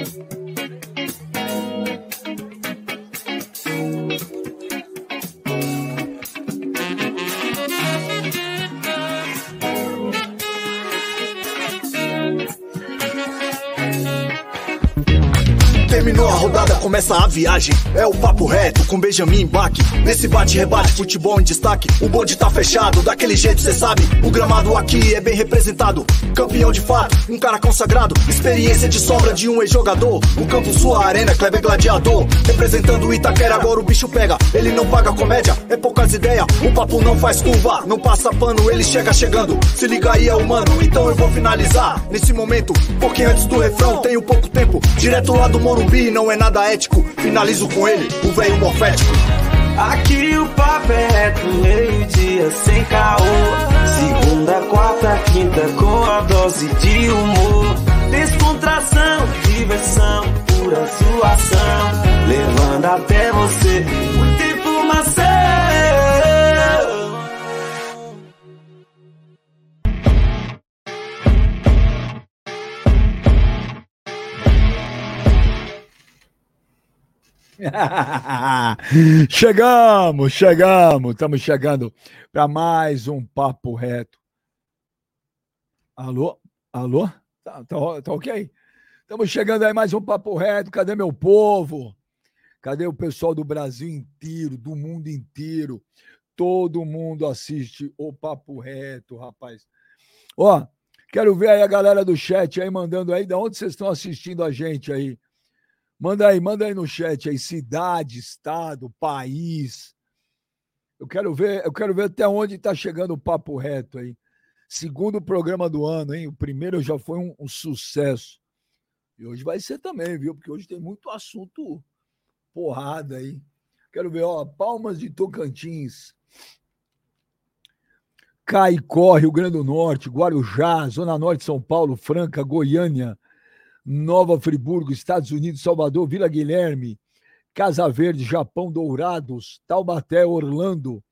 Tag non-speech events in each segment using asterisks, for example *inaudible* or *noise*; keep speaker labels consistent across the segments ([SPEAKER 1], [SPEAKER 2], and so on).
[SPEAKER 1] Müzik começa a viagem. É o papo reto com Benjamin Bach. Nesse bate-rebate, futebol em destaque. O bonde tá fechado, daquele jeito cê sabe. O gramado aqui é bem representado. Campeão de fato, um cara consagrado. Experiência de sobra de um ex-jogador. O campo, sua arena, Kleber Gladiador. Representando o Itaquera, agora o bicho pega. Ele não paga comédia, é poucas ideias. O papo não faz curva, não passa pano, ele chega chegando. Se liga aí, é humano, então eu vou finalizar. Nesse momento, pouquinho antes do refrão, tenho pouco tempo. Direto lá do Morumbi não é nada ético. Finalizo com ele, o velho morfético.
[SPEAKER 2] Aqui o papo é reto, meio-dia sem caô. Segunda, quarta, quinta, com a dose de humor. Descontração, diversão, pura suação. Levando até você *laughs*
[SPEAKER 3] chegamos, chegamos, estamos chegando para mais um papo reto. Alô? Alô? Tá, tá, tá ok? Estamos chegando aí mais um papo reto. Cadê meu povo? Cadê o pessoal do Brasil inteiro, do mundo inteiro? Todo mundo assiste o papo reto, rapaz. Ó, quero ver aí a galera do chat aí mandando aí, de onde vocês estão assistindo a gente aí? Manda aí, manda aí no chat aí, cidade, estado, país. Eu quero ver, eu quero ver até onde está chegando o papo reto aí. Segundo programa do ano, hein? O primeiro já foi um, um, sucesso. E hoje vai ser também, viu? Porque hoje tem muito assunto porrada aí. Quero ver, ó, Palmas de Tocantins. Caicó, Rio Grande do Norte, Guarujá, Zona Norte de São Paulo, Franca, Goiânia, Nova Friburgo, Estados Unidos, Salvador, Vila Guilherme, Casa Verde, Japão, Dourados, Taubaté, Orlando,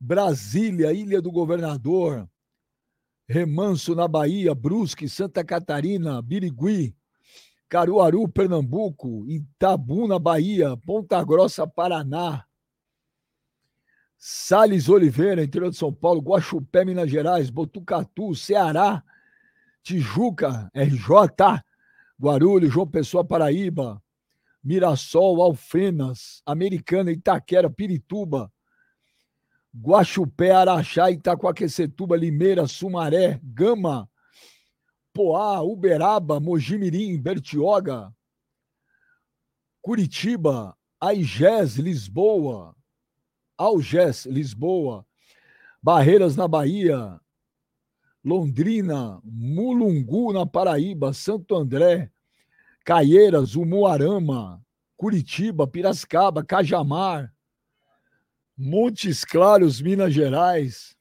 [SPEAKER 3] Brasília, Ilha do Governador, Remanso, na Bahia, Brusque, Santa Catarina, Birigui, Caruaru, Pernambuco, Itabu, na Bahia, Ponta Grossa, Paraná, Sales Oliveira, interior de São Paulo, Guaxupé, Minas Gerais, Botucatu, Ceará, Tijuca, RJ, Guarulhos, João Pessoa, Paraíba, Mirassol, Alfenas, Americana, Itaquera, Pirituba, Guaxupé, Araxá, Itacoaquecetuba, Limeira, Sumaré, Gama, Poá, Uberaba, Mojimirim, Bertioga, Curitiba, Aigés, Lisboa, Algés, Lisboa, Barreiras na Bahia, Londrina, Mulungu, na Paraíba, Santo André, Caieiras, Umuarama, Curitiba, Piracicaba, Cajamar, Montes Claros, Minas Gerais,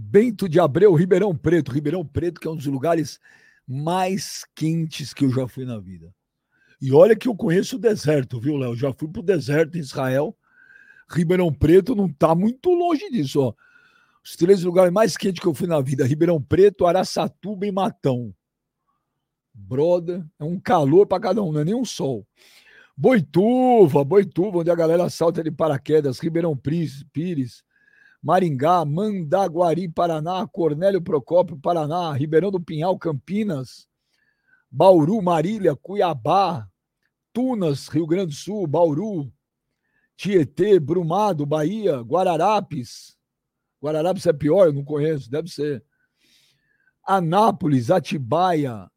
[SPEAKER 3] Bento de Abreu, Ribeirão Preto. Ribeirão Preto, que é um dos lugares mais quentes que eu já fui na vida. E olha que eu conheço o deserto, viu, Léo? Já fui para o deserto em Israel. Ribeirão Preto não está muito longe disso, ó. Os três lugares mais quentes que eu fui na vida: Ribeirão Preto, Araçatuba e Matão. Brother, é um calor para cada um, não é nem um sol. Boituva, Boituva, onde a galera salta de paraquedas, Ribeirão Pires, Maringá, Mandaguari, Paraná, Cornélio Procópio, Paraná, Ribeirão do Pinhal, Campinas, Bauru, Marília, Cuiabá, Tunas, Rio Grande do Sul, Bauru, Tietê, Brumado, Bahia, Guararapes, Guararapes é pior, eu não conheço, deve ser. Anápolis, Atibaia,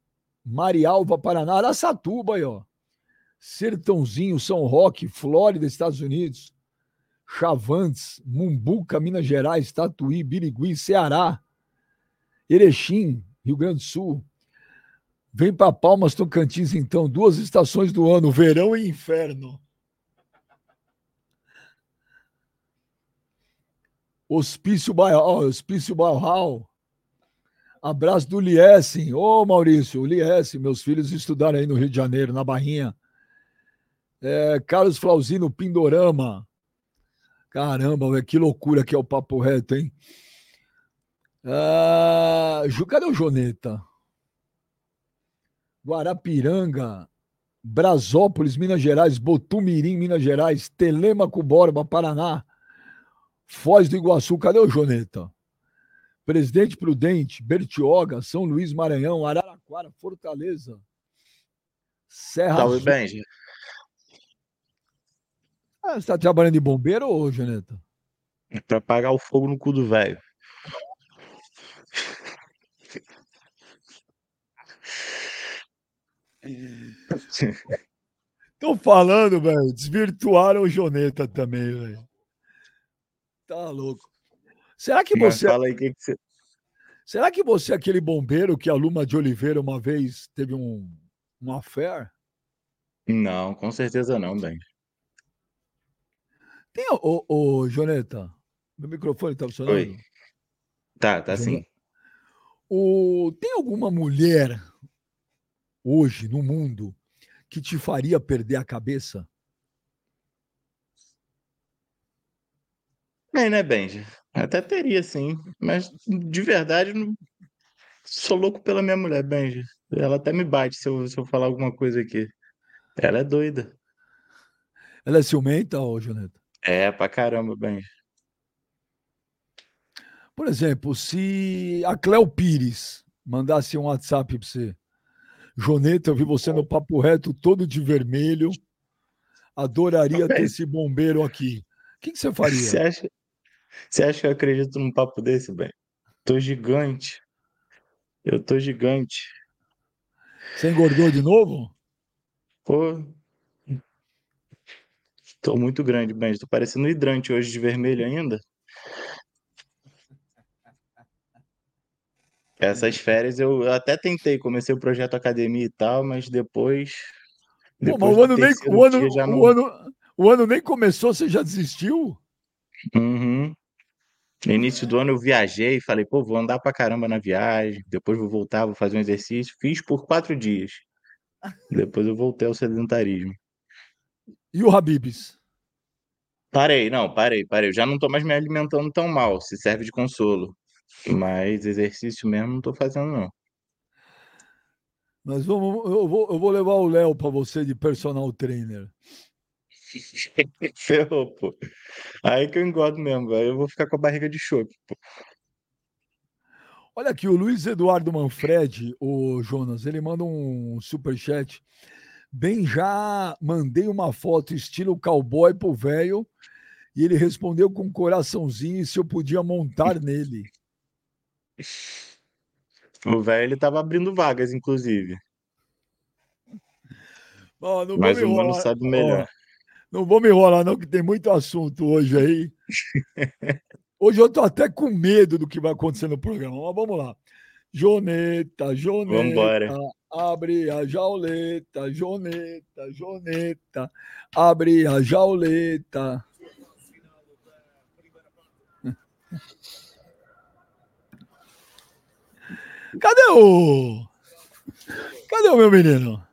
[SPEAKER 3] Marialva, Paraná, Araçatuba aí, ó. Sertãozinho, São Roque, Flórida, Estados Unidos. Chavantes, Mumbuca, Minas Gerais, Tatuí, Birigui, Ceará. Erechim, Rio Grande do Sul. Vem para Palmas, Tocantins, então. Duas estações do ano, verão e inferno. Hospício Bairral, Hospício Bairral. Abraço do Liesen. Ô, Maurício, Liesen, meus filhos estudaram aí no Rio de Janeiro, na Barrinha. É, Carlos Flauzino, Pindorama. Caramba, que loucura que é o papo reto, hein? Ah, cadê o Joneta? Guarapiranga, Brasópolis, Minas Gerais, Botumirim, Minas Gerais, Telemaco Borba, Paraná, Foz do Iguaçu, cadê o Joneta? Presidente Prudente, Bertioga, São Luís, Maranhão, Araraquara, Fortaleza, Serra
[SPEAKER 4] Salve,
[SPEAKER 3] Azul.
[SPEAKER 4] Benji.
[SPEAKER 3] Ah, você está trabalhando de bombeiro ou, Joneta?
[SPEAKER 4] Pra apagar o fogo no cu do velho. *laughs*
[SPEAKER 3] Tô falando, velho. Desvirtuaram o Joneta também, velho. Tá louco. Será que
[SPEAKER 4] Mas
[SPEAKER 3] você,
[SPEAKER 4] fala aí o que, que você.
[SPEAKER 3] será que você é aquele bombeiro que a Luma de Oliveira uma vez teve um, um affair?
[SPEAKER 4] Não, com certeza não, Benji.
[SPEAKER 3] Tem, ô, ô, Joneta, meu microfone tá funcionando?
[SPEAKER 4] Oi. Tá, tá sim.
[SPEAKER 3] O, tem alguma mulher hoje no mundo que te faria perder a cabeça?
[SPEAKER 4] Bem, né, Benji? Até teria, sim. Mas de verdade, não... sou louco pela minha mulher, Benji. Ela até me bate se eu, se eu falar alguma coisa aqui. Ela é doida.
[SPEAKER 3] Ela é ciumenta, ô, Joneta?
[SPEAKER 4] É, pra caramba, Benji.
[SPEAKER 3] Por exemplo, se a Cléo Pires mandasse um WhatsApp para você, Joneta, eu vi você no papo reto todo de vermelho, adoraria ter esse bombeiro aqui. O que, que você
[SPEAKER 4] Você
[SPEAKER 3] faria?
[SPEAKER 4] acha, você acha que eu acredito num papo desse, Benji? Tô gigante. Eu tô gigante.
[SPEAKER 3] Você engordou de novo?
[SPEAKER 4] Pô. Tô muito grande, Benji. Tô parecendo um hidrante hoje de vermelho ainda. Essas férias eu até tentei, comecei o projeto academia e tal, mas depois.
[SPEAKER 3] Pô, mas o ano, nem, o, ano, o, ano, o ano nem começou, você já desistiu?
[SPEAKER 4] Uhum. No início do ano eu viajei, falei, pô, vou andar pra caramba na viagem, depois vou voltar, vou fazer um exercício. Fiz por quatro dias. *laughs* Depois eu voltei ao sedentarismo.
[SPEAKER 3] E o Habibs?
[SPEAKER 4] Parei, não, parei, parei. Eu já não tô mais me alimentando tão mal, se serve de consolo. Mas exercício mesmo não tô fazendo, não.
[SPEAKER 3] Nós vamos, eu, vou, eu vou levar o Léo para você de personal trainer.
[SPEAKER 4] Ferrou, pô. Aí que eu engordo mesmo, velho. Eu vou ficar com a barriga de chope, pô.
[SPEAKER 3] Olha aqui, o Luiz Eduardo Manfredi, o Jonas, ele manda um superchat. Bem, já mandei uma foto estilo cowboy pro velho e ele respondeu com um coraçãozinho se eu podia montar *laughs* nele.
[SPEAKER 4] O velho, ele tava abrindo vagas, inclusive.
[SPEAKER 3] Não
[SPEAKER 4] Mas o mano sabe melhor.
[SPEAKER 3] Não vou me enrolar, não, que tem muito assunto hoje aí. *laughs* Hoje eu tô até com medo do que vai acontecer no programa, mas vamos lá. Joneta, Joneta,
[SPEAKER 4] Vambora.
[SPEAKER 3] abre a jauleta, Joneta, Joneta, abre a jauleta. *laughs* Cadê o. Cadê o meu menino?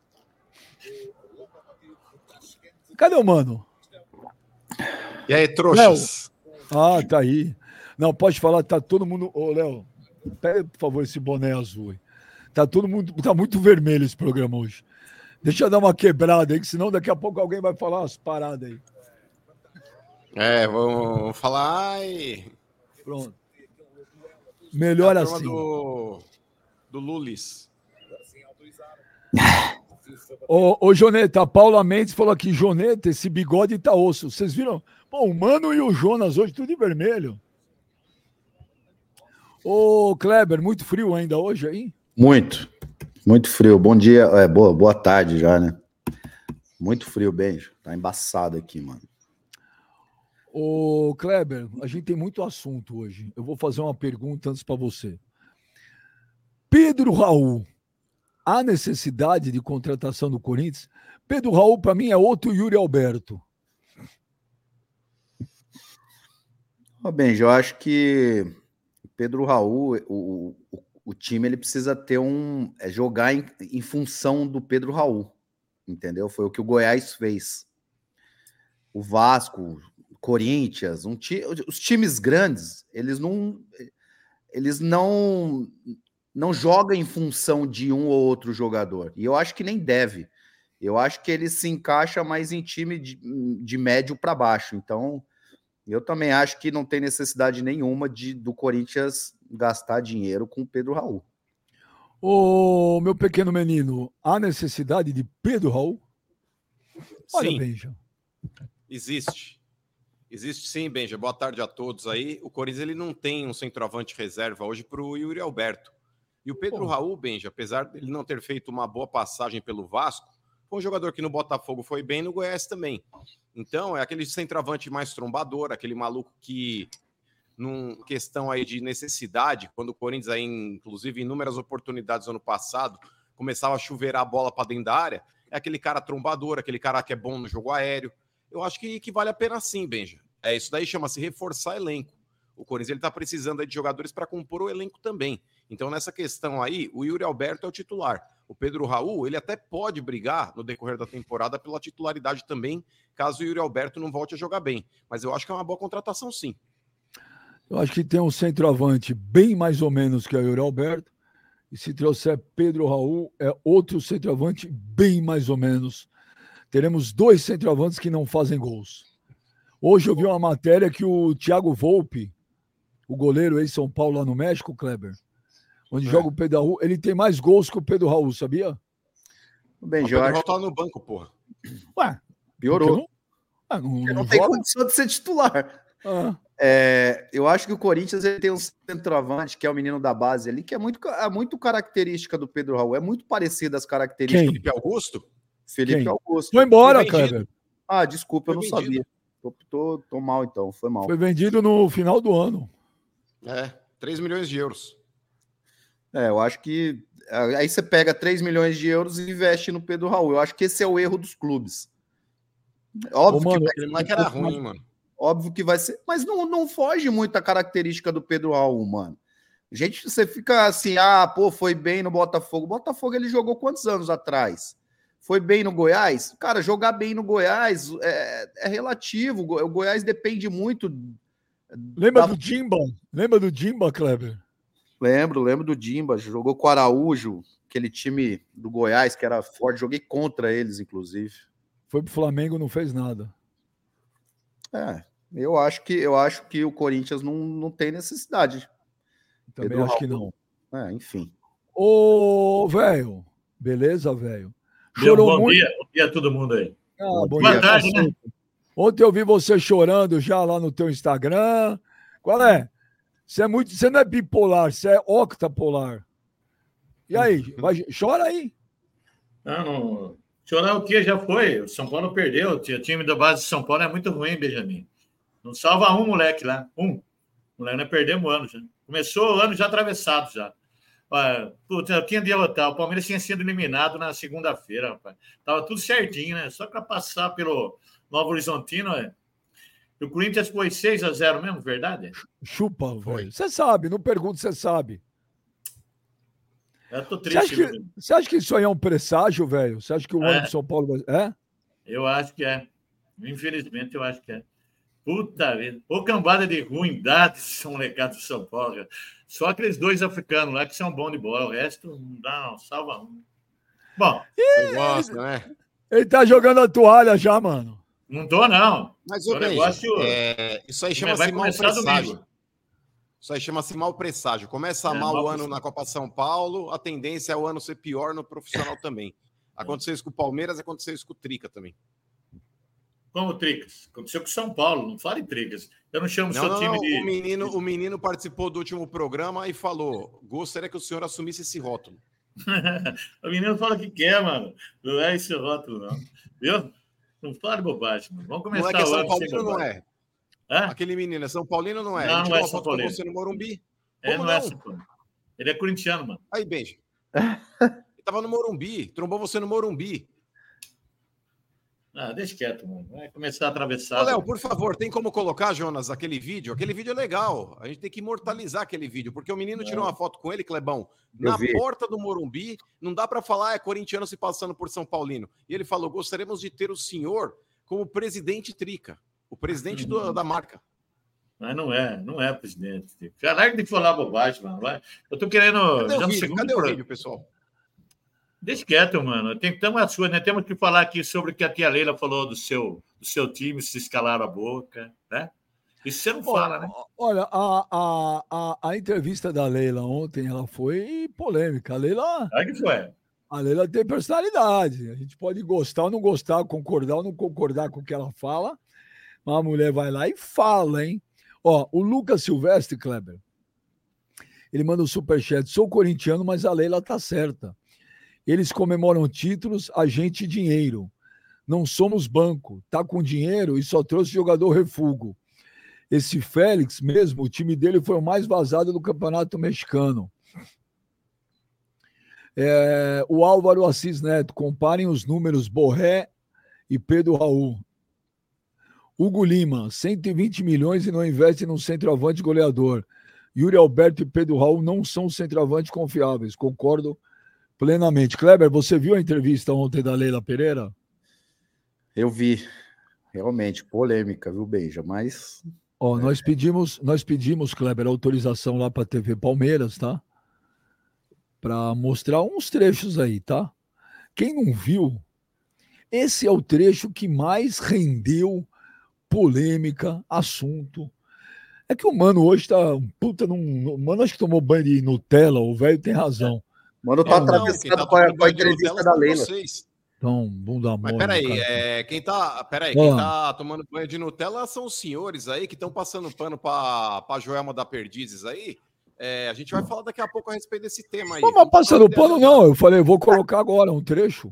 [SPEAKER 3] Cadê o mano?
[SPEAKER 5] E aí, trouxas?
[SPEAKER 3] Ah, tá aí. Não, pode falar, tá todo mundo. Ô, Léo, pega, por favor, esse boné azul aí. Tá todo mundo. Tá muito vermelho esse programa hoje. Deixa eu dar uma quebrada aí, que senão daqui a pouco alguém vai falar umas paradas aí.
[SPEAKER 5] É, vamos falar e.
[SPEAKER 3] Pronto. Melhor assim.
[SPEAKER 5] do, do Lulis. *laughs* *laughs*
[SPEAKER 3] Ô, ô, Joneta, a Paula Mendes falou aqui, Joneta, esse bigode tá osso. Vocês viram? Pô, o Mano e o Jonas hoje tudo de vermelho. Ô, Kleber, muito frio ainda hoje aí?
[SPEAKER 6] Muito, muito frio. Bom dia, é, boa, boa tarde já, né? Muito frio, beijo. Tá embaçado aqui, mano.
[SPEAKER 3] Ô, Kleber, a gente tem muito assunto hoje. Eu vou fazer uma pergunta antes para você. Pedro Raul, há necessidade de contratação do Corinthians? Pedro Raul, para mim, é outro Yuri Alberto.
[SPEAKER 6] Ó, Benji, eu acho que Pedro Raul, o, o, o time, ele precisa ter um. É jogar em, em função do Pedro Raul, entendeu? Foi o que o Goiás fez. O Vasco, Corinthians, um ti, os times grandes, eles não. Eles não não joga em função de um ou outro jogador. E eu acho que nem deve. Eu acho que ele se encaixa mais em time de, de médio para baixo. Então, eu também acho que não tem necessidade nenhuma de do Corinthians gastar dinheiro com o Pedro Raul.
[SPEAKER 3] Ô, meu pequeno menino, há necessidade de Pedro Raul? Olha,
[SPEAKER 5] Sim,
[SPEAKER 3] Benja.
[SPEAKER 5] existe. Existe sim, Benja. Boa tarde a todos aí. O Corinthians ele não tem um centroavante reserva hoje para o Yuri Alberto. E o Pedro
[SPEAKER 3] Pô.
[SPEAKER 5] Raul, Benja, apesar dele não ter feito uma boa passagem pelo Vasco, foi um jogador que no Botafogo foi bem, no Goiás também. Então, é aquele centroavante mais trombador, aquele maluco que, num questão aí de necessidade, quando o Corinthians, aí, inclusive, em inúmeras oportunidades ano passado, começava a chuveirar a bola para dentro da área, é aquele cara trombador, aquele cara que é bom no jogo aéreo. Eu acho que, que vale a pena sim, Benja. É, isso daí chama-se reforçar elenco. O Corinthians ele tá precisando aí de jogadores para compor o elenco também. Então, nessa questão aí, o Yuri Alberto é o titular. O Pedro Raul, ele até pode brigar no decorrer da temporada pela titularidade também, caso o Yuri Alberto não volte a jogar bem. Mas eu acho que é uma boa contratação, sim.
[SPEAKER 3] Eu acho que tem um centroavante bem mais ou menos que o Yuri Alberto. E se trouxer Pedro Raul, é outro centroavante bem mais ou menos. Teremos dois centroavantes que não fazem gols. Hoje eu vi uma matéria que o Thiago Volpe, o goleiro ex-São Paulo lá no México, Kleber, onde
[SPEAKER 5] É.
[SPEAKER 3] joga o Pedro Raul, ele tem mais gols que o Pedro Raul, sabia?
[SPEAKER 6] Bem,
[SPEAKER 5] O
[SPEAKER 6] eu
[SPEAKER 5] Pedro
[SPEAKER 6] acho
[SPEAKER 5] Raul tá no banco, porra.
[SPEAKER 3] Ué,
[SPEAKER 6] piorou.
[SPEAKER 3] Não, ah, não,
[SPEAKER 6] Porque
[SPEAKER 3] não
[SPEAKER 6] não tem
[SPEAKER 3] joga?
[SPEAKER 6] condição de ser titular.
[SPEAKER 3] Ah,
[SPEAKER 6] É, eu acho que o Corinthians ele tem um centroavante, que é o menino da base ali, que é muito, é muito característica do Pedro Raul. É muito parecido as características
[SPEAKER 3] Quem?
[SPEAKER 6] do
[SPEAKER 5] Felipe Augusto?
[SPEAKER 6] Felipe
[SPEAKER 3] Quem?
[SPEAKER 6] Augusto.
[SPEAKER 3] foi embora,
[SPEAKER 5] Foi.
[SPEAKER 3] Kleber.
[SPEAKER 6] Ah, desculpa, eu
[SPEAKER 5] Foi
[SPEAKER 6] não
[SPEAKER 5] vendido.
[SPEAKER 6] sabia. Tô, tô, tô mal então, foi mal.
[SPEAKER 3] Foi vendido no final do ano.
[SPEAKER 5] É, 3 milhões de euros.
[SPEAKER 6] É, eu acho que. Aí você pega 3 milhões de euros e investe no Pedro Raul. Eu acho que esse é o erro dos clubes. Óbvio,
[SPEAKER 3] Ô, mano,
[SPEAKER 6] que, vai-
[SPEAKER 5] moleque era ruim, mano.
[SPEAKER 6] óbvio que vai ser. Mas não, não foge muito a característica do Pedro Raul, mano. Gente, você fica assim, ah, pô, foi bem no Botafogo. O Botafogo ele jogou quantos anos atrás? Foi bem no Goiás? Cara, jogar bem no Goiás é, é relativo. O Goiás depende muito.
[SPEAKER 3] Lembra
[SPEAKER 6] da-
[SPEAKER 3] do Jimba? Lembra do Jimba, Kleber?
[SPEAKER 6] Lembro, lembro do Dimba. Jogou com o Araújo, aquele time do Goiás que era forte. Joguei contra eles, inclusive.
[SPEAKER 3] Foi pro Flamengo, não fez nada.
[SPEAKER 6] É, eu acho que eu acho que o Corinthians não, não tem necessidade.
[SPEAKER 3] Também
[SPEAKER 6] Pedro
[SPEAKER 3] acho que não.
[SPEAKER 6] Raul. É, enfim.
[SPEAKER 3] Ô, velho. Beleza, velho? Chorou
[SPEAKER 7] bom
[SPEAKER 3] muito.
[SPEAKER 7] dia, bom dia a todo mundo aí.
[SPEAKER 3] Ah,
[SPEAKER 6] Bom
[SPEAKER 3] bom
[SPEAKER 6] dia.
[SPEAKER 7] Boa tarde,
[SPEAKER 3] cacete. Ontem eu vi você chorando já lá no teu Instagram. Qual é? Você é muito, você não é bipolar, você é octapolar. E aí, vai, chora aí.
[SPEAKER 7] Não, não. Chorar o quê? Já foi. O São Paulo perdeu. O time da base de São Paulo é muito ruim, Benjamin. Não salva um moleque lá. Um. O moleque, nós perdemos o ano já. Começou o ano já atravessado já. Olha, Putz, eu tinha de derrotar. O Palmeiras tinha sido eliminado na segunda-feira, rapaz. Tava tudo certinho, né? Só para passar pelo Novo Horizontino, é. O Corinthians foi 6 a 0 mesmo, verdade?
[SPEAKER 3] Chupa, velho. Você sabe, não pergunto, você sabe.
[SPEAKER 7] Eu tô
[SPEAKER 3] Você acha,
[SPEAKER 7] triste.
[SPEAKER 3] que, você acha que isso aí é um presságio, velho? Você acha que o ano
[SPEAKER 7] É.
[SPEAKER 3] de São Paulo vai. É?
[SPEAKER 7] Eu acho que é. Infelizmente, eu acho que é. Puta vida. Ô cambada de ruindade *laughs* são molecados de São Paulo. cara. Só aqueles dois africanos lá que são bons de bola. O resto não dá, não. Salva um. Bom,
[SPEAKER 5] gosta, né?
[SPEAKER 3] Ele tá jogando a toalha já, mano.
[SPEAKER 7] Não tô, não.
[SPEAKER 5] Mas,
[SPEAKER 7] O negócio-
[SPEAKER 5] é, isso aí chama-se
[SPEAKER 7] começar
[SPEAKER 5] presságio.
[SPEAKER 7] domingo.
[SPEAKER 5] Isso aí chama-se mau presságio. Começa
[SPEAKER 7] É,
[SPEAKER 5] mal o ano na Copa São Paulo, a tendência é o ano ser pior no profissional *laughs* também. Aconteceu isso com o Palmeiras, aconteceu isso com o Trica também.
[SPEAKER 7] Como Tricas. Aconteceu com o São Paulo. Não fale Tricas. Eu não chamo
[SPEAKER 5] Não,
[SPEAKER 7] seu
[SPEAKER 5] não,
[SPEAKER 7] time
[SPEAKER 5] não,
[SPEAKER 7] de.
[SPEAKER 5] O, menino, o menino participou do último programa e falou: gostaria que o senhor assumisse esse rótulo. *laughs*
[SPEAKER 7] o menino fala que quer, mano. Não é esse rótulo, não. Viu? Não fale bobagem, mano. Vamos
[SPEAKER 5] O
[SPEAKER 7] começar
[SPEAKER 5] moleque é
[SPEAKER 7] o
[SPEAKER 5] São Paulino, não é?
[SPEAKER 7] Hã?
[SPEAKER 5] Aquele menino é São Paulino, não é?
[SPEAKER 7] Não,
[SPEAKER 5] Ele
[SPEAKER 7] não é
[SPEAKER 5] uma
[SPEAKER 7] São
[SPEAKER 5] foto com
[SPEAKER 7] Paulino.
[SPEAKER 5] você no Morumbi.
[SPEAKER 7] É,
[SPEAKER 5] Como
[SPEAKER 7] não é
[SPEAKER 5] não?
[SPEAKER 7] São Paulo. Ele é corintiano, mano.
[SPEAKER 5] Aí, Benji. *laughs* Ele tava no Morumbi, trombou você no Morumbi.
[SPEAKER 7] Ah, deixa quieto, mano. Vai começar a atravessar.
[SPEAKER 5] Ô, Léo, por favor, tem como colocar, Jonas, aquele vídeo? Aquele vídeo é legal. A gente tem que imortalizar aquele vídeo, porque o menino tirou uma foto com ele, Clebão,
[SPEAKER 6] Eu
[SPEAKER 5] na
[SPEAKER 6] vi.
[SPEAKER 5] porta do Morumbi. Não dá para falar, é corintiano se passando por São Paulino. E ele falou: gostaríamos de ter o senhor como presidente Trica, o presidente do- da marca.
[SPEAKER 7] Mas não é, não é presidente. Caralho, tem que falar bobagem, mano. Eu tô querendo.
[SPEAKER 5] Cadê
[SPEAKER 7] já
[SPEAKER 5] o vídeo? Cadê o vídeo, pessoal?
[SPEAKER 7] Deixa quieto, mano. Tem que ter uma sua, né? Temos que falar aqui sobre o que a tia Leila falou do seu, do seu time, se escalaram a boca, né? Isso você não fala, né?
[SPEAKER 3] Olha, a, a, a, a entrevista da Leila ontem ela foi polêmica. A Leila,
[SPEAKER 7] Aí que foi.
[SPEAKER 3] a Leila tem personalidade. A gente pode gostar ou não gostar, concordar ou não concordar com o que ela fala, mas a mulher vai lá e fala, hein? Ó, o Lucas Silvestre, Kleber, ele manda um superchat. Sou corintiano, mas a Leila tá certa. Eles comemoram títulos, a gente dinheiro. Não somos banco. Tá com dinheiro e só trouxe jogador refugo. Esse Félix mesmo, o time dele foi o mais vazado do Campeonato Mexicano. É, o Álvaro Assis Neto, comparem os números Borré e Pedro Raul. Hugo Lima, 120 milhões e não investe num centroavante goleador. Yuri Alberto e Pedro Raul não são centroavantes confiáveis, concordo plenamente. Kleber, você viu a entrevista ontem da Leila Pereira?
[SPEAKER 6] Eu vi. Realmente, polêmica, viu, Beija? Mas
[SPEAKER 3] Ó, nós pedimos, nós pedimos, Kleber, autorização lá para a TV Palmeiras, tá? Para mostrar uns trechos aí, tá? Quem não viu, esse é o trecho que mais rendeu polêmica, assunto. É que o mano hoje tá puta num. O mano acho que tomou banho de Nutella, o velho tem razão.
[SPEAKER 6] Mano, tá
[SPEAKER 5] Não, quem
[SPEAKER 6] atravessado
[SPEAKER 5] tá
[SPEAKER 6] com a, com entrevista da Leila.
[SPEAKER 5] vocês.
[SPEAKER 3] Então, bunda mole.
[SPEAKER 5] Mas peraí, é, quem tá, peraí, quem tá tomando banho de Nutella são os senhores aí que estão passando pano pra, pra Joelma da Perdizes aí. É, a gente vai falar daqui a pouco a respeito desse tema aí.
[SPEAKER 3] Não, mas passando pano, não. Eu falei, eu vou colocar agora um trecho.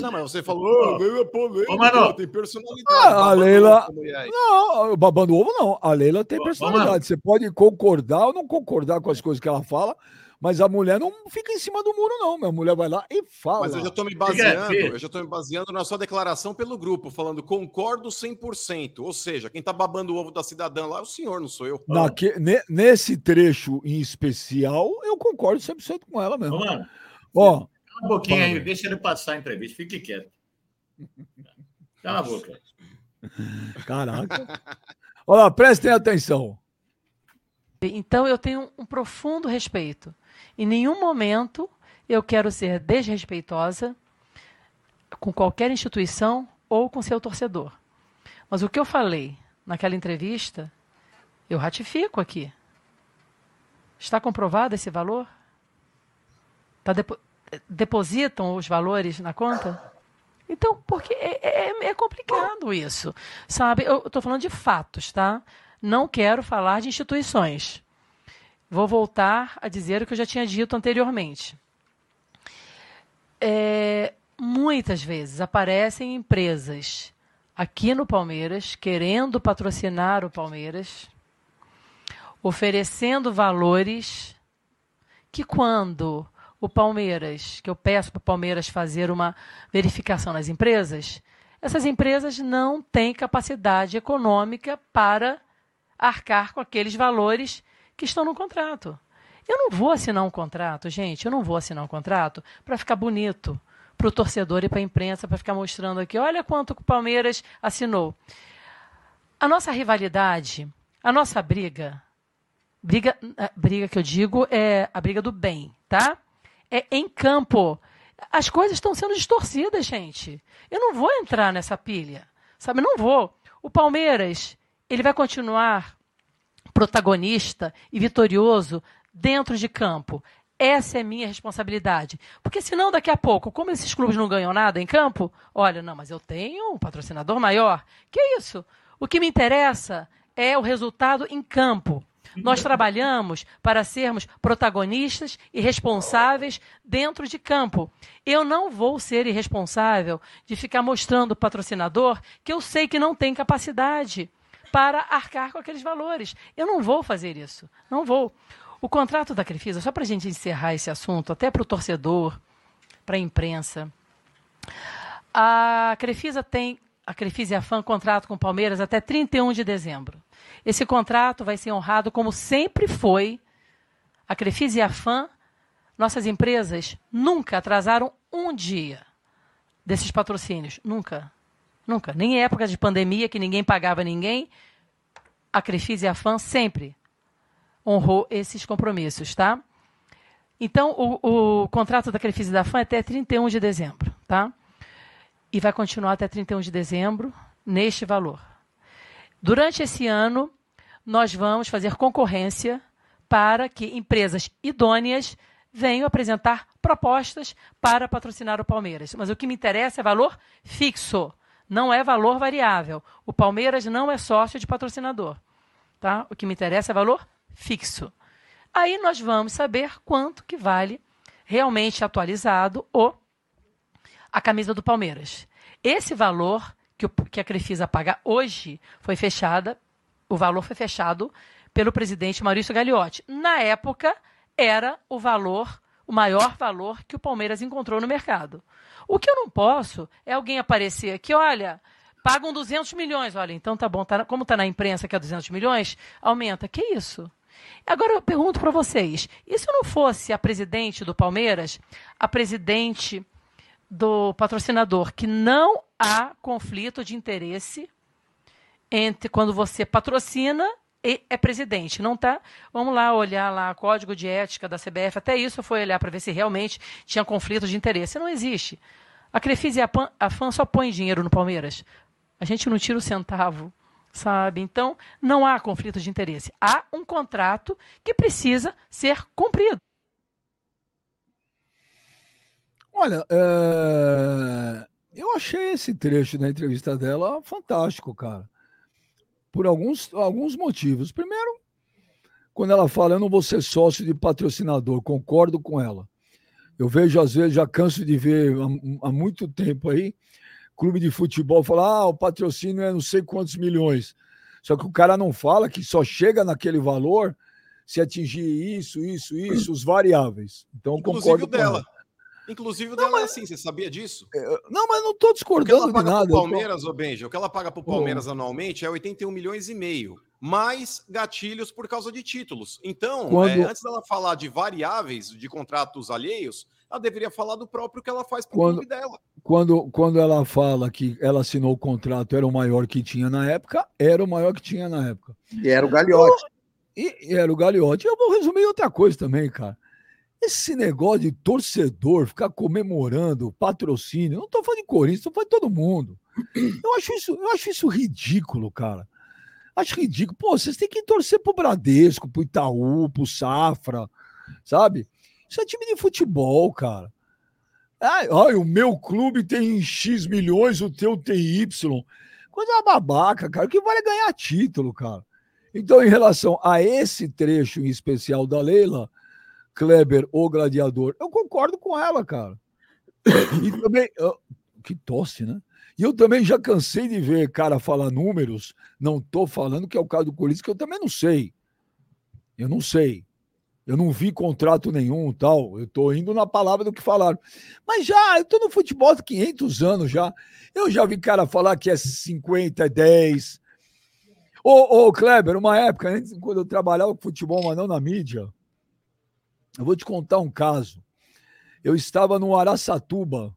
[SPEAKER 5] Não, mas você falou, "Ah, Leila é polêmica,
[SPEAKER 7] Mano.
[SPEAKER 5] tem personalidade.
[SPEAKER 3] Ah, a Leila-. Não, babando ovo não. A Leila tem
[SPEAKER 7] Ô, ô,
[SPEAKER 3] personalidade. Você pode concordar ou não concordar com as coisas que ela fala, mas a mulher não fica em cima do muro, não. Minha mulher vai lá e fala.
[SPEAKER 5] Mas eu já tô me baseando, eu já tô me baseando na sua declaração pelo grupo, falando concordo 100%. Ou seja, quem tá babando o ovo da cidadã lá é o senhor, não sou eu.
[SPEAKER 3] Naque- ne- nesse trecho em especial, eu concordo 100% com ela
[SPEAKER 7] Ô,
[SPEAKER 3] mesmo.
[SPEAKER 7] mano,
[SPEAKER 3] Ó,
[SPEAKER 7] um pouquinho
[SPEAKER 3] Fala,
[SPEAKER 7] aí, deixa ele passar a entrevista, fique quieto. Cala a boca.
[SPEAKER 3] caraca. Olha lá, prestem atenção.
[SPEAKER 8] Então eu tenho um profundo respeito. Em nenhum momento eu quero ser desrespeitosa com qualquer instituição ou com seu torcedor. Mas o que eu falei naquela entrevista, eu ratifico aqui. Está comprovado esse valor? Tá depo- depositam os valores na conta? Então, porque é, é- é complicado isso, sabe? Eu estou falando de fatos, tá? Não quero falar de instituições. Vou voltar a dizer o que eu já tinha dito anteriormente. É, muitas vezes aparecem empresas aqui no Palmeiras querendo patrocinar o Palmeiras, oferecendo valores que quando o Palmeiras, que eu peço para o Palmeiras fazer uma verificação nas empresas, essas empresas não têm capacidade econômica para arcar com aqueles valores que estão no contrato. Eu não vou assinar um contrato, gente, eu não vou assinar um contrato para ficar bonito para o torcedor e para a imprensa, para ficar mostrando aqui, olha quanto o Palmeiras assinou. A nossa rivalidade, a nossa briga, briga, briga que eu digo é a briga do bem, tá? É em campo. As coisas estão sendo distorcidas, gente. Eu não vou entrar nessa pilha, sabe? Não vou. O Palmeiras, ele vai continuar protagonista e vitorioso dentro de campo. Essa é minha responsabilidade. Porque senão, daqui a pouco, como esses clubes não ganham nada em campo, olha, não, mas eu tenho um patrocinador maior. Que isso? O que me interessa é o resultado em campo. Nós trabalhamos para sermos protagonistas e responsáveis dentro de campo. Eu não vou ser irresponsável de ficar mostrando o patrocinador que eu sei que não tem capacidade para arcar com aqueles valores. Eu não vou fazer isso. Não vou. O contrato da Crefisa, só para a gente encerrar esse assunto, até para o torcedor, para a imprensa. A Crefisa tem, a Crefisa e a FAM contrato com o Palmeiras até 31 de dezembro. Esse contrato vai ser honrado como sempre foi. A Crefisa e a FAM, nossas empresas, nunca atrasaram um dia desses patrocínios. Nunca. Nunca. Nem em época de pandemia, que ninguém pagava ninguém. a Crefisa e a FAM sempre honrou esses compromissos, tá? Então, o, o contrato da Crefisa e da FAM é até 31 de dezembro, tá? E vai continuar até 31 de dezembro neste valor. Durante esse ano, nós vamos fazer concorrência para que empresas idôneas venham apresentar propostas para patrocinar o Palmeiras. Mas o que me interessa é valor fixo, não é valor variável. O Palmeiras não é sócio de patrocinador. Tá? O que me interessa é valor fixo. Aí nós vamos saber quanto que vale realmente atualizado o a camisa do Palmeiras. Esse valor que, o, que a Crefisa paga hoje foi fechada, o valor foi fechado pelo presidente Maurício Gagliotti. Na época, era o valor, o maior valor que o Palmeiras encontrou no mercado. O que eu não posso é alguém aparecer aqui, olha, pagam 200 milhões, olha, então tá bom, tá, como está na imprensa que é 200 milhões, aumenta. Que isso? Agora eu pergunto para vocês, e se não fosse a presidente do Palmeiras, a presidente do patrocinador, que não há conflito de interesse entre quando você patrocina é presidente, não tá? Vamos lá olhar lá código de ética da CBF, até isso foi olhar para ver se realmente tinha conflito de interesse. Não existe. A Crefisa e a, PAN, a FAN só põe dinheiro no Palmeiras. A gente não tira o centavo, sabe? Então, não há conflito de interesse. Há um contrato que precisa ser cumprido.
[SPEAKER 3] Olha, é... eu achei esse trecho da entrevista dela fantástico, cara por alguns, alguns motivos. Primeiro, quando ela fala, eu não vou ser sócio de patrocinador, concordo com ela. Eu vejo, às vezes, já canso de ver há, há muito tempo aí, clube de futebol falar, ah, o patrocínio é não sei quantos milhões. Só que o cara não fala que só chega naquele valor se atingir isso, isso, isso, os variáveis. Então, Inclusive concordo
[SPEAKER 5] o dela. Ela. Inclusive o dela não, é assim, você sabia disso?
[SPEAKER 3] É, não, mas não estou discordando
[SPEAKER 5] de
[SPEAKER 3] nada.
[SPEAKER 5] O Palmeiras, ô Benja, o que ela paga para o Palmeiras oh. anualmente é 81 milhões e meio, mais gatilhos por causa de títulos. Então, Quando... é, antes dela falar de variáveis de contratos alheios, ela deveria falar do próprio que ela faz para o clube dela.
[SPEAKER 3] Quando, quando ela fala que ela assinou o contrato, era o maior que tinha na época, era o maior que tinha na época.
[SPEAKER 6] E era o Gagliotti.
[SPEAKER 3] E, e era o Gagliotti. Eu vou resumir outra coisa também, cara. Esse negócio de torcedor ficar comemorando patrocínio, não estou falando de Corinthians, estou falando de todo mundo. Eu acho isso, eu acho isso ridículo, cara. Acho ridículo. Pô, vocês têm que torcer pro Bradesco, pro Itaú, pro Safra, sabe? Isso é time de futebol, cara. Ai, ai, o meu clube tem X milhões, o teu tem Y. Coisa babaca, cara. O que vale é ganhar título, cara. Então, em relação a esse trecho em especial da Leila, Kleber, o gladiador. Eu concordo com ela, cara. E também. Que tosse, né? E eu também já cansei de ver cara falar números. Não tô falando que é o caso do Corinthians, que eu também não sei. Eu não sei. Eu não vi contrato nenhum tal. Eu tô indo na palavra do que falaram. Mas já, eu tô no futebol há 500 anos já. Eu já vi cara falar que é 50, é 10. Ô, ô Kleber, uma época, quando eu trabalhava com futebol, mas não na mídia, eu vou te contar um caso. Eu estava no Araçatuba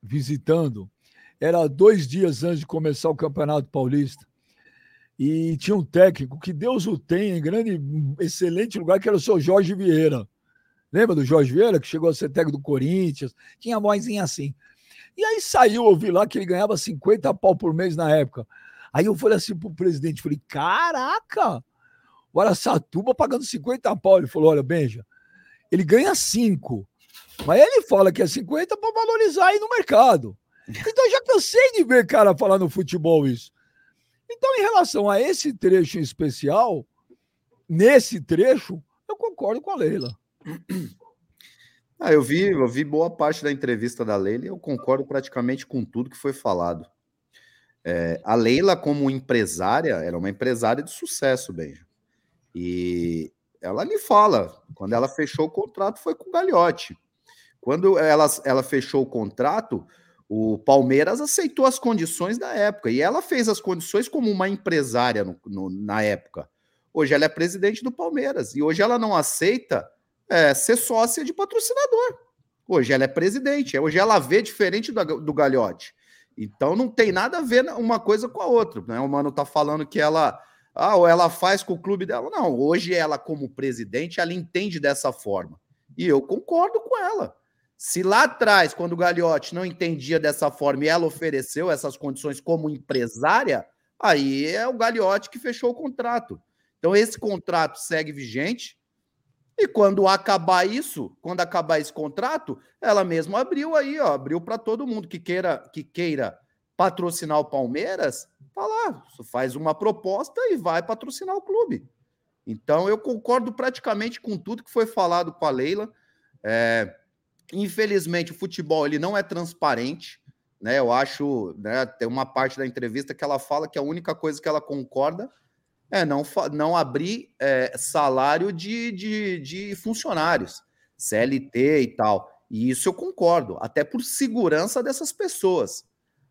[SPEAKER 3] visitando, era dois dias antes de começar o Campeonato Paulista, e tinha um técnico que Deus o tenha em grande, excelente lugar, que era o seu Jorge Vieira. Lembra do Jorge Vieira, que chegou a ser técnico do Corinthians? Tinha vozinha assim. E aí saiu, eu vi lá que ele ganhava 50 pau por mês na época. Aí eu falei assim pro presidente, falei, caraca, o Araçatuba pagando 50 pau. Ele falou, olha, Benja, ele ganha 5. Mas ele fala que é 50 para valorizar aí no mercado. Então eu já cansei de ver cara falar no futebol isso. Então, em relação a esse trecho especial, nesse trecho, eu concordo com a Leila. *clears throat*
[SPEAKER 6] Ah, eu vi, eu vi boa parte da entrevista da Leila e eu concordo praticamente com tudo que foi falado. É, a Leila, como empresária, era uma empresária de sucesso, Benja. E ela lhe fala, quando ela fechou o contrato foi com o Gagliotti. Quando ela, ela fechou o contrato, o Palmeiras aceitou as condições da época e ela fez as condições como uma empresária no, no, na época. Hoje ela é presidente do Palmeiras e hoje ela não aceita é, ser sócia de patrocinador. Hoje ela é presidente, hoje ela vê diferente do, do. Então não tem nada a ver uma coisa com a outra. Né? O Mano tá falando que ela Ah, ou ela faz com o clube dela. Não, hoje ela, como presidente, ela entende dessa forma. E eu concordo com ela. Se lá atrás, quando o Gagliotti não entendia dessa forma e ela ofereceu essas condições como empresária, aí é o Gagliotti que fechou o contrato. Então, esse contrato segue vigente. E quando acabar isso, quando acabar esse contrato, ela mesma abriu aí, ó, abriu para todo mundo que queira que queira patrocinar o Palmeiras, tá lá, faz uma proposta e vai patrocinar o clube. Então eu concordo praticamente com tudo que foi falado com a Leila. É, infelizmente o futebol ele não é transparente, né? Eu acho, né, tem uma parte da entrevista que ela fala que a única coisa que ela concorda é não, não abrir é, salário de, de, de funcionários, CLT e tal. E isso eu concordo, até por segurança dessas pessoas.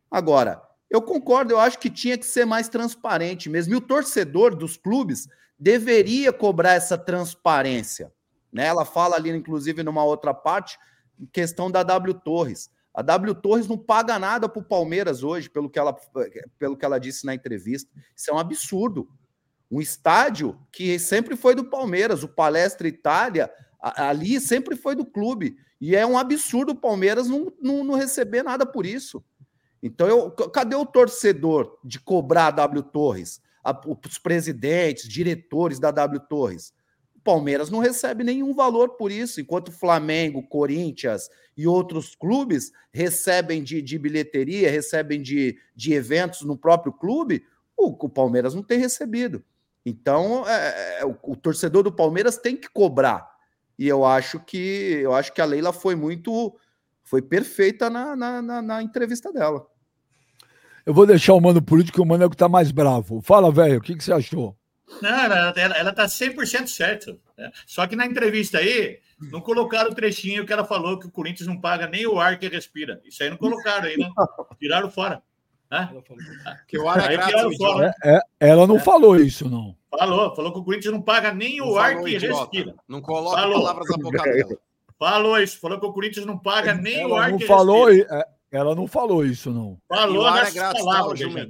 [SPEAKER 6] Agora, eu concordo, eu acho que tinha que ser mais transparente mesmo. E o torcedor dos clubes deveria cobrar essa transparência. Né? Ela fala ali, inclusive, numa outra parte, questão da W Torres. A W Torres não paga nada para o Palmeiras hoje, pelo que, ela, pelo que ela disse na entrevista. Isso é um absurdo. Um estádio que sempre foi do Palmeiras, o Palestra Itália, ali sempre foi do clube. E é um absurdo o Palmeiras não, não, não receber nada por isso. Então, eu, cadê o torcedor de cobrar a W Torres? A, os presidentes, diretores da W Torres? O Palmeiras não recebe nenhum valor por isso, enquanto Flamengo, Corinthians e outros clubes recebem de, de bilheteria, recebem de, de eventos no próprio clube, o, o Palmeiras não tem recebido. Então, é, é, o, o, torcedor do Palmeiras tem que cobrar. E eu acho que eu acho que a Leila foi muito foi perfeita na, na, na, na entrevista dela.
[SPEAKER 3] Eu vou deixar o mano político, o mano é o que tá mais bravo. Fala, velho, o que, que você achou?
[SPEAKER 7] Não, ela, ela, ela tá 100% certa. Né? Só que na entrevista aí, não colocaram o trechinho que ela falou que o Corinthians não paga nem o ar que respira. Isso aí não colocaram aí, né? Tiraram fora. Né?
[SPEAKER 5] Que o ar é grátis,
[SPEAKER 3] fora. É, é, ela não é. falou isso, não.
[SPEAKER 7] Falou, falou que o Corinthians não paga nem não o ar que idiota. respira.
[SPEAKER 5] Não coloca falou. palavras na boca dela.
[SPEAKER 7] Falou isso, falou que o Corinthians não paga nem
[SPEAKER 3] ela
[SPEAKER 7] o ar
[SPEAKER 3] não
[SPEAKER 7] que
[SPEAKER 3] falou, respira. É, ela não falou isso, não.
[SPEAKER 7] Falou nessas é grátis, palavras, tá,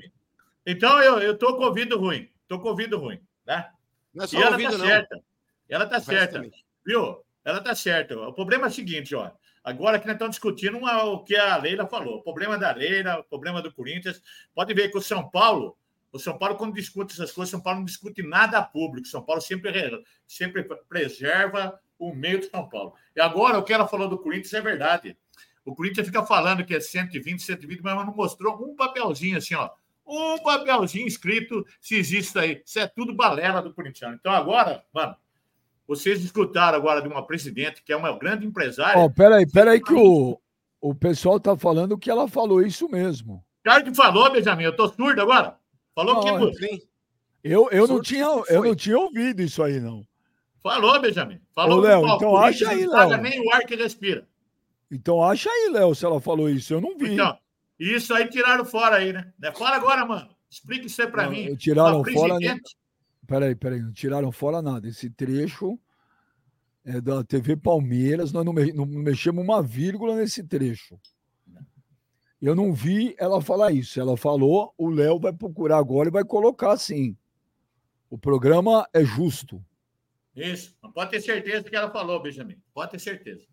[SPEAKER 7] Então eu, eu tô com ouvido ruim. Tô com ouvido ruim, né?
[SPEAKER 5] Não é só e ela ouvido, tá não.
[SPEAKER 7] certa. Ela tá certa. Viu? Ela tá certa. O problema é o seguinte, ó. Agora que nós estamos discutindo uma, o que a Leila falou. O problema da Leila, o problema do Corinthians. Pode ver que o São Paulo, o São Paulo, quando discute essas coisas, o São Paulo não discute nada público. O São Paulo sempre, sempre preserva o meio de São Paulo. E agora, o que ela falou do Corinthians é verdade. O Corinthians fica falando que é 120, 120, mas não mostrou um papelzinho assim, ó. Um papelzinho escrito se existe aí. Isso é tudo balela do Corinthians. Então agora, mano, vocês escutaram agora de uma presidente que é uma grande empresária.
[SPEAKER 3] Ó, oh, peraí, peraí que o, o pessoal tá falando que ela falou isso mesmo.
[SPEAKER 7] Cara que falou, Benjamin, eu tô surdo agora. Falou não,
[SPEAKER 3] que eu, eu, não tinha, eu não tinha ouvido isso aí, não.
[SPEAKER 7] Falou, Benjamin. Falou
[SPEAKER 3] Ô, Léo, então acha aí, Léo.
[SPEAKER 7] nem o ar que respira.
[SPEAKER 3] Então acha aí, Léo, se ela falou isso. Eu não vi. Então,
[SPEAKER 7] isso aí tiraram fora aí, né? Fala agora, mano. Explique isso aí pra não, mim.
[SPEAKER 3] Tiraram fora. Né? Peraí, peraí. Não tiraram fora nada. Esse trecho é da TV Palmeiras. Nós não, me... não mexemos uma vírgula nesse trecho. Eu não vi ela falar isso. Ela falou, o Léo vai procurar agora e vai colocar assim. O programa é justo.
[SPEAKER 7] Isso. Pode ter certeza que ela falou, Benjamin. Pode ter certeza.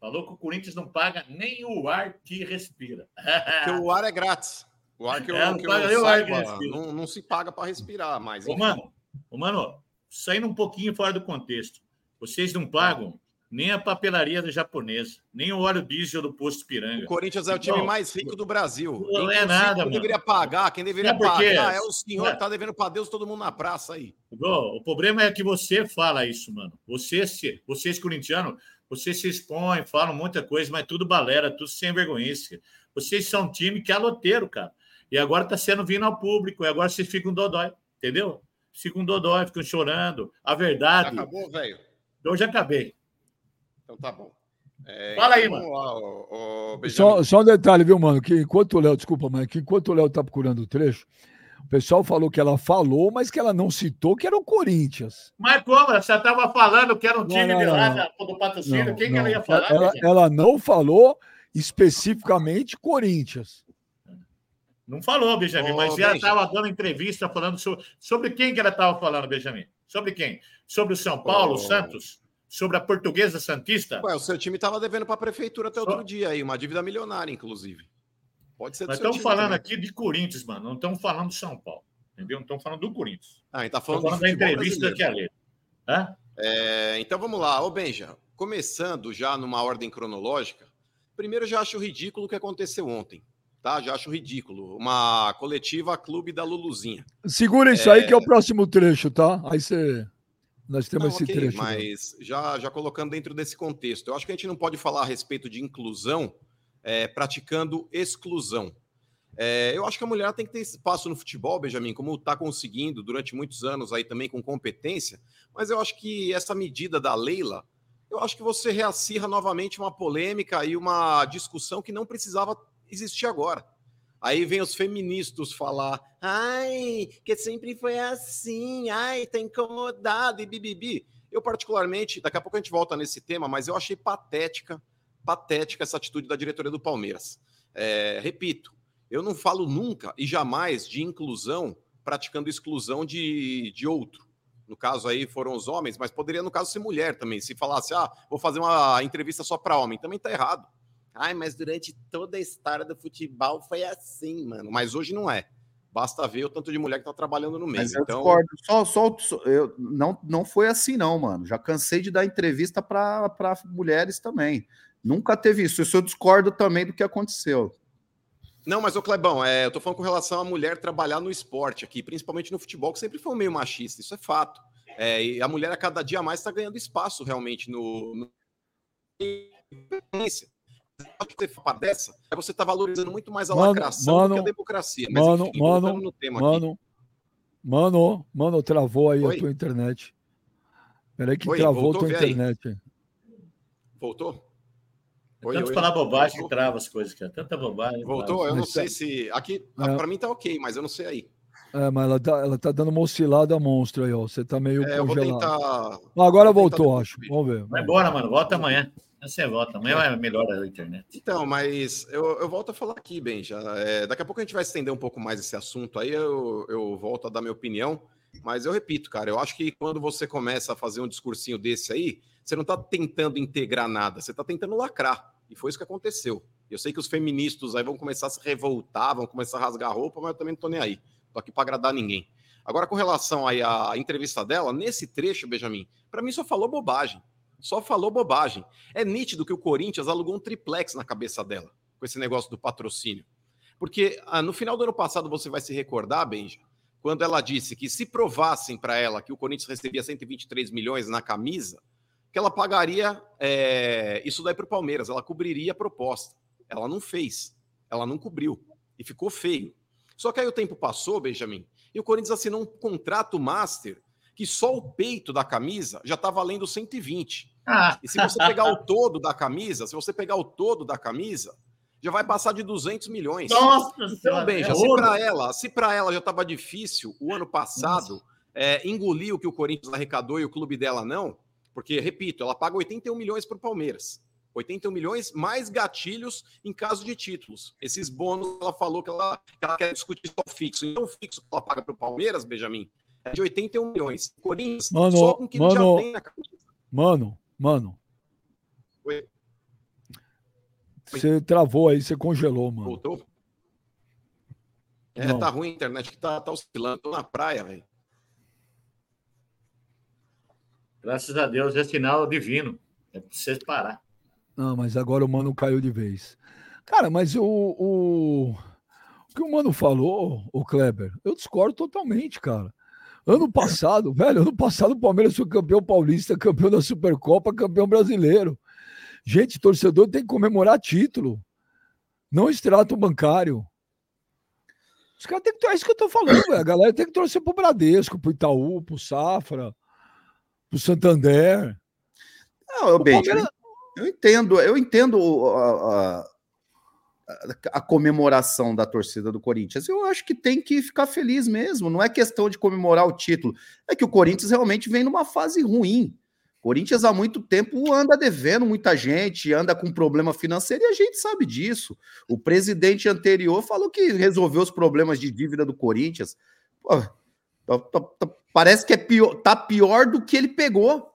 [SPEAKER 7] Falou que o Corinthians não paga nem o ar que respira.
[SPEAKER 5] Porque o ar é grátis. O ar que eu, é, não, que eu saiba, não, não, se paga para respirar, mas.
[SPEAKER 7] Ô, mano, ô, mano, saindo um pouquinho fora do contexto, vocês não pagam nem a papelaria da japonesa, nem o óleo diesel do posto Piranga.
[SPEAKER 5] O Corinthians é o time mais rico do Brasil.
[SPEAKER 7] Não é nada,
[SPEAKER 5] Quem deveria pagar, quem deveria é pagar é o senhor que está devendo para Deus todo mundo na praça aí.
[SPEAKER 7] o problema é que você fala isso, mano. Você, vocês corintianos, vocês se expõem, falam muita coisa, mas tudo balera, tudo sem vergonha. Vocês são um time que é loteiro, cara. E agora está sendo vindo ao público, e agora vocês ficam dodói, entendeu? Ficam dodói, ficam chorando. A verdade.
[SPEAKER 5] Já acabou, velho?
[SPEAKER 7] Eu já acabei.
[SPEAKER 5] Então tá bom.
[SPEAKER 7] É, Fala aí, mano.
[SPEAKER 3] Lá, só, só um detalhe, viu, mano? Que enquanto o Léo, desculpa, mas que enquanto o Léo tá procurando o trecho, o pessoal falou que ela falou, mas que ela não citou que era o Corinthians.
[SPEAKER 7] Mas como? Você estava falando que era um time não, não, de lá do patrocínio? Quem que ela ia falar?
[SPEAKER 3] Ela, ela, não falou especificamente Corinthians.
[SPEAKER 7] Não falou, Benjamin,
[SPEAKER 5] Ô,
[SPEAKER 7] mas já
[SPEAKER 5] Benja.
[SPEAKER 7] estava dando entrevista falando sobre, sobre quem que ela estava falando, Benjamin? Sobre quem? Sobre o São Paulo,
[SPEAKER 5] Ô.
[SPEAKER 7] Santos? Sobre a Portuguesa Santista?
[SPEAKER 5] Ué, o seu time estava devendo para a prefeitura até
[SPEAKER 7] Só-
[SPEAKER 5] outro dia aí, uma dívida milionária, inclusive. Pode ser do
[SPEAKER 7] Nós estamos falando
[SPEAKER 5] também.
[SPEAKER 7] aqui de Corinthians, mano. Não estamos falando de São Paulo. Entendeu? Não estamos falando do Corinthians.
[SPEAKER 5] Ah, a gente tá
[SPEAKER 7] Estamos
[SPEAKER 5] falando,
[SPEAKER 7] falando da entrevista que a Lê. Hã?
[SPEAKER 5] É, então vamos lá, ô Benja, começando já numa ordem cronológica, primeiro já acho ridículo o que aconteceu ontem, tá? Já acho ridículo. Uma coletiva clube da Luluzinha.
[SPEAKER 3] Segura isso aí que é o próximo trecho, tá? Aí você. Nós temos
[SPEAKER 5] Não,
[SPEAKER 3] esse
[SPEAKER 5] ok,
[SPEAKER 3] trecho. né?
[SPEAKER 5] mas já, já colocando dentro desse contexto, eu acho que a gente não pode falar a respeito de inclusão é, praticando exclusão. É, eu acho que a mulher tem que ter espaço no futebol, Benjamin, como está conseguindo durante muitos anos aí também com competência, mas eu acho que essa medida da Leila, eu acho que você reacirra novamente uma polêmica e uma discussão que não precisava existir agora. Aí vem os feministas falar, ai, que sempre foi assim, ai, tá incomodado e bibibi. Eu, particularmente, daqui a pouco a gente volta nesse tema, mas eu achei patética, patética essa atitude da diretoria do Palmeiras. É, repito, eu não falo nunca e jamais de inclusão praticando exclusão de, de outro. No caso aí foram os homens, mas poderia, no caso, ser mulher também. Se falasse, ah, vou fazer uma entrevista só para homem, também tá errado. Ai, mas durante toda a história do futebol foi assim, mano. Mas hoje não é. Basta ver o tanto de mulher que tá trabalhando no meio.
[SPEAKER 6] Mas eu
[SPEAKER 5] então,
[SPEAKER 6] discordo. Só, só, só- eu, não, não foi assim, não, mano. Já cansei de dar entrevista para mulheres também. Nunca teve isso. Isso eu discordo também do que aconteceu.
[SPEAKER 5] Não, mas o Clebão, é, eu tô falando com relação à mulher trabalhar no esporte aqui, principalmente no futebol, que sempre foi um meio machista, isso é fato. É, e a mulher a cada dia mais está ganhando espaço realmente no. no... Que você fala dessa, é você tá valorizando muito mais a
[SPEAKER 3] Mano,
[SPEAKER 5] lacração do
[SPEAKER 3] mano,
[SPEAKER 5] que a democracia. Mas
[SPEAKER 3] Mano,
[SPEAKER 5] enfim,
[SPEAKER 3] mano,
[SPEAKER 5] no tema aqui.
[SPEAKER 3] mano, mano, mano, travou aí
[SPEAKER 5] Oi?
[SPEAKER 3] a tua internet. Peraí que
[SPEAKER 5] Oi,
[SPEAKER 3] travou
[SPEAKER 5] voltou,
[SPEAKER 3] tua
[SPEAKER 5] vê aí.
[SPEAKER 3] internet.
[SPEAKER 5] Voltou?
[SPEAKER 7] É
[SPEAKER 5] Oi,
[SPEAKER 7] tanto
[SPEAKER 5] oi.
[SPEAKER 7] falar bobagem que
[SPEAKER 5] Voltou?
[SPEAKER 7] trava as coisas, cara. Tanta bobagem.
[SPEAKER 5] Voltou?
[SPEAKER 7] trava.
[SPEAKER 5] Eu não
[SPEAKER 3] Mas
[SPEAKER 5] sei
[SPEAKER 3] tá-
[SPEAKER 5] se. Aqui,
[SPEAKER 3] É.
[SPEAKER 5] para mim tá ok, mas eu não sei aí.
[SPEAKER 3] É, mas ela tá, ela tá dando uma oscilada monstro aí, ó. Você tá meio
[SPEAKER 5] É, eu vou
[SPEAKER 3] congelado.
[SPEAKER 5] tentar.
[SPEAKER 3] Agora
[SPEAKER 5] vou tentar
[SPEAKER 3] voltou,
[SPEAKER 5] depois
[SPEAKER 3] acho. Vamos ver.
[SPEAKER 7] Vai embora, mano. Volta amanhã. Você volta. Amanhã é melhor a internet.
[SPEAKER 5] Então, mas eu, eu volto a falar aqui, Benja. É, daqui a pouco a gente vai estender um pouco mais esse assunto aí, eu, eu volto a dar minha opinião. Mas eu repito, cara, eu acho que quando você começa a fazer um discursinho desse aí, você não tá tentando integrar nada, você tá tentando lacrar. E foi isso que aconteceu. Eu sei que os feministas aí vão começar a se revoltar, vão começar a rasgar roupa, mas eu também não tô nem aí. Tô aqui para agradar ninguém. Agora, com relação aí à entrevista dela, nesse trecho, Benjamin, para mim só falou bobagem. Só falou bobagem. É nítido que o Corinthians alugou um triplex na cabeça dela, com esse negócio do patrocínio. Porque ah, no final do ano passado, você vai se recordar, Benja, quando ela disse que se provassem para ela que o Corinthians recebia 123 milhões na camisa, que ela pagaria é, isso daí para o Palmeiras, ela cobriria a proposta. Ela não fez, ela não cobriu e ficou feio. Só que aí o tempo passou, Benjamin, e o Corinthians assinou um contrato master que só o peito da camisa já está valendo 120.
[SPEAKER 7] Ah,
[SPEAKER 5] E se você pegar o todo da camisa, se você pegar o todo da camisa, já vai passar de 200 milhões.
[SPEAKER 7] nossa
[SPEAKER 5] Então,
[SPEAKER 7] senhora,
[SPEAKER 5] Benja,
[SPEAKER 7] é
[SPEAKER 5] se para ela, se para ela já estava difícil o ano passado é, engolir o que o Corinthians arrecadou e o clube dela não, porque repito, ela paga 81 milhões para o Palmeiras. 81 milhões mais gatilhos em caso de títulos. Esses bônus ela falou que ela, que ela quer discutir só fixo. Então, o fixo que ela paga para o Palmeiras, Benjamin, de 81 milhões. O Corinthians,
[SPEAKER 3] Mano,
[SPEAKER 5] só com o que ele
[SPEAKER 3] mano,
[SPEAKER 5] já tem na camisa.
[SPEAKER 3] Mano, mano.
[SPEAKER 5] Oi.
[SPEAKER 3] Você travou aí, você congelou, mano.
[SPEAKER 5] Voltou? É,
[SPEAKER 3] Não.
[SPEAKER 5] tá ruim a internet que tá, tá oscilando. Tô na praia, velho.
[SPEAKER 7] Graças a Deus, é sinal divino. É pra você parar.
[SPEAKER 3] Não, mas agora o mano caiu de vez. Cara, mas o, o, o que o mano falou, o Kleber, eu discordo totalmente, cara. Ano passado, velho, ano passado o Palmeiras foi campeão paulista, campeão da Supercopa, campeão brasileiro. Gente, torcedor tem que comemorar título, não extrato bancário. Os caras têm que. É isso que eu tô falando, velho. A galera tem que torcer pro Bradesco, pro Itaú, pro Safra, pro Santander.
[SPEAKER 6] Não,
[SPEAKER 3] O
[SPEAKER 6] Benja,
[SPEAKER 3] Palmeiras-
[SPEAKER 6] eu entendo, eu entendo o- a, a- a comemoração da torcida do Corinthians. Eu acho que tem que ficar feliz mesmo. Não é questão de comemorar o título. É que o Corinthians realmente vem numa fase ruim. Corinthians há muito tempo anda devendo muita gente, anda com problema financeiro e a gente sabe disso. O presidente anterior falou que resolveu os problemas de dívida do Corinthians. Pô, tá, tá, tá, parece que é pior, tá pior do que ele pegou,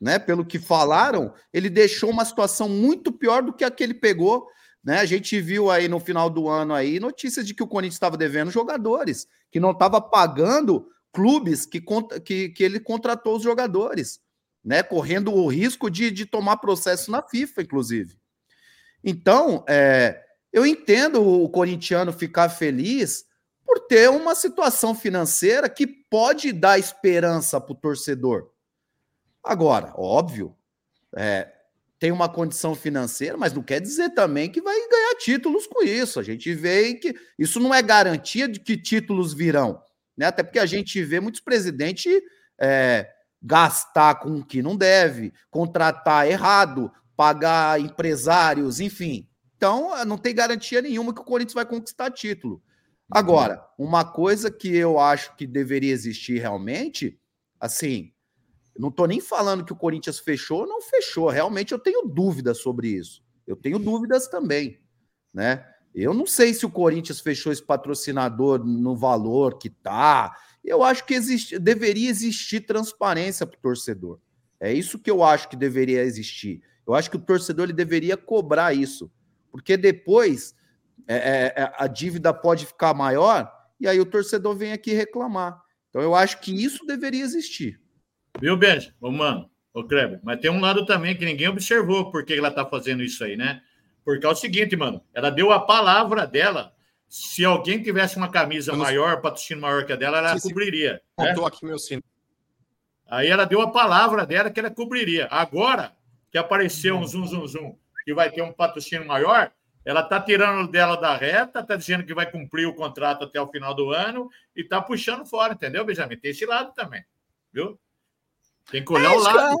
[SPEAKER 6] né? Pelo que falaram, ele deixou uma situação muito pior do que a que ele pegou. Né? A gente viu aí no final do ano aí notícias de que o Corinthians estava devendo jogadores, que não estava pagando clubes que, que, que ele contratou os jogadores né? Correndo o risco de, de tomar processo na FIFA, inclusive. Então, é, eu entendo o corintiano ficar feliz por ter uma situação financeira que pode dar esperança para o torcedor. Agora, óbvio, é, tem uma condição financeira, mas não quer dizer também que vai ganhar títulos com isso. A gente vê que isso não é garantia de que títulos virão, né? Até porque a gente vê muitos presidentes é, gastar com o que não deve, contratar errado, pagar empresários, enfim. Então, não tem garantia nenhuma que o Corinthians vai conquistar título. Agora, uma coisa que eu acho que deveria existir realmente, assim, não estou nem falando que o Corinthians fechou ou não fechou, realmente eu tenho dúvidas sobre isso. Eu tenho dúvidas também, né? Eu não sei se o Corinthians fechou esse patrocinador no valor que tá, eu acho que existe, deveria existir transparência para o torcedor. É isso que eu acho que deveria existir. Eu acho que o torcedor ele deveria cobrar isso, porque depois é, é, é, a dívida pode ficar maior e aí o torcedor vem aqui reclamar. Então eu acho que isso deveria existir.
[SPEAKER 7] Viu, Benja? Ô, mano, ô Kleber, mas tem um lado também que ninguém observou por que ela tá fazendo isso aí, né? Porque é o seguinte, mano, ela deu a palavra dela se alguém tivesse uma camisa maior, patrocínio maior que a dela, ela cobriria. Né? aqui meu sino. Aí ela deu a palavra dela que ela cobriria. Agora que apareceu um zum, zum, zum, que vai ter um patrocínio maior, ela está tirando dela da reta, está dizendo que vai cumprir o contrato até o final do ano e está puxando fora, entendeu, Benjamin? Tem esse lado também, viu? Tem que olhar é o lado.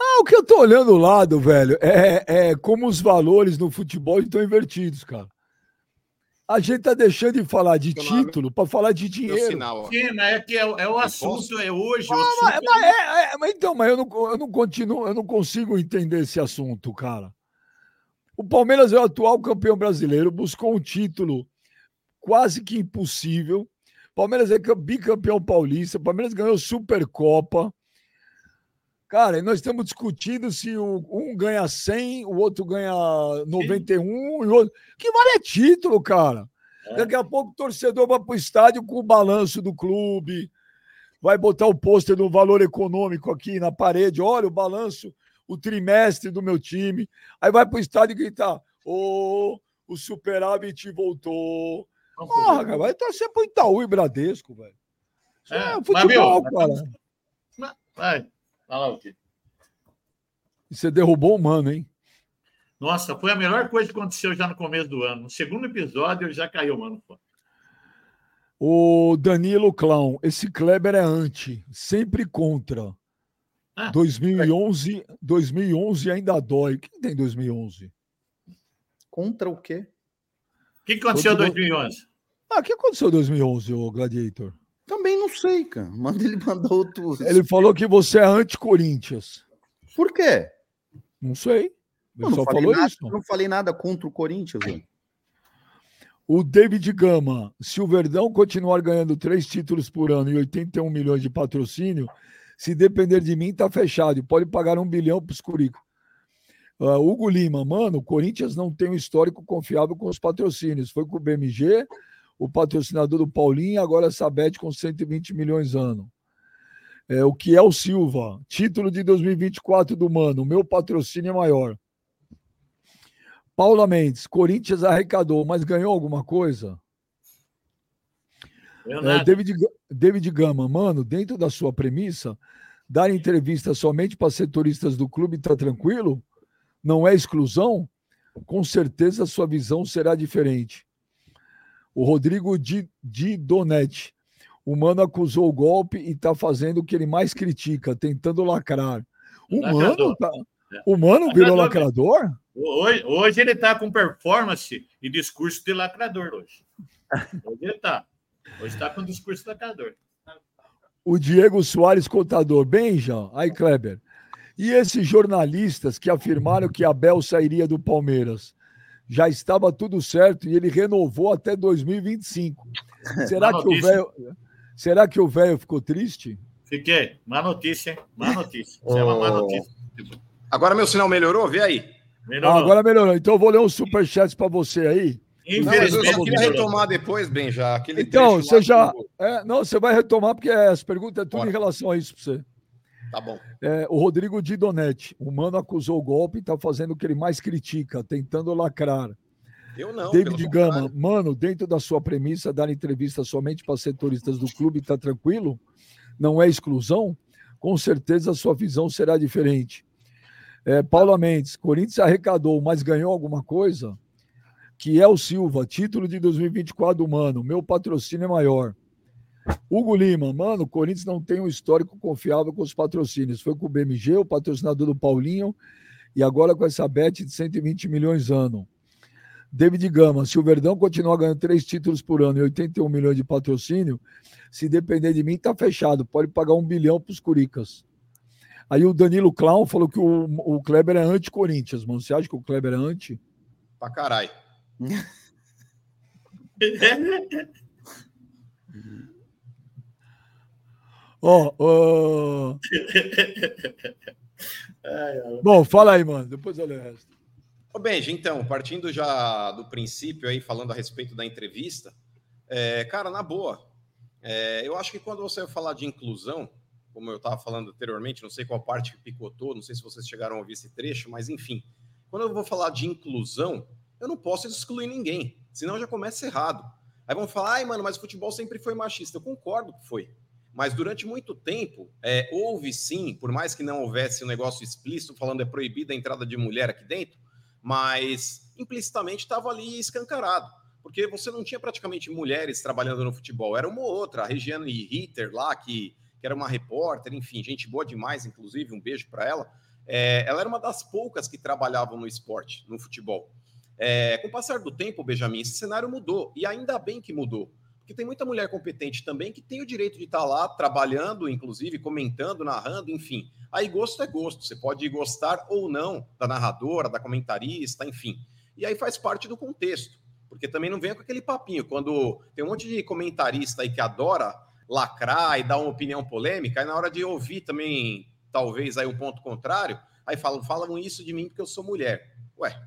[SPEAKER 3] Ah, o que eu estou olhando o lado, velho, é, é como os valores no futebol estão invertidos, cara. A gente está deixando de falar de título para falar de dinheiro.
[SPEAKER 7] Sinal, Sim, mas é que é, é o assunto, é hoje.
[SPEAKER 3] Ah, mas, mas, é, é, mas, então, mas eu não, eu não continuo, eu não consigo entender esse assunto, cara. O Palmeiras é o atual campeão brasileiro, buscou um título quase que impossível. Palmeiras é bicampeão paulista, Palmeiras ganhou Supercopa. Cara, nós estamos discutindo se o, um ganha 100, o outro ganha 91, Sim. e o outro. Que vale é título, cara. É. Daqui a pouco o torcedor vai para o estádio com o balanço do clube, vai botar o pôster do valor econômico aqui na parede. Olha o balanço, o trimestre do meu time. Aí vai para o estádio e gritar: Ô, oh, o superávit voltou. Porra, cara, vai torcer pro Itaú e Bradesco, velho.
[SPEAKER 7] é, é futebol, mas, cara. Vai, fala o quê?
[SPEAKER 3] E você derrubou o mano, hein?
[SPEAKER 7] Nossa, foi a melhor coisa que aconteceu já no começo do ano. No segundo episódio, já caiu, mano.
[SPEAKER 3] O Danilo Clown, esse Kleber é anti, sempre contra. Ah, 2011, 2011 ainda dói. Quem tem 2011?
[SPEAKER 6] Contra o quê?
[SPEAKER 7] O que, aconteceu em 2011?
[SPEAKER 3] Ah, o que aconteceu em 2011, o Gladiator?
[SPEAKER 6] Também não sei, cara. *laughs* Manda ele mandar outro.
[SPEAKER 3] Ele falou que você é anti-Corinthians.
[SPEAKER 6] Por quê?
[SPEAKER 3] Não sei.
[SPEAKER 6] Eu não, só falou nada, isso. não falei nada contra o Corinthians.
[SPEAKER 3] O David Gama, se o Verdão continuar ganhando três títulos por ano e 81 milhões de patrocínio, se depender de mim, tá fechado. Pode pagar um bilhão para os Curico. Uh, Hugo Lima, mano, o Corinthians não tem um histórico confiável com os patrocínios. Foi com o BMG, o patrocinador do Paulinho, agora a Sabete com 120 milhões ano. É, o que é o Silva? Título de 2024 do Mano. Meu patrocínio é maior. Paula Mendes, Corinthians arrecadou, mas ganhou alguma coisa? É, David, David Gama, mano, dentro da sua premissa, dar entrevista somente para setoristas do clube está tranquilo? Não é exclusão? Com certeza sua visão será diferente. O Rodrigo Di Donetti. O mano acusou o golpe e está fazendo o que ele mais critica, tentando lacrar. O mano, tá, o mano virou lacrador?
[SPEAKER 7] Hoje, hoje ele está com performance e discurso de lacrador hoje. Hoje ele está. Hoje está com discurso lacrador.
[SPEAKER 3] O Diego Soares, contador. Bem, João. Aí, Kleber. E esses jornalistas que afirmaram que Abel sairia do Palmeiras, já estava tudo certo e ele renovou até 2025. *laughs* Será que o velho, será que o velho ficou triste?
[SPEAKER 7] Fiquei. Má notícia, hein? Má *laughs* notícia. Isso é uma má notícia.
[SPEAKER 5] Agora meu sinal melhorou? Vê aí.
[SPEAKER 3] Ah, agora melhorou. Então eu vou ler um superchat para você aí.
[SPEAKER 5] Não, mas eu só queria retomar depois, bem, já. Aquele
[SPEAKER 3] então, você já. é, não, você vai retomar, porque as perguntas é tudo
[SPEAKER 5] Bora.
[SPEAKER 3] em relação a isso para você.
[SPEAKER 5] Tá bom.
[SPEAKER 3] É, o Rodrigo Didonetti, o mano acusou o golpe e está fazendo o que ele mais critica, tentando lacrar.
[SPEAKER 5] Eu não.
[SPEAKER 3] David Gama,
[SPEAKER 5] contrário.
[SPEAKER 3] mano, dentro da sua premissa, dar entrevista somente para setoristas do clube, tá tranquilo? Não é exclusão? Com certeza a sua visão será diferente. É, Paula Mendes, Corinthians arrecadou, mas ganhou alguma coisa? Que é o Silva, título de 2024 do Mano, meu patrocínio é maior. Hugo Lima, mano, o Corinthians não tem um histórico confiável com os patrocínios. Foi com o BMG, o patrocinador do Paulinho, e agora com essa bet de 120 milhões ano. David Gama, se o Verdão continuar ganhando três títulos por ano e 81 milhões de patrocínio, se depender de mim, tá fechado. Pode pagar um bilhão para os Curicas. Aí o Danilo Clown falou que o, o Kleber é anti-Corinthians, mano. Você acha que o Kleber é anti?
[SPEAKER 5] Pra caralho. *laughs* *laughs*
[SPEAKER 3] Ó, ó. Bom, fala aí, mano. Depois eu leio o resto.
[SPEAKER 5] Ô, Benji, então, partindo já do princípio aí, falando a respeito da entrevista, é, cara, na boa, é, eu acho que quando você vai falar de inclusão, como eu estava falando anteriormente, não sei qual parte que picotou, não sei se vocês chegaram a ouvir esse trecho, mas enfim, quando eu vou falar de inclusão, eu não posso excluir ninguém, senão já começa errado. Aí vão falar, ai, mano, mas o futebol sempre foi machista. Eu concordo que foi. Mas durante muito tempo, é, houve sim, por mais que não houvesse um negócio explícito falando é proibida a entrada de mulher aqui dentro, mas implicitamente estava ali escancarado, porque você não tinha praticamente mulheres trabalhando no futebol, era uma ou outra, a Regiane Ritter lá, que, que era uma repórter, enfim, gente boa demais, inclusive, um beijo para ela. É, ela era uma das poucas que trabalhavam no esporte, no futebol. É, com o passar do tempo, Benjamin, esse cenário mudou, e ainda bem que mudou, porque tem muita mulher competente também que tem o direito de estar lá trabalhando, inclusive comentando, narrando, enfim. Aí gosto é gosto, você pode gostar ou não da narradora, da comentarista, enfim. E aí faz parte do contexto, porque também não venha com aquele papinho, quando tem um monte de comentarista aí que adora lacrar e dar uma opinião polêmica, aí na hora de ouvir também, talvez aí um ponto contrário, aí falam, falam isso de mim porque eu sou mulher. Ué,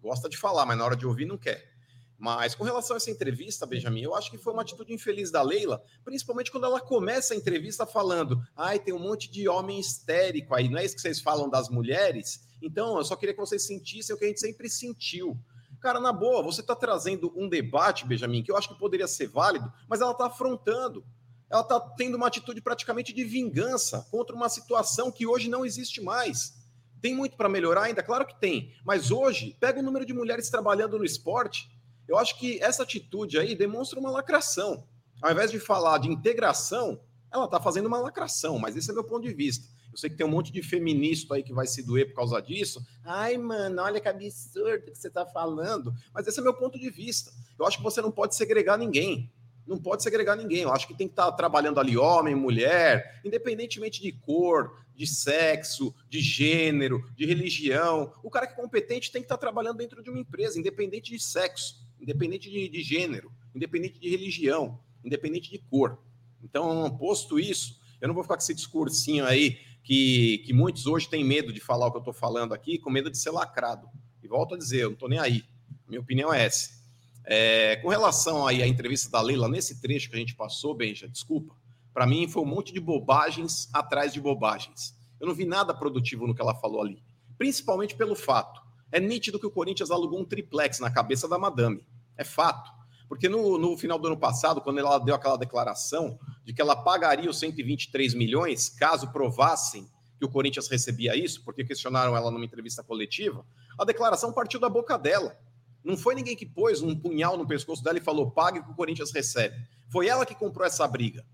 [SPEAKER 5] gosta de falar, mas na hora de ouvir não quer. Mas com relação a essa entrevista, Benjamin, eu acho que foi uma atitude infeliz da Leila, principalmente quando ela começa a entrevista falando: ai, tem um monte de homem histérico aí, não é isso que vocês falam das mulheres? Então, eu só queria que vocês sentissem o que a gente sempre sentiu. Cara, na boa, você está trazendo um debate, Benjamin, que eu acho que poderia ser válido, mas ela está afrontando. Ela está tendo uma atitude praticamente de vingança contra uma situação que hoje não existe mais. Tem muito para melhorar ainda? Claro que tem. Mas hoje, pega o número de mulheres trabalhando no esporte. Eu acho que essa atitude aí demonstra uma lacração. Ao invés de falar de integração, ela está fazendo uma lacração, mas esse é meu ponto de vista. Eu sei que tem um monte de feminista aí que vai se doer por causa disso. Ai, mano, olha que absurdo que você está falando. Mas esse é meu ponto de vista. Eu acho que você não pode segregar ninguém. Não pode segregar ninguém. Eu acho que tem que estar trabalhando ali homem, mulher, independentemente de cor, de sexo, de gênero, de religião. O cara que é competente tem que estar trabalhando dentro de uma empresa, independente de sexo, independente de, de gênero, independente de religião, independente de cor. Então, posto isso, eu não vou ficar com esse discursinho aí que, que muitos hoje têm medo de falar o que eu estou falando aqui, com medo de ser lacrado. E volto a dizer, eu não estou nem aí. Minha opinião é essa. É, com relação aí à entrevista da Leila, nesse trecho que a gente passou, Benja, desculpa, para mim foi um monte de bobagens atrás de bobagens. Eu não vi nada produtivo no que ela falou ali. Principalmente pelo fato. É nítido que o Corinthians alugou um triplex na cabeça da madame. É fato. Porque no, no final do ano passado, quando ela deu aquela declaração de que ela pagaria os 123 milhões caso provassem que o Corinthians recebia isso, porque questionaram ela numa entrevista coletiva, a declaração partiu da boca dela. Não foi ninguém que pôs um punhal no pescoço dela e falou: pague o que o Corinthians recebe. Foi ela que comprou essa briga.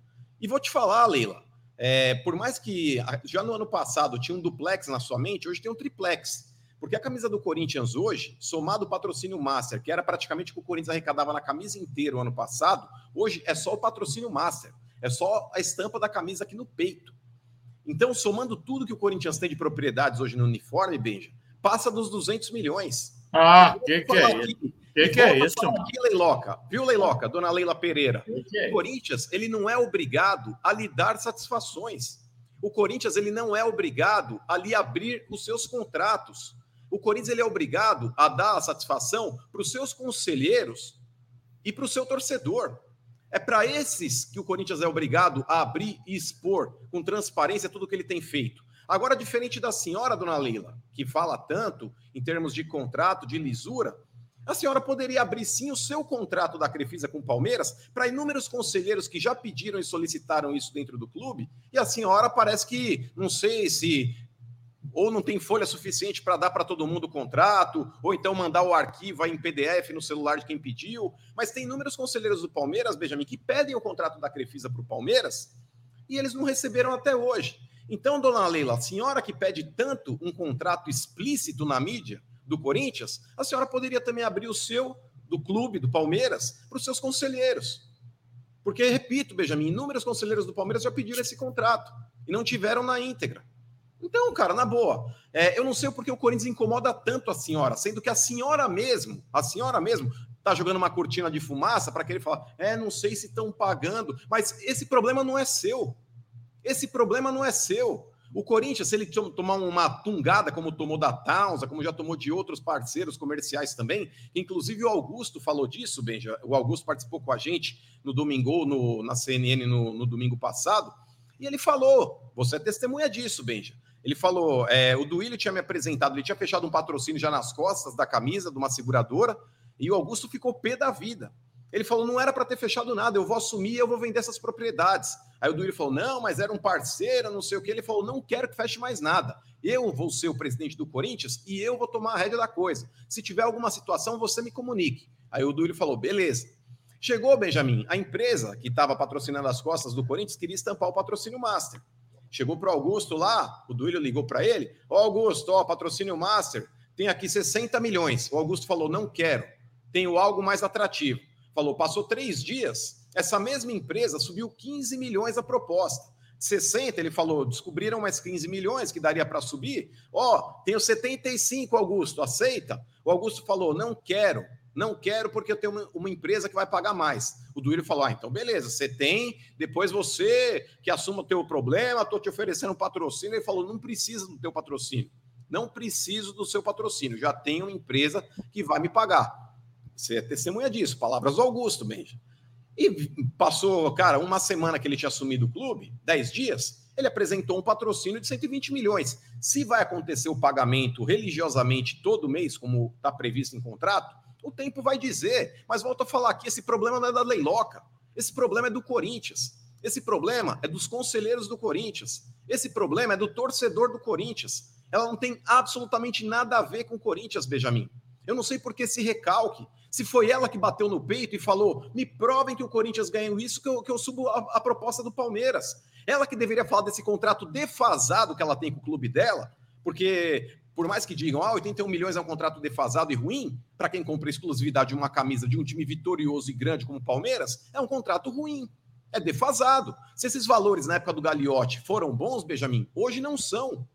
[SPEAKER 5] E vou te falar, Leila, é, por mais que já no ano passado tinha um duplex na sua mente, hoje tem um triplex. Porque a camisa do Corinthians hoje, somado o patrocínio Master, que era praticamente o que o Corinthians arrecadava na camisa inteira o ano passado, hoje é só o patrocínio Master. É só a estampa da camisa aqui no peito. Então, somando tudo que o Corinthians tem de propriedades hoje no uniforme, Benja, passa dos 200 milhões.
[SPEAKER 7] Ah, o que, que é isso? Que que é isso?
[SPEAKER 5] Aqui, Leiloca, viu, Leiloca, dona Leila Pereira? Que que é o Corinthians, ele não é obrigado a lhe dar satisfações. O Corinthians, ele não é obrigado a lhe abrir os seus contratos. O Corinthians, ele é obrigado a dar a satisfação para os seus conselheiros e para o seu torcedor. É para esses que o Corinthians é obrigado a abrir e expor com transparência tudo que ele tem feito. Agora, diferente da senhora, dona Leila, que fala tanto em termos de contrato, de lisura, a senhora poderia abrir sim o seu contrato da Crefisa com o Palmeiras para inúmeros conselheiros que já pediram e solicitaram isso dentro do clube, e a senhora parece que, não sei se ou não tem folha suficiente para dar para todo mundo o contrato, ou então mandar o arquivo em PDF no celular de quem pediu. Mas tem inúmeros conselheiros do Palmeiras, Benjamin, que pedem o contrato da Crefisa para o Palmeiras e eles não receberam até hoje. Então, dona Leila, a senhora que pede tanto um contrato explícito na mídia do Corinthians, a senhora poderia também abrir o seu, do clube, do Palmeiras, para os seus conselheiros. Porque, repito, Benjamin, inúmeros conselheiros do Palmeiras já pediram esse contrato e não tiveram na íntegra. Então, cara, na boa, é, eu não sei porque o Corinthians incomoda tanto a senhora, sendo que a senhora mesmo, a senhora mesmo, tá jogando uma cortina de fumaça para querer falar, é, não sei se estão pagando, mas esse problema não é seu. Esse problema não é seu. O Corinthians, se ele tomar uma tungada, como tomou da Towns, como já tomou de outros parceiros comerciais também, inclusive o Augusto falou disso, Benja. O Augusto participou com a gente no domingo, no, na CNN no, no domingo passado, e ele falou: você é testemunha disso, Benja. Ele falou: é, o Duílio tinha me apresentado, ele tinha fechado um patrocínio já nas costas da camisa de uma seguradora, e o Augusto ficou pé da vida. Ele falou: não era para ter fechado nada, eu vou assumir, eu vou vender essas propriedades. Aí o Duílio falou: não, mas era um parceiro, não sei o que. Ele falou: não quero que feche mais nada. Eu vou ser o presidente do Corinthians e eu vou tomar a rédea da coisa. Se tiver alguma situação, você me comunique. Aí o Duílio falou: beleza. Chegou, Benjamin, a empresa que estava patrocinando as costas do Corinthians queria estampar o patrocínio Master. Chegou para o Augusto lá, o Duílio ligou para ele: Ó, Augusto, ó, patrocínio Master, tem aqui 60 milhões. O Augusto falou: não quero, tenho algo mais atrativo. Falou: passou três dias, essa mesma empresa subiu 15 milhões a proposta. 60, ele falou, descobriram mais 15 milhões que daria para subir. Ó, oh, tenho 75, Augusto, aceita? O Augusto falou: não quero, não quero porque eu tenho uma, uma, empresa que vai pagar mais. O Duílio falou: ah, então beleza, você tem, depois você que assuma o teu problema, estou te oferecendo um patrocínio. Ele falou: não precisa do teu patrocínio. Não preciso do seu patrocínio, já tenho uma empresa que vai me pagar. Você é testemunha disso, palavras do Augusto, Benja. E passou, cara, uma semana que ele tinha assumido o clube, 10 dias, ele apresentou um patrocínio de 120 milhões. Se vai acontecer o pagamento religiosamente todo mês, como está previsto em contrato, o tempo vai dizer. Mas volto a falar aqui: esse problema não é da Leiloca. Esse problema é do Corinthians. Esse problema é dos conselheiros do Corinthians. Esse problema é do torcedor do Corinthians. Ela não tem absolutamente nada a ver com o Corinthians, Benjamin. Eu não sei por que esse recalque. Se foi ela que bateu no peito e falou: me provem que o Corinthians ganhou isso, que eu, que eu subo a, a proposta do Palmeiras. Ela que deveria falar desse contrato defasado que ela tem com o clube dela, porque por mais que digam, ah, 81 milhões é um contrato defasado e ruim, para quem compra exclusividade de uma camisa de um time vitorioso e grande como o Palmeiras, é um contrato ruim. É defasado. Se esses valores na época do Gagliotti foram bons, Benjamin, hoje não são.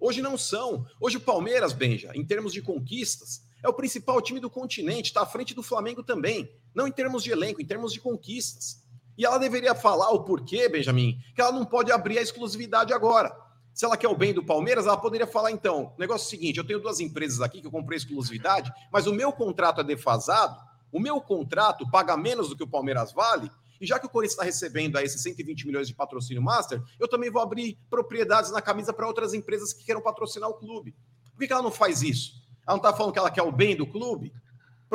[SPEAKER 5] Hoje não são. Hoje o Palmeiras, Benja, em termos de conquistas, é o principal time do continente, está à frente do Flamengo também. Não em termos de elenco, em termos de conquistas. E ela deveria falar o porquê, Benjamin, que ela não pode abrir a exclusividade agora. Se ela quer o bem do Palmeiras, ela poderia falar então: negócio é seguinte, eu tenho duas empresas aqui que eu comprei exclusividade, mas o meu contrato é defasado, o meu contrato paga menos do que o Palmeiras vale, e já que o Corinthians está recebendo aí esses 120 milhões de patrocínio master, eu também vou abrir propriedades na camisa para outras empresas que queiram patrocinar o clube. Por que ela não faz isso? Ela não está falando que ela quer o bem do clube?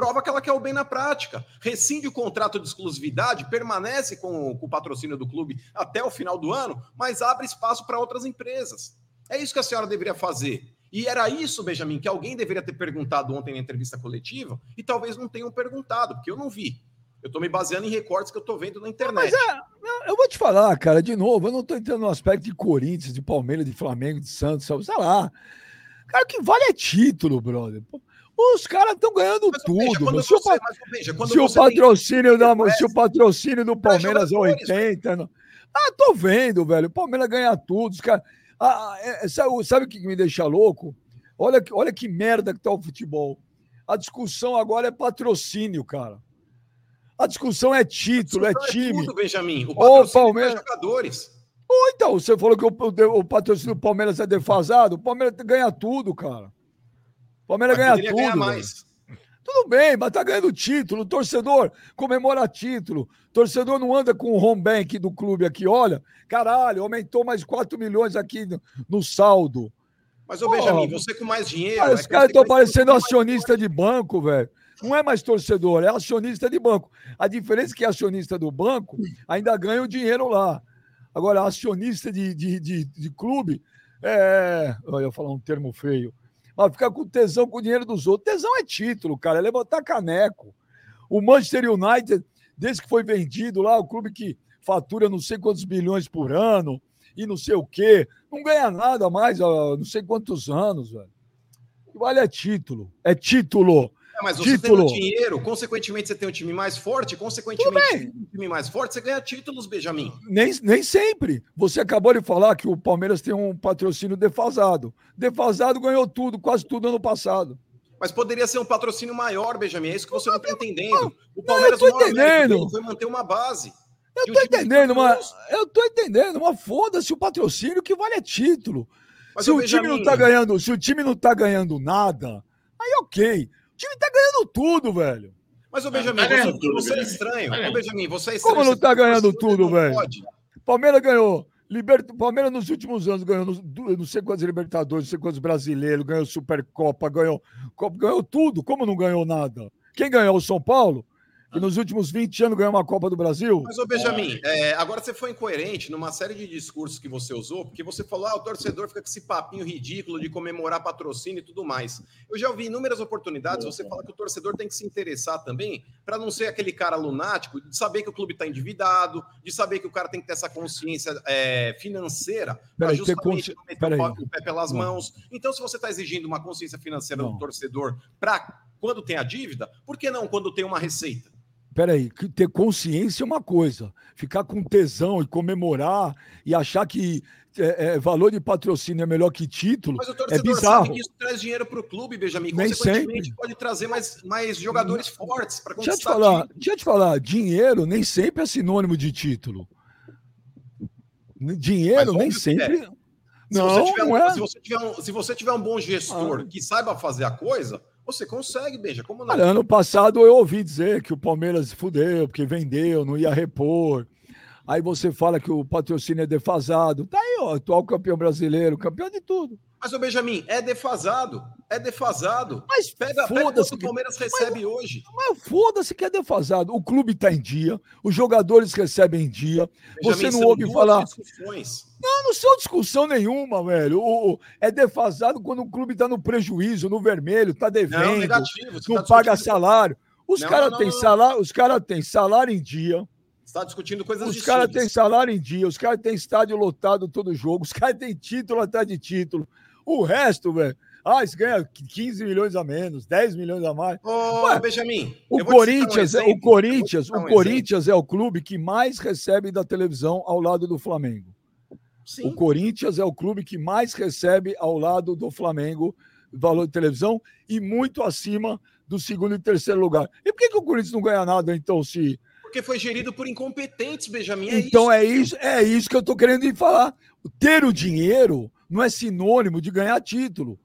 [SPEAKER 5] Prova que ela quer o bem na prática. Rescinde o contrato de exclusividade, permanece com, com, o patrocínio do clube até o final do ano, mas abre espaço para outras empresas. É isso que a senhora deveria fazer. E era isso, Benjamin, que alguém deveria ter perguntado ontem na entrevista coletiva e talvez não tenham perguntado, porque eu não vi. Eu estou me baseando em recortes que eu estou vendo na internet.
[SPEAKER 3] Mas, é, eu vou te falar, cara, de novo, eu não estou entrando no aspecto de Corinthians, de Palmeiras, de Flamengo, de Santos, sei lá. Cara, o que vale é título, brother. Os caras estão ganhando mas, tudo. Se, você, o, veja, se o patrocínio tem... da, se o patrocínio do Palmeiras é 80, não, Ah, tô vendo, velho. O Palmeiras ganha tudo. Os cara... ah, é, sabe, sabe o que me deixa louco? Olha, olha que merda que tá o futebol. A discussão agora é patrocínio, cara. A discussão é título, é time. É tudo,
[SPEAKER 5] Benjamin. O patrocínio Ô, Palmeiras... é jogadores.
[SPEAKER 3] Ou então, você falou que o, o, patrocínio do Palmeiras é defasado. O Palmeiras ganha tudo, cara. Palmeiras ganha tudo. Ganhar mais. Tudo bem, mas tá ganhando título. O torcedor comemora título. O torcedor não anda com o home bank do clube aqui. Olha, caralho, aumentou mais 4 milhões aqui no, no saldo.
[SPEAKER 5] Mas, ô Benjamin, você com mais dinheiro. Cara,
[SPEAKER 3] é os caras estão parecendo acionista de banco, velho. Não é mais torcedor, é acionista de banco. A diferença é que acionista do banco ainda ganha o dinheiro lá. Agora, acionista de, de, de, de clube, é. Eu ia falar um termo feio. Mas ficar com tesão com o dinheiro dos outros. Tesão é título, cara, é levantar caneco. O Manchester United, desde que foi vendido lá, o clube que fatura não sei quantos bilhões por ano e não sei o quê, não ganha nada mais há não sei quantos anos, velho. Vale é título. É título.
[SPEAKER 5] Mas você título. tendo dinheiro, consequentemente você tem um time mais forte, consequentemente um time mais forte, você ganha títulos, Benjamin.
[SPEAKER 3] Nem, nem sempre. Você acabou de falar que o Palmeiras tem um patrocínio defasado. Defasado ganhou tudo, quase tudo ano passado.
[SPEAKER 5] Mas poderia ser um patrocínio maior, Benjamin. É isso que você não está entendendo.
[SPEAKER 3] O Palmeiras não, eu tô entendendo.
[SPEAKER 5] foi manter uma base.
[SPEAKER 3] Eu tô entendendo, mas eu tô entendendo, mas foda-se o patrocínio que vale é título. Mas se o Benjamin... time não tá ganhando, se o time não tá ganhando nada, aí ok time tá ganhando tudo, velho.
[SPEAKER 5] Mas o Benjamin, tá você, tudo, você é estranho. Tá Benjamin, você é
[SPEAKER 3] estranho. Como não tá ganhando tudo, velho? Palmeiras ganhou. Liber... Palmeiras nos últimos anos ganhou não sei quantos Libertadores, não sei quantos brasileiros, ganhou Supercopa, ganhou, ganhou tudo. Como não ganhou nada? Quem ganhou? O São Paulo? Que nos últimos 20 anos ganhou uma Copa do Brasil.
[SPEAKER 5] Mas, ô Benjamin, é, agora você foi incoerente numa série de discursos que você usou, porque você falou, ah, o torcedor fica com esse papinho ridículo de comemorar patrocínio e tudo mais. Eu já ouvi inúmeras oportunidades você falar que o torcedor tem que se interessar também, para não ser aquele cara lunático, de saber que o clube está endividado, de saber que o cara tem que ter essa consciência é, financeira para justamente consci... não meter o pé pelas não. mãos. Então, se você está exigindo uma consciência financeira não. do torcedor para quando tem a dívida, por que não quando tem uma receita?
[SPEAKER 3] Peraí, ter consciência é uma coisa. Ficar com tesão e comemorar e achar que é, é, valor de patrocínio é melhor que título Mas o é bizarro. sabe que
[SPEAKER 5] isso traz dinheiro para o clube, Benjamin. Nem sempre. pode trazer mais, mais jogadores fortes para
[SPEAKER 3] conquistar deixa eu te falar, Deixa eu te falar, dinheiro nem sempre é sinônimo de título. Dinheiro nem sempre... É.
[SPEAKER 5] Não, se você tiver um, é. se você tiver um, se você tiver um bom gestor ah. que saiba fazer a coisa, você consegue, Beija, como não?
[SPEAKER 3] Olha, ano passado eu ouvi dizer que o Palmeiras fudeu, porque vendeu, não ia repor. Aí você fala que o patrocínio é defasado. Tá aí, ó, atual campeão brasileiro, campeão de tudo.
[SPEAKER 5] Mas o Benjamin, é defasado. É defasado.
[SPEAKER 3] Mas pega, pega quanto
[SPEAKER 5] o Palmeiras recebe
[SPEAKER 3] mas,
[SPEAKER 5] hoje.
[SPEAKER 3] Mas foda-se que é defasado. O clube está em dia, os jogadores recebem em dia. Benjamin, você não ouve falar. Discussões. Não, não sou discussão nenhuma, velho. O, o, é defasado quando o clube está no prejuízo, no vermelho, está devendo, não, negativo, não tá paga salário. Os caras têm salário, os caras têm salário em dia
[SPEAKER 5] está discutindo coisas
[SPEAKER 3] Os caras têm salário em dia, os caras têm estádio lotado todo jogo, os caras têm título atrás de título. O resto, velho. Ah, isso ganha 15 milhões a menos, 10 milhões a mais.
[SPEAKER 5] Ô, Ué, Benjamin,
[SPEAKER 3] o Corinthians, um é, o Corinthians, um o Corinthians é o clube que mais recebe da televisão ao lado do Flamengo. Sim. O Corinthians é o clube que mais recebe ao lado do Flamengo valor de televisão e muito acima do segundo e terceiro lugar. E por que, que o Corinthians não ganha nada, então, se
[SPEAKER 5] porque foi gerido por incompetentes, Benjamin. É
[SPEAKER 3] então isso. é isso, é isso que eu estou querendo falar. Ter o dinheiro não é sinônimo de ganhar título.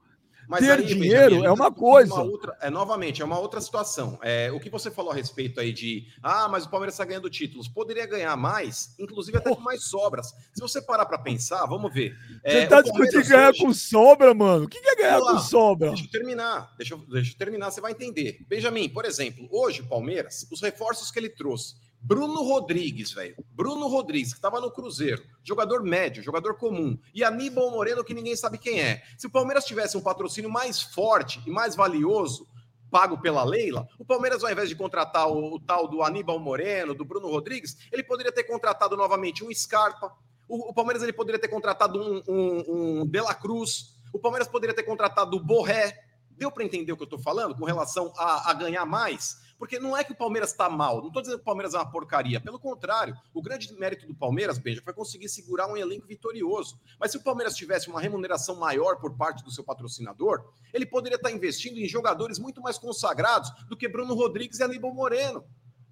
[SPEAKER 3] Mas ter aí, dinheiro Benjamin, é uma coisa. Uma
[SPEAKER 5] outra, é, novamente, é uma outra situação. É, o que você falou a respeito aí de ah, mas o Palmeiras está ganhando títulos. Poderia ganhar mais, inclusive até com mais sobras. Se você parar para pensar, vamos ver.
[SPEAKER 3] É, você está discutindo ganhar hoje... com sobra, mano. O que é ganhar com sobra?
[SPEAKER 5] Deixa eu terminar. Deixa eu, deixa eu terminar, você vai entender. Benjamin, por exemplo, hoje o Palmeiras, os reforços que ele trouxe Bruno Rodrigues, velho. Bruno Rodrigues, que estava no Cruzeiro. Jogador médio, jogador comum. E Aníbal Moreno, que ninguém sabe quem é. Se o Palmeiras tivesse um patrocínio mais forte e mais valioso, pago pela Leila, o Palmeiras, ao invés de contratar o, o tal do Aníbal Moreno, do Bruno Rodrigues, ele poderia ter contratado novamente um Scarpa. O, o Palmeiras ele poderia ter contratado um, um, um De La Cruz. O Palmeiras poderia ter contratado o Borré. Deu para entender o que eu estou falando com relação a, a ganhar mais? Porque não é que o Palmeiras está mal. Não estou dizendo que o Palmeiras é uma porcaria. Pelo contrário, o grande mérito do Palmeiras, Benja, foi conseguir segurar um elenco vitorioso. Mas se o Palmeiras tivesse uma remuneração maior por parte do seu patrocinador, ele poderia estar investindo em jogadores muito mais consagrados do que Bruno Rodrigues e Aníbal Moreno.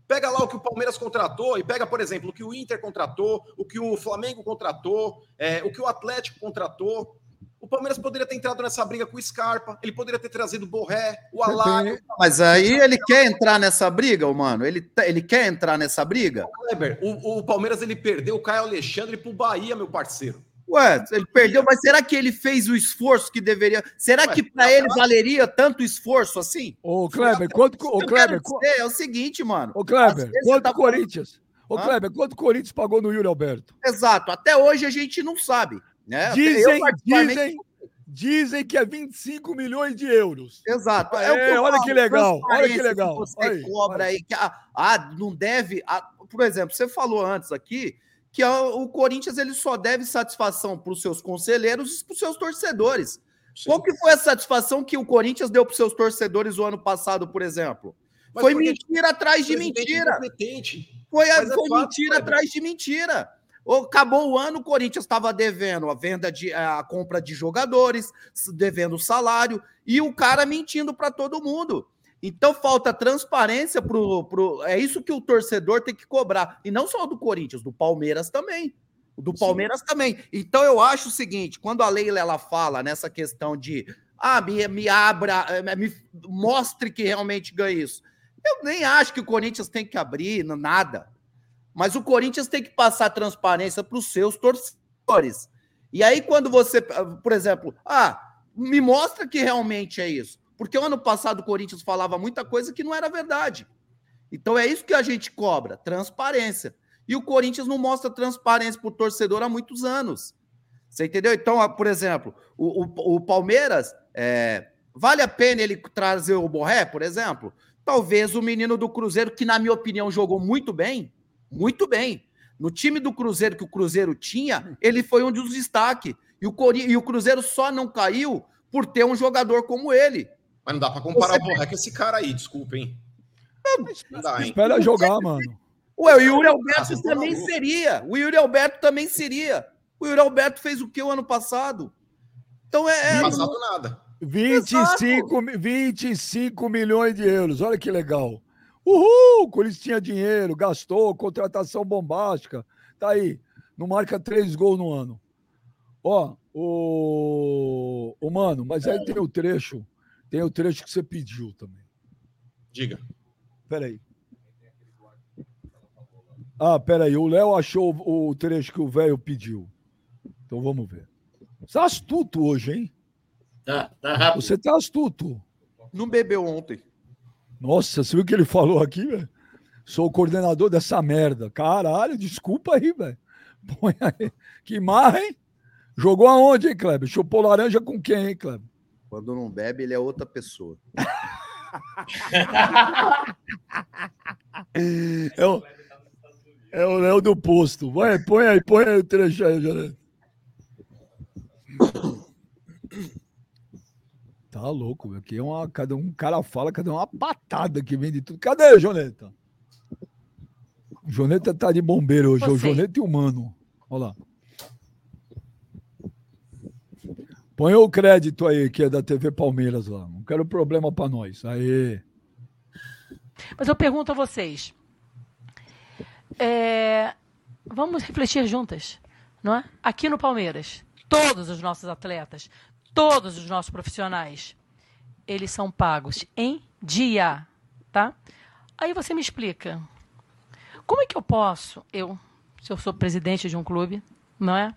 [SPEAKER 5] Pega lá o que o Palmeiras contratou e pega, por exemplo, o que o Inter contratou, o que o Flamengo contratou, é, o que o Atlético contratou. O Palmeiras poderia ter entrado nessa briga com o Scarpa, ele poderia ter trazido o Borré, o Alário.
[SPEAKER 6] Mas aí ele quer entrar nessa briga, mano? Ele, ele quer entrar nessa briga?
[SPEAKER 5] Kleber, o, o Palmeiras ele perdeu o Caio Alexandre pro Bahia, meu parceiro.
[SPEAKER 6] Ué, ele perdeu, mas será que ele fez o esforço que deveria? Será Ué, que para ele valeria tanto esforço assim?
[SPEAKER 3] Ô, Kleber, quanto o Kleber,
[SPEAKER 6] dizer, é o seguinte, mano.
[SPEAKER 3] Ô, Kleber, quanto tá Corinthians? Ô, Kleber, quanto o Corinthians pagou no Yuri Alberto?
[SPEAKER 6] Exato, até hoje a gente não sabe, né?
[SPEAKER 3] Dizem, dizem, dizem que é 25 milhões de euros.
[SPEAKER 6] Exato.
[SPEAKER 3] É, é olha que legal, olha que legal. Que
[SPEAKER 6] você aí, cobra aí que ah, ah não deve, ah, por exemplo, você falou antes aqui que o Corinthians ele só deve satisfação para os seus conselheiros e para os seus torcedores. Sim. Qual que foi a satisfação que o Corinthians deu para os seus torcedores o ano passado, por exemplo? Mas foi mentira atrás de mentira. Foi, é foi fato, mentira atrás de mentira. Acabou o ano, o Corinthians estava devendo a venda de a compra de jogadores, devendo salário, e o cara mentindo para todo mundo. Então falta transparência pro, pro. É isso que o torcedor tem que cobrar. E não só do Corinthians, do Palmeiras também. Do Palmeiras Sim. também. Então eu acho o seguinte: quando a Leila ela fala nessa questão de ah, me, me abra, eh, me mostre que realmente ganha isso. Eu nem acho que o Corinthians tem que abrir nada. Mas o Corinthians tem que passar transparência para os seus torcedores. E aí, quando você, por exemplo, ah, me mostra que realmente é isso. Porque o ano passado o Corinthians falava muita coisa que não era verdade. Então é isso que a gente cobra, transparência. E o Corinthians não mostra transparência para o torcedor há muitos anos. Você entendeu? Então, por exemplo, o, o, o Palmeiras, é, vale a pena ele trazer o Borré, por exemplo? Talvez o menino do Cruzeiro, que na minha opinião jogou muito bem, muito bem. No time do Cruzeiro que o Cruzeiro tinha, ele foi um dos destaques. E o, Cori e o Cruzeiro só não caiu por ter um jogador como ele.
[SPEAKER 5] Mas não dá pra comparar Você... o Borré com esse cara aí, desculpa, hein?
[SPEAKER 3] Não dá, hein? Espera jogar, mano.
[SPEAKER 6] Ué, o Yuri Alberto também seria. O Yuri Alberto também seria. O Yuri Alberto fez o que o ano passado? Então é.
[SPEAKER 5] é passado nada.
[SPEAKER 3] 25, 25 milhões de euros. Olha que legal. Uhul! O Corinthians tinha dinheiro, gastou, contratação bombástica. Tá aí. Não marca três gols no ano. Ó, o. O mano, mas aí tem o trecho tem o trecho que você pediu também.
[SPEAKER 5] Diga.
[SPEAKER 3] Peraí. Ah, peraí. O Léo achou o trecho que o velho pediu. Então vamos ver. Você tá astuto hoje, hein?
[SPEAKER 7] Tá, tá rápido.
[SPEAKER 3] Você tá astuto.
[SPEAKER 6] Não bebeu ontem.
[SPEAKER 3] Nossa, você viu o que ele falou aqui, velho? Sou o coordenador dessa merda. Caralho, desculpa aí, velho. Põe aí. Que marra, hein? Jogou aonde, hein, Kleber? Chupou laranja com quem, hein, Kleber?
[SPEAKER 6] Quando não bebe, ele é outra pessoa. *laughs*
[SPEAKER 3] é, o, é o Léo do posto. Vai, põe aí, põe aí o trecho aí, Jonathan. Tá louco, aqui é uma, cada um cara fala, cada um uma patada que vem de tudo. Cadê, Joneta? O Joneta tá de bombeiro hoje, é o Joneta e o Mano. Olha lá. Põe o crédito aí, que é da TV Palmeiras lá. Não quero problema para nós. Aí.
[SPEAKER 8] Mas eu pergunto a vocês. É, vamos refletir juntas, não é? Aqui no Palmeiras, todos os nossos atletas, todos os nossos profissionais, eles são pagos em dia, tá? Aí você me explica. Como é que eu posso, eu, se eu sou presidente de um clube, não é?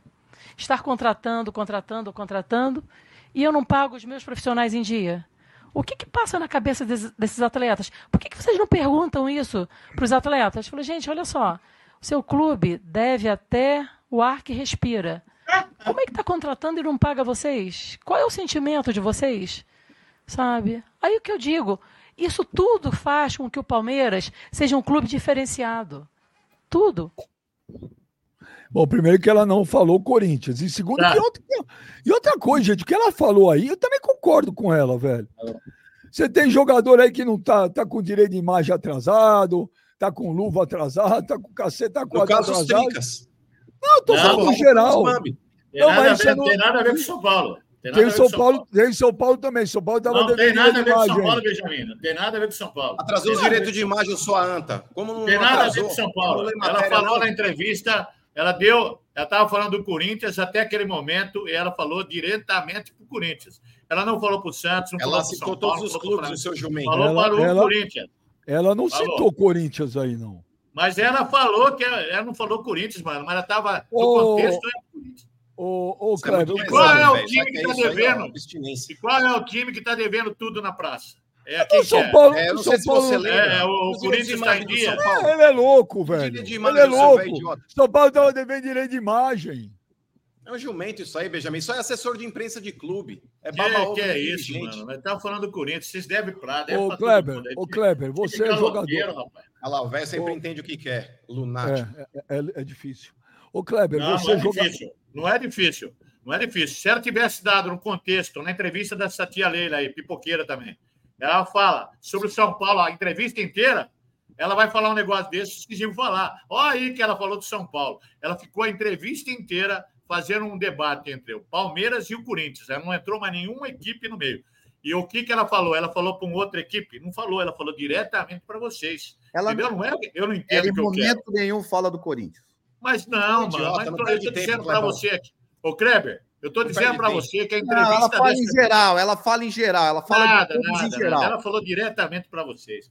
[SPEAKER 8] estar contratando, contratando, contratando, e eu não pago os meus profissionais em dia? O que, que passa na cabeça desses, desses atletas? Por que, que vocês não perguntam isso para os atletas? Falei, gente, olha só, o seu clube deve até o ar que respira. Como é que está contratando e não paga vocês? Qual é o sentimento de vocês? Sabe? Aí o que eu digo, isso tudo faz com que o Palmeiras seja um clube diferenciado. Tudo.
[SPEAKER 3] Bom, primeiro que ela não falou Corinthians. E segundo, tá. que outra, e outra coisa, gente, o que ela falou aí, eu também concordo com ela, velho. Você tem jogador aí que não tá, tá com direito de imagem atrasado, tá com luva atrasada, tá com cacete, tá com
[SPEAKER 5] No caso, os
[SPEAKER 3] atrasado. Não, tô
[SPEAKER 7] Não,
[SPEAKER 3] falando geral. Não,
[SPEAKER 7] nada,
[SPEAKER 3] mas
[SPEAKER 7] ver,
[SPEAKER 3] não-
[SPEAKER 7] tem nada a ver com São Paulo. Tem
[SPEAKER 3] Tem
[SPEAKER 7] ver
[SPEAKER 3] São
[SPEAKER 7] com
[SPEAKER 3] Paulo, tem São Paulo também. São Paulo tava
[SPEAKER 7] Não tem nada a ver com São
[SPEAKER 3] imagem.
[SPEAKER 7] Paulo, Benjamin. Não tem nada a ver com São Paulo.
[SPEAKER 5] Atrasou os direitos de imagem, eu sou a anta. Como não
[SPEAKER 7] Não tem nada a ver
[SPEAKER 5] atrasou?
[SPEAKER 7] com São
[SPEAKER 5] Não
[SPEAKER 7] Paulo. Ela falou
[SPEAKER 5] não.
[SPEAKER 7] na entrevista, ela deu, ela estava falando do Corinthians até aquele momento e ela falou diretamente para o Corinthians. Ela não falou para o Santos, não
[SPEAKER 5] Ela
[SPEAKER 7] o
[SPEAKER 5] citou
[SPEAKER 7] São Paulo,
[SPEAKER 5] todos os clubes no seu jumento.
[SPEAKER 7] Falou
[SPEAKER 3] Ela-
[SPEAKER 7] para o
[SPEAKER 3] ela-
[SPEAKER 7] Corinthians.
[SPEAKER 3] Ela não
[SPEAKER 7] Falou.
[SPEAKER 3] citou Corinthians aí, não.
[SPEAKER 7] Mas ela falou que ela, ela não falou Corinthians, mano, mas ela estava no contexto é Corinthians.
[SPEAKER 3] Ô, ô
[SPEAKER 5] Isso é
[SPEAKER 7] Qual
[SPEAKER 5] pesado,
[SPEAKER 7] é o
[SPEAKER 5] velho.
[SPEAKER 7] time
[SPEAKER 5] Sabe
[SPEAKER 7] que
[SPEAKER 5] é
[SPEAKER 7] tá
[SPEAKER 5] isso aí, ó?
[SPEAKER 7] devendo?
[SPEAKER 5] Abstinência.
[SPEAKER 7] E qual é o time que está devendo tudo na praça? É
[SPEAKER 3] o
[SPEAKER 7] quem que
[SPEAKER 3] São
[SPEAKER 7] é?
[SPEAKER 3] Paulo.
[SPEAKER 5] É,
[SPEAKER 3] o
[SPEAKER 5] não
[SPEAKER 3] São
[SPEAKER 5] sei se
[SPEAKER 3] Paulo
[SPEAKER 5] você lembra.
[SPEAKER 7] É, o
[SPEAKER 5] de
[SPEAKER 7] Corinthians está em
[SPEAKER 5] do
[SPEAKER 7] dia.
[SPEAKER 3] É, ele é louco,
[SPEAKER 5] O
[SPEAKER 3] velho. Ele
[SPEAKER 5] imagem
[SPEAKER 3] é
[SPEAKER 5] do
[SPEAKER 3] louco. São Paulo tava devendo direito de imagem.
[SPEAKER 5] É um jumento isso aí, Benjamin. Isso é assessor de imprensa de clube. É
[SPEAKER 7] Que,
[SPEAKER 5] baba
[SPEAKER 7] que é isso,
[SPEAKER 5] gente.
[SPEAKER 7] mano? Nós estamos falando do Corinthians, vocês devem pra,
[SPEAKER 3] Ô,
[SPEAKER 7] todo
[SPEAKER 3] Kleber, ô, Kleber, você é jogador.
[SPEAKER 7] rapaz.
[SPEAKER 5] Olha lá, o velho sempre
[SPEAKER 3] Ô.
[SPEAKER 5] entende o que quer. Lunático.
[SPEAKER 3] É, é, é- é difícil. Ô, Kleber,
[SPEAKER 7] Não,
[SPEAKER 3] você
[SPEAKER 7] não
[SPEAKER 3] é jogador.
[SPEAKER 7] difícil. Não é difícil. Não é difícil. Se ela tivesse dado no contexto, na entrevista dessa tia Leila aí, pipoqueira também, ela fala sobre o São Paulo, a entrevista inteira, ela vai falar um negócio desse, iam falar. Olha aí que ela falou do São Paulo. Ela ficou a entrevista inteira fazendo um debate entre o Palmeiras e o Corinthians. Ela não entrou mais nenhuma equipe no meio. E o que, que ela falou? Ela falou para uma outra equipe? Não falou, ela falou diretamente para vocês.
[SPEAKER 6] Ela
[SPEAKER 7] Entendeu? Não é, eu não
[SPEAKER 6] ela
[SPEAKER 7] entendo
[SPEAKER 6] em
[SPEAKER 7] o que eu quero.
[SPEAKER 6] momento nenhum fala do Corinthians.
[SPEAKER 7] Mas não,
[SPEAKER 5] Idiota,
[SPEAKER 7] mano. Mas
[SPEAKER 5] não
[SPEAKER 7] eu
[SPEAKER 5] tempo,
[SPEAKER 7] dizendo para você aqui. Ô, Kleber, eu
[SPEAKER 5] Não
[SPEAKER 7] dizendo para você que a
[SPEAKER 6] Não, ela
[SPEAKER 7] entrevista
[SPEAKER 6] fala em geral, ela fala em geral, ela fala
[SPEAKER 7] Nada,
[SPEAKER 6] de
[SPEAKER 7] nada,
[SPEAKER 6] em geral.
[SPEAKER 7] nada. Ela falou diretamente para vocês.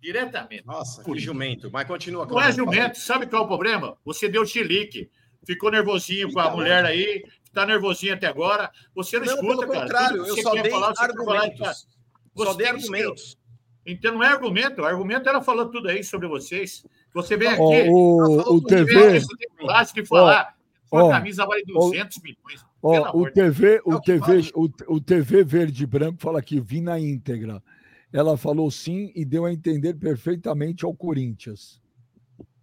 [SPEAKER 7] Diretamente.
[SPEAKER 5] Nossa, que
[SPEAKER 7] Por-
[SPEAKER 5] jumento. Mas continua.
[SPEAKER 7] Não é jumento. Sabe qual é o problema? Você deu chilique. Ficou nervosinho com a mulher aí. Tá nervosinho até agora. Você não,
[SPEAKER 5] Não,
[SPEAKER 7] escuta,
[SPEAKER 5] pelo
[SPEAKER 7] cara.
[SPEAKER 5] contrário,
[SPEAKER 7] que
[SPEAKER 5] eu só dei
[SPEAKER 7] falar, quer falar,
[SPEAKER 5] argumentos.
[SPEAKER 7] Você
[SPEAKER 5] Só dei
[SPEAKER 7] que ser-
[SPEAKER 5] argumentos.
[SPEAKER 7] Então não é argumento. O argumento ela falou tudo aí sobre vocês. Você vem aqui.
[SPEAKER 3] Ó, o, o TV,
[SPEAKER 7] aqui, você tem coragem de falar. Sua
[SPEAKER 3] ó,
[SPEAKER 7] camisa vale 200 milhões. Pelo
[SPEAKER 3] ó, o TV,
[SPEAKER 5] É
[SPEAKER 3] o
[SPEAKER 5] que
[SPEAKER 3] TV, o, o TV verde e branco fala aqui, vi na íntegra. Ela falou sim e deu a entender perfeitamente ao Corinthians.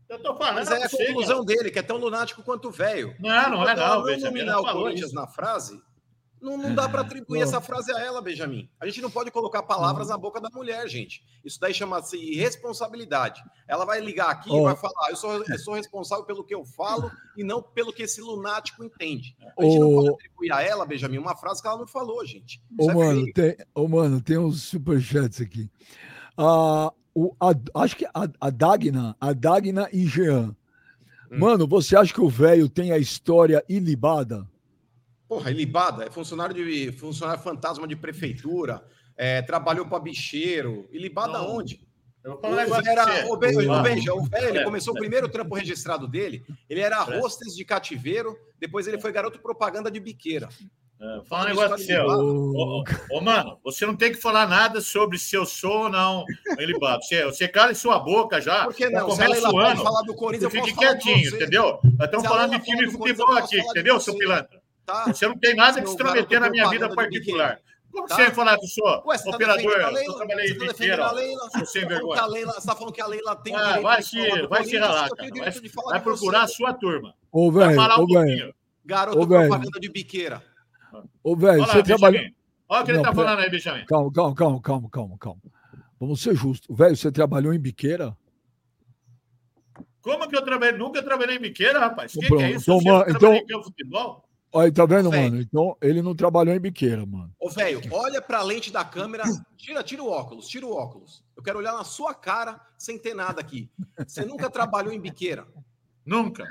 [SPEAKER 7] Eu tô falando
[SPEAKER 5] Mas é a
[SPEAKER 7] você,
[SPEAKER 5] conclusão dele, que é tão lunático quanto o velho.
[SPEAKER 7] Não, não é não, Benjamin. Ela
[SPEAKER 5] o Corinthians na frase, não, não dá para atribuir
[SPEAKER 3] Não.
[SPEAKER 5] essa frase a ela, Benjamin. A gente não pode colocar palavras na boca da mulher, gente. Isso daí chama-se irresponsabilidade. Ela vai ligar aqui e
[SPEAKER 3] Ó.
[SPEAKER 5] vai falar: eu sou, eu sou responsável pelo que eu falo e não pelo que esse lunático entende. A gente não pode atribuir a ela, Benjamin, uma frase que ela não falou, gente.
[SPEAKER 3] ô,
[SPEAKER 5] Isso é
[SPEAKER 3] mano, tem, ô, mano, tem uns superchats aqui. Ah, o, a- acho que a, a Dagna, a Dagna e Jean.
[SPEAKER 5] Hum.
[SPEAKER 3] Mano, você acha que o velho tem a história ilibada?
[SPEAKER 5] Porra, ilibada, é funcionário de funcionário fantasma de prefeitura, é, trabalhou para bicheiro. Ilibada
[SPEAKER 7] Não.
[SPEAKER 5] onde?
[SPEAKER 7] Eu vou
[SPEAKER 5] O
[SPEAKER 7] falar um negócio pra
[SPEAKER 5] era,
[SPEAKER 7] você.
[SPEAKER 5] o Be- o
[SPEAKER 3] Não.
[SPEAKER 5] Benja, o velho, ele
[SPEAKER 7] É,
[SPEAKER 5] começou o primeiro trampo registrado dele, ele era hostess de cativeiro, depois ele foi garoto propaganda de biqueira.
[SPEAKER 7] É, vou falar um negócio ó.
[SPEAKER 3] Ô,
[SPEAKER 7] Ô, ô, mano, você não tem que falar nada sobre se eu sou ou não ilibado. Você, você cala em sua boca já.
[SPEAKER 5] Por que não?
[SPEAKER 7] Começa
[SPEAKER 5] Leila
[SPEAKER 7] o
[SPEAKER 5] pode
[SPEAKER 7] ano.
[SPEAKER 5] falar do Corinthians,
[SPEAKER 7] fique quietinho, entendeu? Estamos falando
[SPEAKER 5] Leila
[SPEAKER 7] de time de
[SPEAKER 5] fala
[SPEAKER 7] futebol aqui, entendeu, seu pilantra?
[SPEAKER 5] Tá?
[SPEAKER 7] Você não tem nada que
[SPEAKER 5] Seu
[SPEAKER 7] se intrometer na minha vida particular. Como que
[SPEAKER 5] Tá?
[SPEAKER 7] você vai falar que eu sou
[SPEAKER 5] Ué, você tá
[SPEAKER 7] operador?
[SPEAKER 5] defendendo a
[SPEAKER 7] Eu
[SPEAKER 5] Leila?
[SPEAKER 7] trabalhei
[SPEAKER 5] Você tá
[SPEAKER 7] biqueira,
[SPEAKER 5] a. Leila?
[SPEAKER 7] Seu sem vergonha.
[SPEAKER 5] Leila, você tá falando que a Leila tem
[SPEAKER 7] Ah,
[SPEAKER 5] direito
[SPEAKER 7] vai se, vai se ralar, cara. Vai, vai
[SPEAKER 5] de você.
[SPEAKER 7] procurar a sua turma.
[SPEAKER 3] Ô,
[SPEAKER 7] Vai
[SPEAKER 3] velho,
[SPEAKER 7] falar um
[SPEAKER 3] ô,
[SPEAKER 7] pouquinho.
[SPEAKER 5] Garoto
[SPEAKER 3] Ô,
[SPEAKER 5] propaganda de biqueira.
[SPEAKER 3] Ô, velho, você trabalhou.
[SPEAKER 7] Olha o que ele tá falando aí, Benjamin.
[SPEAKER 3] Calma, calma, calma, calma, calma, calma. Vamos ser justos. Velho, você trabalhou em biqueira?
[SPEAKER 7] Como que eu trabalhei? Nunca trabalhei em biqueira, rapaz. O que, que é isso?
[SPEAKER 3] então,
[SPEAKER 7] Você não
[SPEAKER 3] mano, então-
[SPEAKER 7] em campo de futebol?
[SPEAKER 3] Aí, tá vendo,
[SPEAKER 5] Velho.
[SPEAKER 3] mano? Então, ele não trabalhou em biqueira, mano.
[SPEAKER 5] Ô, velho, olha pra lente da câmera, tira, tira o óculos, tira o óculos. Eu quero olhar na sua cara sem ter nada aqui. Você nunca trabalhou em biqueira?
[SPEAKER 7] Nunca.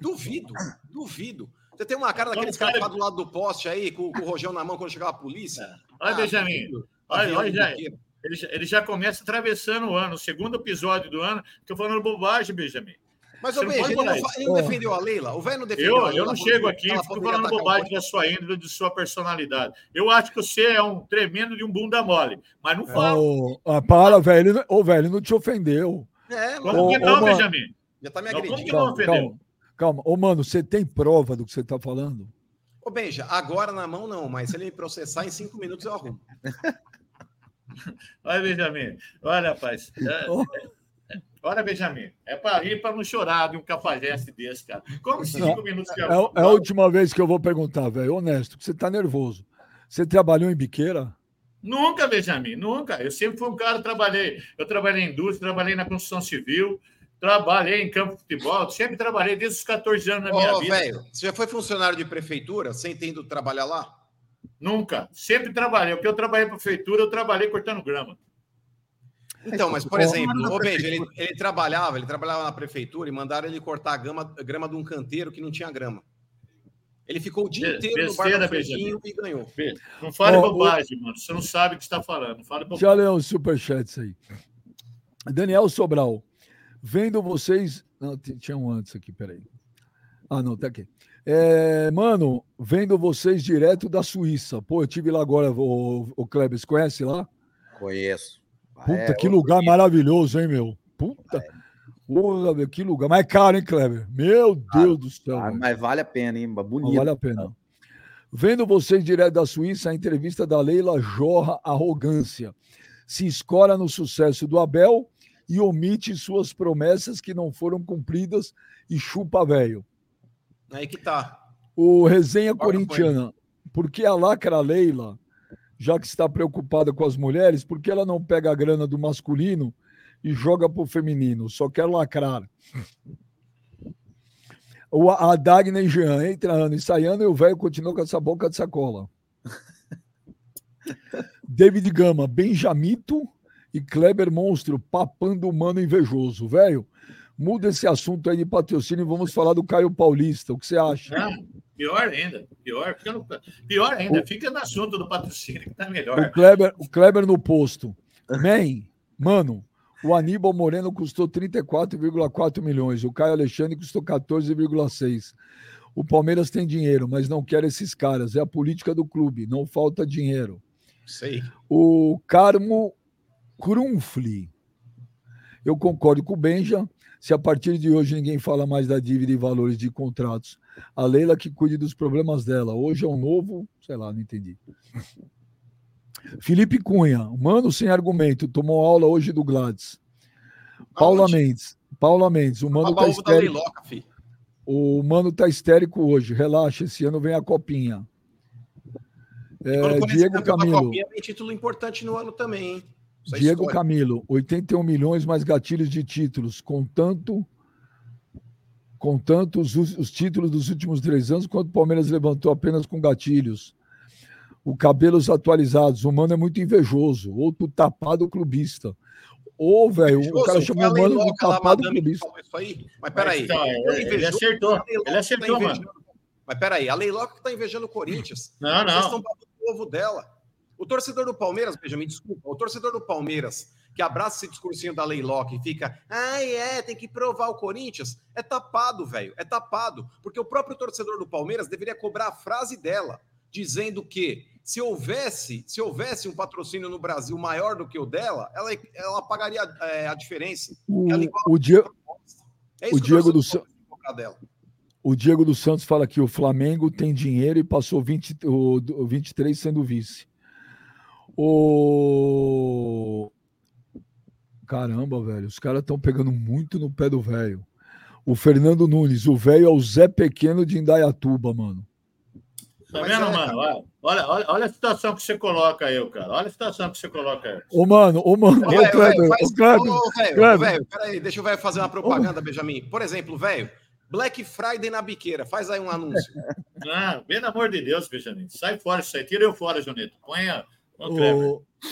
[SPEAKER 5] Duvido, duvido. Você tem uma cara daqueles caras
[SPEAKER 7] cara-
[SPEAKER 5] que tá do lado do poste aí, com, com o rojão na mão quando chegava a polícia?
[SPEAKER 7] Olha,
[SPEAKER 5] Ah,
[SPEAKER 7] Benjamin.
[SPEAKER 5] duvido.
[SPEAKER 7] Olha, olha, já, ele, já, ele já começa atravessando o ano, o segundo episódio do ano. Estou falando bobagem, Benjamin.
[SPEAKER 5] Mas,
[SPEAKER 7] Você
[SPEAKER 5] ô,
[SPEAKER 7] não
[SPEAKER 5] Benja,
[SPEAKER 7] pode
[SPEAKER 5] ele não, ele não defendeu a Leila? O velho não defendeu a
[SPEAKER 7] Eu,
[SPEAKER 5] Leila?
[SPEAKER 7] eu não chego
[SPEAKER 5] que
[SPEAKER 7] aqui e fico falando
[SPEAKER 5] o
[SPEAKER 7] bobagem da sua índole, de sua personalidade. Eu acho que você é um tremendo de um bunda mole, mas não
[SPEAKER 3] Ô,
[SPEAKER 7] falo.
[SPEAKER 3] ah, para, velho. Ô, velho, ele não te ofendeu.
[SPEAKER 5] É,
[SPEAKER 7] Como
[SPEAKER 5] mano,
[SPEAKER 3] Ô,
[SPEAKER 7] que não,
[SPEAKER 3] mano.
[SPEAKER 7] Benjamin?
[SPEAKER 5] já tá me
[SPEAKER 7] Não, como
[SPEAKER 5] agredindo.
[SPEAKER 7] que não
[SPEAKER 3] Calma,
[SPEAKER 7] ofendeu?
[SPEAKER 3] Calma. Ô, mano, você tem prova do que você tá falando?
[SPEAKER 5] Ô, Benja, agora na mão não, mas se ele me processar em cinco minutos eu arrumo. *laughs*
[SPEAKER 7] Olha, Benjamin. Olha, rapaz. É- é- olha, Benjamin. É para rir para não chorar de um cafajeste desse, cara. Como cinco minutos que
[SPEAKER 3] É, é a última vez que eu vou perguntar, velho. Honesto, que você tá nervoso. Você trabalhou em biqueira?
[SPEAKER 7] Nunca, Benjamin, nunca. Eu sempre fui um cara, trabalhei. Eu trabalhei em indústria, trabalhei na construção civil, trabalhei em campo de futebol, sempre trabalhei desde os 14 anos na minha
[SPEAKER 5] Ô,
[SPEAKER 7] vida.
[SPEAKER 5] velho, você já foi funcionário de prefeitura sem ter ido trabalhar lá?
[SPEAKER 7] Nunca. Sempre trabalhei. O que eu trabalhei na prefeitura, eu trabalhei cortando grama.
[SPEAKER 5] Então, mas, por exemplo, Benji, ele, ele trabalhava, ele trabalhava na prefeitura e mandaram ele cortar a grama, a grama de um canteiro que não tinha grama. Ele ficou o dia inteiro no bar
[SPEAKER 7] besteira,
[SPEAKER 5] do Fredinho e ganhou.
[SPEAKER 7] Não fale
[SPEAKER 3] Ó,
[SPEAKER 7] bobagem, mano. Você não sabe o que está falando. Fale bobagem.
[SPEAKER 3] Já leu os superchats aí. Daniel Sobral. Vendo vocês. Não, tinha um antes aqui, peraí. Ah, não, tá aqui. É, mano, vendo vocês direto da Suíça. Pô, eu tive lá agora, o, o Kleber, você conhece lá?
[SPEAKER 6] Conheço.
[SPEAKER 3] Puta,
[SPEAKER 6] É,
[SPEAKER 3] que lugar maravilhoso, hein, meu? Puta. Porra, meu, que lugar. Mas é caro, hein, Kleber? Meu Deus do céu.
[SPEAKER 6] Ah, mas vale a pena, hein? Bonito.
[SPEAKER 3] vale a pena. Vendo vocês direto da Suíça, a entrevista da Leila jorra arrogância. Se escora no sucesso do Abel e omite suas promessas que não foram cumpridas e chupa velho.
[SPEAKER 5] Aí que tá.
[SPEAKER 3] O resenha corintiana, por que a lacra Leila, já que está preocupada com as mulheres, por que ela não pega a grana do masculino e joga para o feminino? Só quer lacrar. O, a Dagner Jean entra ano e sai ano e o velho continua com essa boca de sacola. *laughs* David Gama, Benjamito e Kleber Monstro, papando humano invejoso. Velho, muda esse assunto aí de patrocínio e vamos falar do Caio Paulista. O que você acha?
[SPEAKER 7] Não, pior ainda. Pior, fica no- pior ainda. Fica no assunto do patrocínio, que tá
[SPEAKER 3] O
[SPEAKER 7] melhor.
[SPEAKER 3] Kleber, o Kleber no posto. Man, mano, o Aníbal Moreno custou 34,4 milhões. O Caio Alexandre custou 14,6. O Palmeiras tem dinheiro, mas não quer esses caras. É a política do clube. Não falta dinheiro.
[SPEAKER 5] Sei.
[SPEAKER 3] O Carmo Crunfli. Eu concordo com o Benja. Se a partir de hoje ninguém fala mais da dívida e valores de contratos, a Leila que cuide dos problemas dela. Hoje é um novo, sei lá, não entendi. Felipe Cunha, mano sem argumento, tomou aula hoje do Gladys. Paula? Mendes, Paula Mendes, o mano tá histérico.
[SPEAKER 5] Leiloca.
[SPEAKER 3] O mano tá histérico hoje. Relaxa, esse ano vem a copinha. É, Diego Camilo.
[SPEAKER 5] Copinha, tem título importante no ano também, hein? Isso é
[SPEAKER 3] Diego
[SPEAKER 5] história.
[SPEAKER 3] Camilo, 81 milhões mais gatilhos de títulos, contanto, contanto os, os títulos dos últimos três anos, quanto o Palmeiras levantou apenas com gatilhos. O cabelos atualizados, o mano é muito invejoso, outro tapado clubista. Ô, velho, o cara chamou o mano de
[SPEAKER 5] lá,
[SPEAKER 3] tapado clubista.
[SPEAKER 5] Isso aí. Mas peraí.
[SPEAKER 7] Então,
[SPEAKER 5] Ele
[SPEAKER 7] ele, ele
[SPEAKER 5] invejou-
[SPEAKER 7] acertou. Ele acertou,
[SPEAKER 5] tá
[SPEAKER 7] mano.
[SPEAKER 5] Mas peraí, a Leiloca que tá invejando o Corinthians.
[SPEAKER 7] Não,
[SPEAKER 5] Vocês
[SPEAKER 7] não.
[SPEAKER 5] estão babando o ovo dela. O torcedor do Palmeiras, Benjamin, desculpa, o torcedor do Palmeiras que abraça esse discursinho da Leiloca e fica, ai é, tem que provar o Corinthians, é tapado, velho, é tapado. Porque o próprio torcedor do Palmeiras deveria cobrar a frase dela, dizendo que se houvesse, se houvesse um patrocínio no Brasil maior do que o dela, ela, ela pagaria é, a diferença.
[SPEAKER 3] O,
[SPEAKER 5] igual-
[SPEAKER 3] o, Die-
[SPEAKER 5] É
[SPEAKER 3] O Diego do
[SPEAKER 5] dela.
[SPEAKER 3] o Diego dos Santos fala que o Flamengo tem dinheiro e passou 20, o, o 23 sendo vice. O. Caramba, velho, os caras estão pegando muito no pé do velho. O Fernando Nunes, o velho é o Zé Pequeno de Indaiatuba, mano.
[SPEAKER 7] Tá
[SPEAKER 5] Mas
[SPEAKER 7] vendo,
[SPEAKER 5] é,
[SPEAKER 7] mano? Olha, olha, olha, a situação que você coloca aí, cara. Olha a situação que você coloca aí.
[SPEAKER 3] Ô, mano, ô, mano, ô,
[SPEAKER 5] Velho,
[SPEAKER 3] Kleber,
[SPEAKER 5] faz-
[SPEAKER 3] ô, Kleber,
[SPEAKER 5] Ô, peraí, deixa o velho fazer uma propaganda, Benjamin. Por exemplo, velho, Black Friday na biqueira, faz aí um anúncio. *laughs*
[SPEAKER 7] Ah, pelo amor de Deus, Benjamin. Sai fora isso aí. Tira eu fora, Junito. Põe a.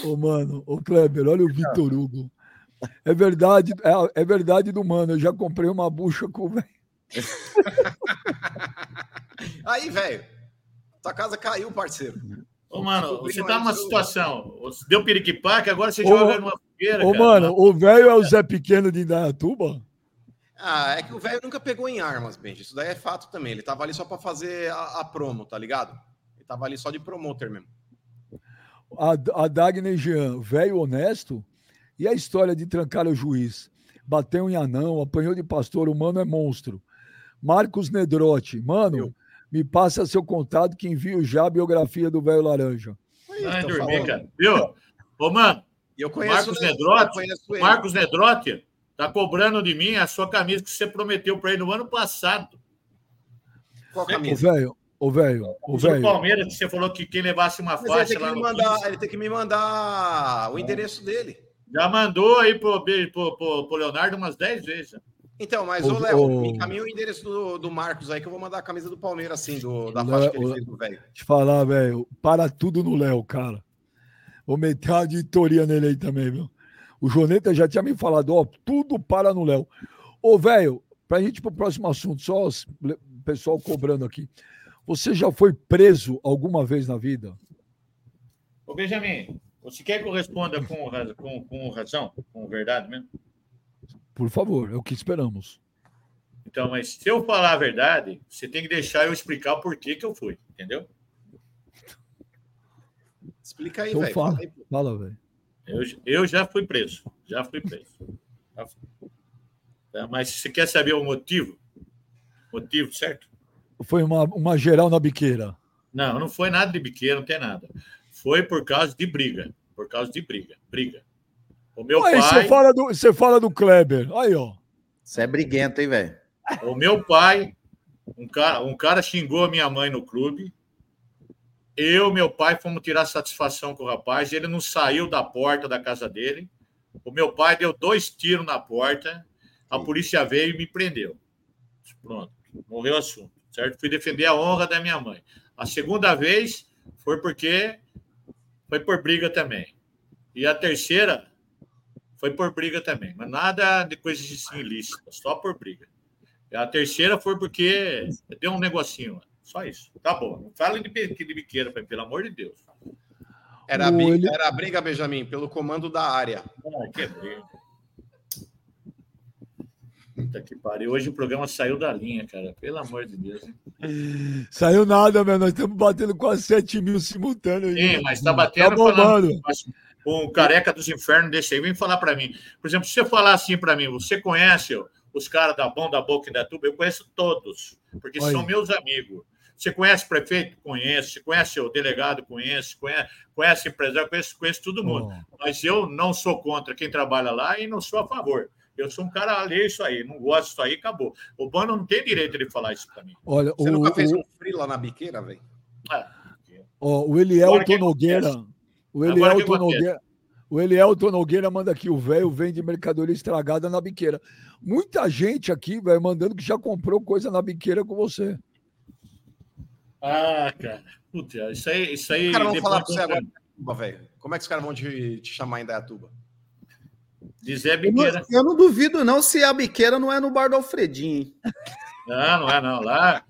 [SPEAKER 7] Ô,
[SPEAKER 3] mano, ô Kleber, olha o Vitor Hugo. É verdade, é, é verdade do mano. Eu já comprei uma bucha com o velho. *laughs*
[SPEAKER 5] Aí, velho, tua casa caiu, parceiro.
[SPEAKER 7] Ô, mano, você tá numa situação. Deu piriquipaque, agora você
[SPEAKER 3] Ô,
[SPEAKER 7] joga numa fogueira.
[SPEAKER 3] Ô,
[SPEAKER 7] cara.
[SPEAKER 3] mano, o velho é o Zé Pequeno de Indaiatuba?
[SPEAKER 5] Ah, é que o velho nunca pegou em armas, Benji. Isso daí é fato também. Ele tava ali só pra fazer a, a promo, tá ligado? Ele tava ali só de promoter mesmo.
[SPEAKER 3] A, a Dagner Jean, velho honesto? E a história de trancar o juiz? Bateu em anão, apanhou de pastor, o mano é monstro. Marcos Nedrotti, mano,
[SPEAKER 5] Eu.
[SPEAKER 3] me passa seu contato que envio já a biografia do velho laranja.
[SPEAKER 7] Vai
[SPEAKER 5] tô
[SPEAKER 7] dormir, cara. Viu? Ô, mano,
[SPEAKER 5] eu conheço
[SPEAKER 7] Marcos? Nedrotti,
[SPEAKER 5] Eu conheço ele.
[SPEAKER 7] Marcos Nedrotti tá cobrando de mim a sua camisa que você prometeu para ele no ano passado.
[SPEAKER 5] Qual
[SPEAKER 3] Ô,
[SPEAKER 5] camisa?
[SPEAKER 3] velho, Ô, velho,
[SPEAKER 7] do
[SPEAKER 3] velho.
[SPEAKER 7] Palmeiras, que você falou que quem levasse uma
[SPEAKER 5] Mas ele
[SPEAKER 7] faixa
[SPEAKER 5] tem, que
[SPEAKER 7] lá
[SPEAKER 5] me
[SPEAKER 7] no
[SPEAKER 5] mandar,
[SPEAKER 7] 15,
[SPEAKER 5] ele tem que me mandar o endereço dele.
[SPEAKER 7] já mandou aí pro, pro, pro, pro Leonardo umas 10 vezes.
[SPEAKER 5] Então, mas,
[SPEAKER 3] Ô,
[SPEAKER 5] ô, Léo,
[SPEAKER 3] ô.
[SPEAKER 5] me encaminha o endereço do, do Marcos aí, que eu vou mandar a camisa do Palmeiras, assim, do, da
[SPEAKER 3] Léo,
[SPEAKER 5] faixa que ele
[SPEAKER 3] ô,
[SPEAKER 5] fez do velho.
[SPEAKER 3] Te falar, velho, para tudo no Léo, cara. Vou meter uma auditoria nele aí também, viu? O Joneta já tinha me falado, ó, tudo para no Léo. Ô, velho, pra gente ir pro próximo assunto, só o pessoal cobrando aqui. Você já foi preso alguma vez na vida?
[SPEAKER 7] Ô, Benjamin, você quer que eu responda com, com, com razão, com verdade mesmo?
[SPEAKER 3] Por favor, é o que esperamos.
[SPEAKER 7] Então, mas se eu falar a verdade, você tem que deixar eu explicar o porquê que eu fui, entendeu?
[SPEAKER 5] Explica aí,
[SPEAKER 3] Então
[SPEAKER 5] velho.
[SPEAKER 3] fala.
[SPEAKER 5] Fala,
[SPEAKER 3] velho.
[SPEAKER 7] Eu, eu já fui preso, já fui preso. Já fui. Tá, Mas você quer saber o motivo? Motivo, certo?
[SPEAKER 3] Foi uma, uma geral na biqueira.
[SPEAKER 7] Não, não foi nada de biqueira, não tem nada. Foi por causa de briga. Por causa de briga. Briga. O meu
[SPEAKER 3] Aí
[SPEAKER 7] pai.
[SPEAKER 3] você fala, do, você fala do Kleber. Aí, ó.
[SPEAKER 6] Você é briguento, hein, velho?
[SPEAKER 7] O meu pai, um cara, um cara xingou a minha mãe no clube. Eu, meu pai, fomos tirar satisfação com o rapaz. Ele não saiu da porta da casa dele. O meu pai deu dois tiros na porta. A polícia veio e me prendeu. Pronto, morreu o assunto. Certo? Fui defender a honra da minha mãe. A segunda vez foi porque foi por briga também. E a terceira foi por briga também, mas nada de coisas assim ilícitas, só por briga. E a terceira foi porque deu um negocinho lá. Só isso. Tá bom. Não fala de, de biqueira, pelo amor de Deus.
[SPEAKER 5] Era, a briga, era a briga, Benjamin, pelo comando da área.
[SPEAKER 7] Ah, que briga. Puta que pariu. Hoje o programa saiu da linha, cara. Pelo amor de Deus. hein?
[SPEAKER 3] Saiu nada, meu. Nós estamos batendo quase 7 mil simultâneos. aí.
[SPEAKER 7] Sim, mas tá batendo
[SPEAKER 3] Tá
[SPEAKER 7] falando. Um careca dos infernos desse aí vem falar para mim. Por exemplo, se você falar assim para mim, você conhece os caras da Bom, da Boca e da Tuba? Eu conheço todos, porque
[SPEAKER 3] Olha.
[SPEAKER 7] são meus amigos. Você conhece o prefeito? Conheço. Você conhece o delegado? Conheço. Conhece, conhece empresário? Conheço, conheço todo mundo.
[SPEAKER 3] Ó,
[SPEAKER 7] Mas eu não sou contra quem trabalha lá e não sou a favor. Eu sou um cara alheio isso aí, não gosto disso aí, acabou. O Bano não tem direito de falar isso para mim.
[SPEAKER 3] olha,
[SPEAKER 5] Você
[SPEAKER 3] o,
[SPEAKER 5] nunca fez
[SPEAKER 3] o,
[SPEAKER 5] um free lá na biqueira, velho?
[SPEAKER 7] Ah,
[SPEAKER 3] ó, o Elielton
[SPEAKER 7] que
[SPEAKER 3] Nogueira. O Elielton
[SPEAKER 7] acontece?
[SPEAKER 3] Nogueira. O Elielton Nogueira manda aqui, o velho vende mercadoria estragada na biqueira. Muita gente aqui, velho, mandando que já comprou coisa na biqueira com você.
[SPEAKER 7] ah, cara. Puta, isso aí. Isso aí
[SPEAKER 5] Os caras vão falar pra você agora, velho. Como é que os caras vão te, te chamar em Dayatuba?
[SPEAKER 7] De Zé
[SPEAKER 6] Eu não,
[SPEAKER 7] Biqueira.
[SPEAKER 6] eu não duvido, não, se a biqueira não é no bar do Alfredinho, hein?
[SPEAKER 7] Não, não é não. Lá.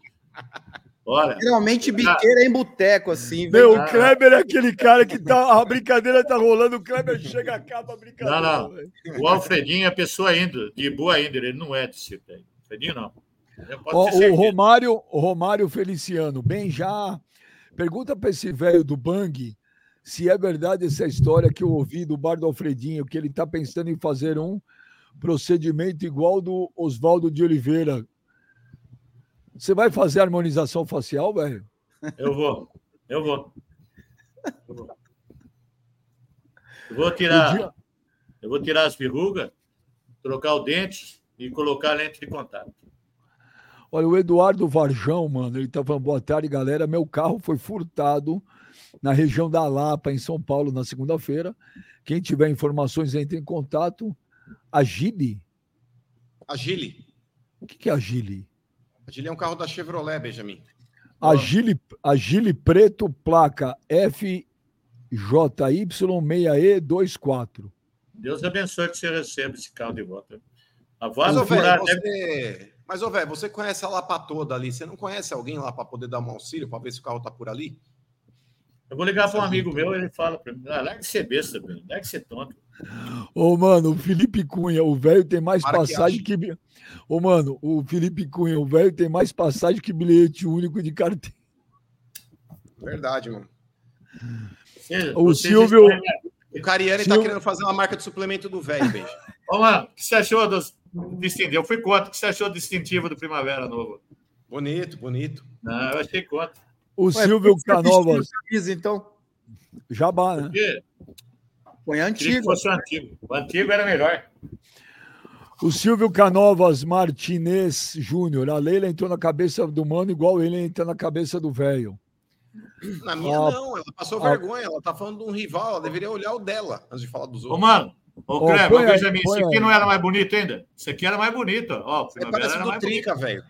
[SPEAKER 7] Olha,
[SPEAKER 6] Geralmente biqueira é em boteco, assim,
[SPEAKER 3] Meu,
[SPEAKER 6] velho.
[SPEAKER 3] o Kleber é aquele cara que tá. A brincadeira tá rolando, o Kleber chega, acaba a brincadeira.
[SPEAKER 7] Não, não.
[SPEAKER 3] velho.
[SPEAKER 7] o Alfredinho é pessoa ainda, de boa índole, ele não é desse tipo aí. Alfredinho não. Eu
[SPEAKER 3] o
[SPEAKER 7] certeza.
[SPEAKER 3] Romário, o Romário Feliciano, bem já. Pergunta para esse velho do Bang se é verdade essa história que eu ouvi do bar do Alfredinho, que ele está pensando em fazer um procedimento igual do Oswaldo de Oliveira. Você vai fazer harmonização facial, velho?
[SPEAKER 7] Eu vou. Eu vou. Eu vou. Eu vou tirar,
[SPEAKER 3] dia-
[SPEAKER 7] eu vou tirar as verrugas, trocar o dente e colocar a lente de contato.
[SPEAKER 3] Olha, o Eduardo Varjão, mano, ele tá falando, boa tarde, galera. Meu carro foi furtado na região da Lapa, em São Paulo, na segunda-feira. Quem tiver informações, entre em contato. A Gili?
[SPEAKER 5] A Gili.
[SPEAKER 3] O que, é a Gili?
[SPEAKER 5] A Gili é um carro da Chevrolet, Benjamin.
[SPEAKER 3] A Gili, a Gili preto, placa FJY6E24.
[SPEAKER 7] Deus abençoe que você receba esse carro de volta. A voz
[SPEAKER 5] Mas, ô, velho,
[SPEAKER 7] furada
[SPEAKER 5] você...
[SPEAKER 7] deve-
[SPEAKER 5] Mas, ô, velho, você conhece a Lapa toda ali. Você não conhece alguém lá para poder dar um auxílio, para ver se o carro tá por ali?
[SPEAKER 7] Eu vou ligar para um amigo meu, ele fala para mim: ah, larga de ser besta, velho. larga de ser tonto.
[SPEAKER 3] Ô, mano, o Felipe Cunha, o velho tem mais
[SPEAKER 5] Para que
[SPEAKER 3] passagem que. bi- Ô, mano, o Felipe Cunha, o velho tem mais passagem que bilhete único de carteira.
[SPEAKER 5] Verdade, mano.
[SPEAKER 7] Você-
[SPEAKER 3] O Silvio-
[SPEAKER 5] O Cariani tá
[SPEAKER 3] eu-
[SPEAKER 5] querendo fazer uma marca de suplemento do velho, Benja.
[SPEAKER 7] Ô, mano, o que você achou dos distintivos? Eu fui contra. O que você achou do distintivo do Primavera Novo?
[SPEAKER 5] Bonito, bonito.
[SPEAKER 7] Não, eu achei contra.
[SPEAKER 3] O
[SPEAKER 6] Ué,
[SPEAKER 3] Silvio Canovas,
[SPEAKER 6] camisa, então?
[SPEAKER 3] jabá, né?
[SPEAKER 7] Porque
[SPEAKER 6] Põe
[SPEAKER 7] queria que
[SPEAKER 6] antigo.
[SPEAKER 7] fosse o antigo. O antigo era melhor.
[SPEAKER 3] O Silvio Canovas Martinez Júnior. A Leila entrou na cabeça do mano igual ele entra na cabeça do velho.
[SPEAKER 5] Na minha
[SPEAKER 3] Ah,
[SPEAKER 5] não, ela passou
[SPEAKER 3] ah.
[SPEAKER 5] vergonha, ela tá falando de um rival, ela deveria olhar o dela antes de falar dos
[SPEAKER 7] Ô,
[SPEAKER 5] outros.
[SPEAKER 7] mano, ô, Kleber,
[SPEAKER 3] põe aí,
[SPEAKER 7] veja mim, isso aqui
[SPEAKER 3] aí.
[SPEAKER 7] não era mais bonito ainda? Isso aqui era mais bonito, ó.
[SPEAKER 5] Você
[SPEAKER 7] Primavera
[SPEAKER 5] parece
[SPEAKER 7] era
[SPEAKER 5] do. Trica, velho.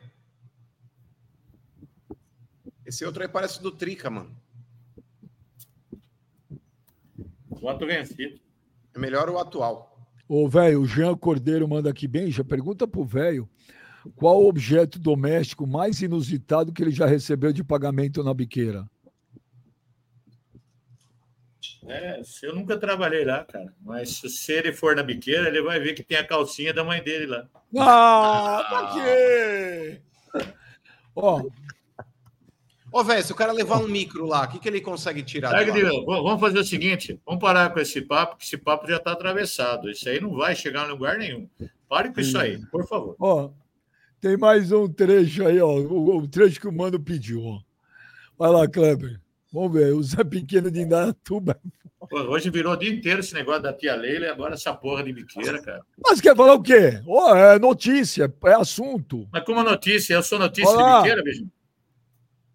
[SPEAKER 5] Esse outro aí parece do Trica, mano.
[SPEAKER 7] Voto vencido.
[SPEAKER 5] É melhor o atual.
[SPEAKER 3] Ô, velho, o Jean Cordeiro manda aqui bem, já pergunta pro velho qual o objeto doméstico mais inusitado que ele já recebeu de pagamento na biqueira.
[SPEAKER 7] É, se eu nunca trabalhei lá, cara. Mas se ele for na biqueira, ele vai ver que tem a calcinha da mãe dele lá.
[SPEAKER 3] Ah, pra quê? Ó,
[SPEAKER 5] Ô, velho, se o cara levar um micro lá, o que, que ele consegue tirar?
[SPEAKER 7] V- vamos fazer o seguinte: vamos parar com esse papo, que esse papo já está atravessado. Isso aí não vai chegar em lugar nenhum. Pare com isso aí, por favor.
[SPEAKER 3] ó, tem mais um trecho aí, ó, o, o trecho que o mano pediu, ó. Vai lá, Kleber. Vamos ver, o Zé Pequeno de Indaiatuba.
[SPEAKER 7] Hoje virou o dia inteiro esse negócio da tia Leila e agora essa porra de biqueira, cara.
[SPEAKER 3] Mas quer falar o quê? Ó, é notícia, é assunto.
[SPEAKER 7] Mas como notícia, eu sou notícia
[SPEAKER 3] Olá.
[SPEAKER 7] de biqueira, beijo.